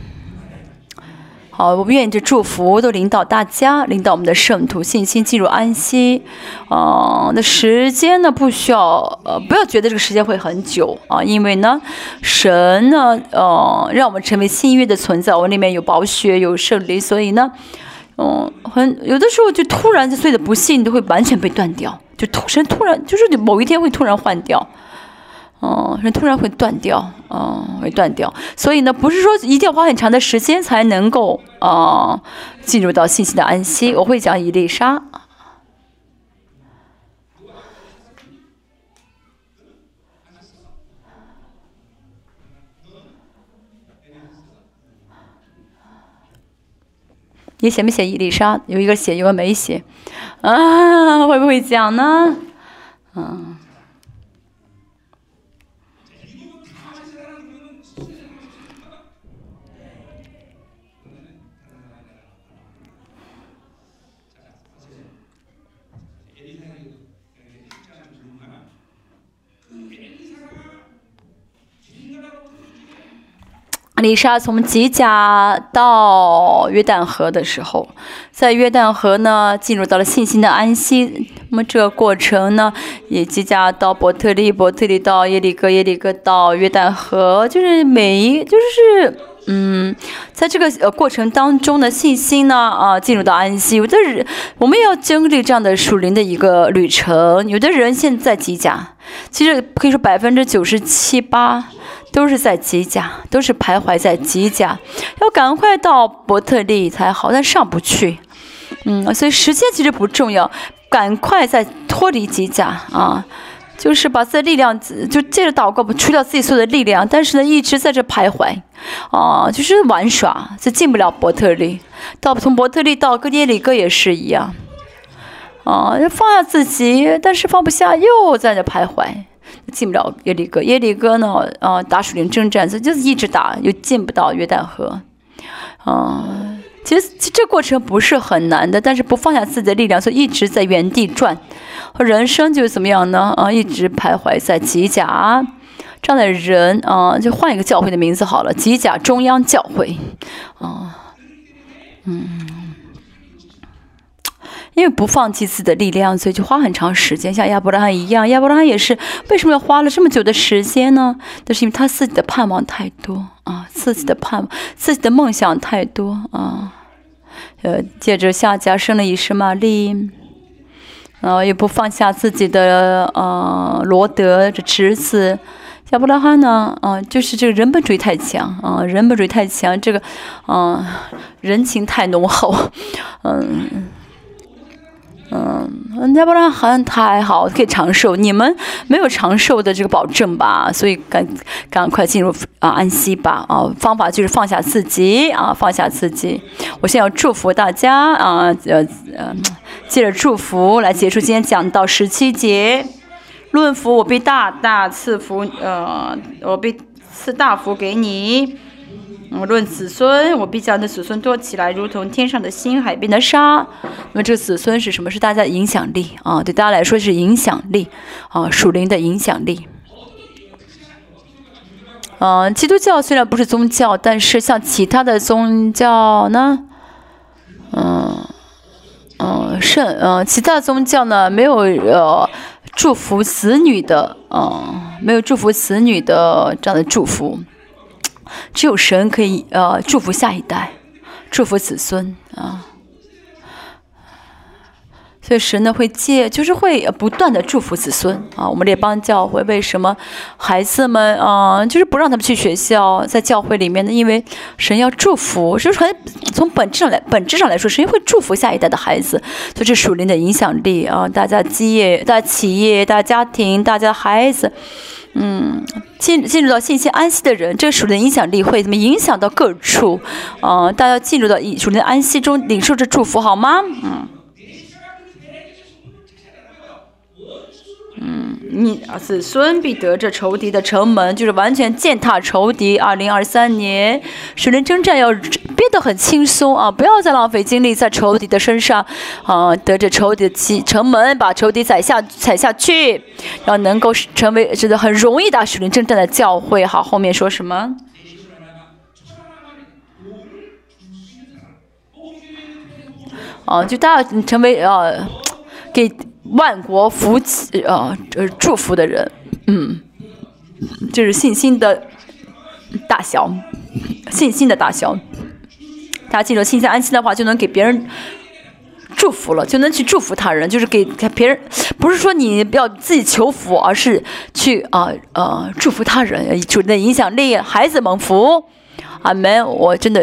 好，我们愿意这祝福都领导大家，领导我们的圣徒信心进入安息。啊，那时间呢不需要，呃，不要觉得这个时间会很久啊，因为呢，神呢，呃，让我们成为新约的存在，我们里面有宝血，有圣灵，所以呢，嗯，很有的时候就突然就，所有的不幸都会完全被断掉，就突神突然就是某一天会突然换掉。哦，人突然会断掉，哦，会断掉，所以呢，不是说一定要花很长的时间才能够啊进入到信息的安息。我会讲伊丽莎，你写没写伊丽莎？有一个写，有个没写，啊，会不会讲呢？嗯。丽莎从吉甲到约旦河的时候，在约旦河呢，进入到了信心的安息。那么这个过程呢，也吉甲到伯特利，伯特利到耶利哥，耶利哥到约旦河，就是每一，就是嗯，在这个呃过程当中的信心呢，啊，进入到安息。有的人，我们要经历这样的属灵的一个旅程。有的人现在吉甲，其实可以说百分之九十七八。都是在吉甲，都是徘徊在吉甲，要赶快到伯特利才好，但上不去。嗯，所以时间其实不重要，赶快再脱离吉甲啊，就是把自己的力量就借着祷告，不除掉自己所有的力量，但是呢，一直在这徘徊，啊，就是玩耍，就进不了伯特利。到从伯特利到哥耶里哥也是一样，啊，放下自己，但是放不下，又在这徘徊。进不了耶利哥，耶利哥呢？啊，打属灵征战，所以就是一直打，又进不到约旦河。啊，其实这过程不是很难的，但是不放下自己的力量，所以一直在原地转。人生就是怎么样呢？啊，一直徘徊在吉甲这样的人啊，就换一个教会的名字好了，吉甲中央教会。啊，嗯。因为不放弃自己的力量，所以就花很长时间，像亚伯拉罕一样。亚伯拉罕也是为什么要花了这么久的时间呢？那是因为他自己的盼望太多啊，自己的盼望、自己的梦想太多啊。呃，接着夏家生了以实玛利，然后也不放下自己的呃罗德这侄子。亚伯拉罕呢，啊，就是这个人本主义太强啊，人本主义太强，这个嗯，人情太浓厚，嗯。嗯，要不然好像太好，可以长寿。你们没有长寿的这个保证吧？所以赶赶快进入啊安息吧啊！方法就是放下自己啊，放下自己。我现在要祝福大家啊，呃呃，借着祝福来结束今天讲到十七节。论福，我必大大赐福，呃，我必赐大福给你。嗯，论子孙，我必将的子孙多起来，如同天上的星、海边的沙。那么这个子孙是什么？是大家的影响力啊！对大家来说是影响力啊，属灵的影响力。嗯，基督教虽然不是宗教，但是像其他的宗教呢，嗯嗯，圣嗯，其他宗教呢没有呃祝福子女的，嗯，没有祝福子女的这样的祝福，只有神可以呃祝福下一代，祝福子孙啊。所以神呢会借，就是会不断的祝福子孙啊。我们列邦教会为什么孩子们啊，就是不让他们去学校，在教会里面呢？因为神要祝福，就是很从本质上来，本质上来说，神会祝福下一代的孩子，就是属灵的影响力啊。大家基业、大企业、大家庭、大家的孩子，嗯，进进入到信息安息的人，这个属灵的影响力会怎么影响到各处嗯？大家进入到属灵的安息中，领受着祝福，好吗？嗯。嗯，你子孙必得这仇敌的城门，就是完全践踏仇敌。二零二三年，水灵征战要变得很轻松啊！不要再浪费精力在仇敌的身上啊！得着仇敌的城门，把仇敌踩下踩下去，要能够成为这个很容易的水灵征战的教会。好，后面说什么？啊，就大家成为呃，给。万国福气啊，呃，祝福的人，嗯，就是信心的大小，信心的大小。大家记住，信心安心的话，就能给别人祝福了，就能去祝福他人，就是给别人，不是说你不要自己求福，而是去啊呃祝福他人，主的影响力，孩子蒙福，阿门。我真的。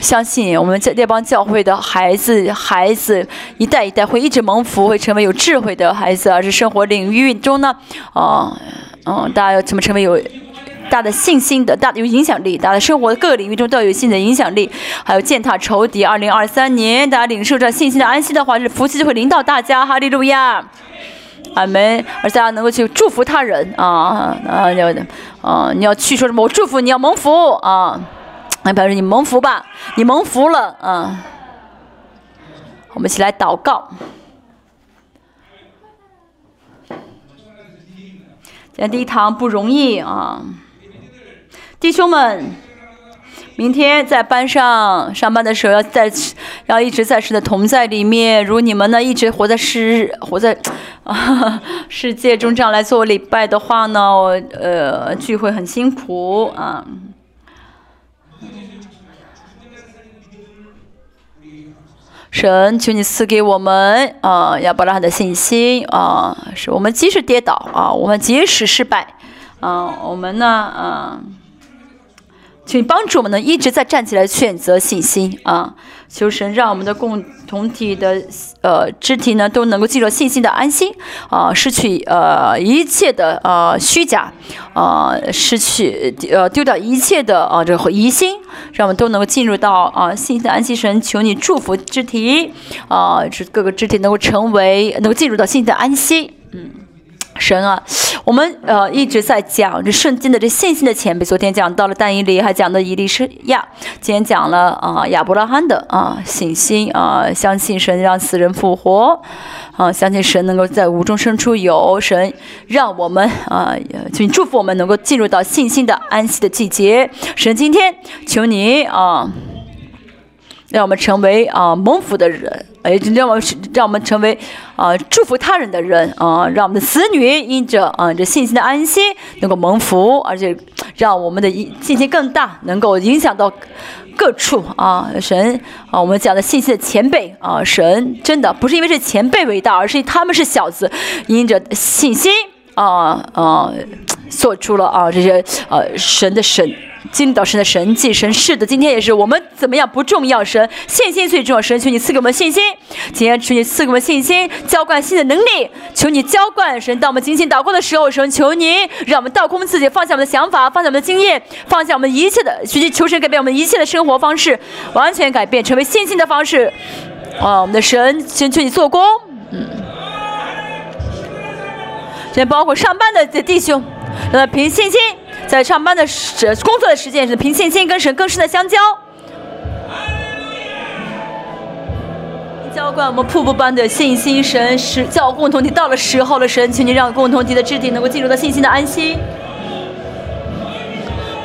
相信我们这这帮教会的孩子，孩子一代一代会一直蒙福，会成为有智慧的孩子，而是生活领域中呢，啊，嗯，大家要怎么成为有大的信心的、大的有影响力？大家生活各个领域中都要有新的影响力，还有践踏仇敌。二零二三年，大家领受着信心的安息的话，是福气就会临到大家。哈利路亚，阿门。而大家能够去祝福他人啊啊，要啊，你要去说什么？我祝福你要蒙福啊。来表示你蒙福吧，你蒙福了啊！我们一起来祷告。今天第一堂不容易啊，弟兄们，明天在班上上班的时候要在要一直在世的同在里面。如你们呢一直活在世活在啊世界中这样来做礼拜的话呢，呃聚会很辛苦啊。神，求你赐给我们啊，亚伯拉罕的信心啊，是我们即使跌倒啊，我们即使失败啊，我们呢啊。请帮助我们呢一直在站起来选择信心啊！求神让我们的共同体的呃肢体呢都能够进入信心的安心啊，失去呃一切的呃虚假啊，失去呃丢掉一切的啊这个疑心，让我们都能够进入到啊信心的安息神，求你祝福肢体啊，这各个肢体能够成为能够进入到信心的安息，嗯。神啊，我们呃一直在讲这圣经的这信心的前辈，昨天讲到了但以理，还讲到以利士亚，今天讲了啊亚伯拉罕的啊信心啊，相信神让死人复活啊，相信神能够在无中生出有，神让我们啊，请祝福我们能够进入到信心的安息的季节。神今天求你啊。让我们成为啊蒙福的人，哎，让我们让我们成为啊祝福他人的人啊，让我们的子女因着啊这信心的安心能够蒙福，而且让我们的信心更大，能够影响到各处啊神啊，我们讲的信心的前辈啊神真的不是因为是前辈伟大，而是他们是小子，因着信心啊啊做出了啊这些呃神的神。经历到神的神迹，神是的，今天也是我们怎么样不重要，神信心最重要。神求你赐给我们信心，今天求你赐给我们信心，浇灌新的能力。求你浇灌神，当我们精心祷告的时候，神求你让我们倒空自己，放下我们的想法，放下我们的经验，放下我们一切的，学习求神改变我们一切的生活方式，完全改变，成为信心的方式。啊，我们的神，先求你做工。嗯，现在包括上班的弟兄，让他凭信心。在上班的时工作的时间是凭信心跟神更深的相交，浇灌我们瀑布般的信心，神是叫共同体到了时候了，神，请你让共同体的肢体能够进入到信心的安息。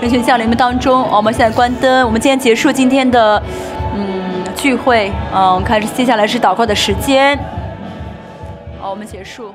人群降临当中，我们现在关灯，我们今天结束今天的嗯聚会，嗯，我们开始接下来是祷告的时间，好，我们结束。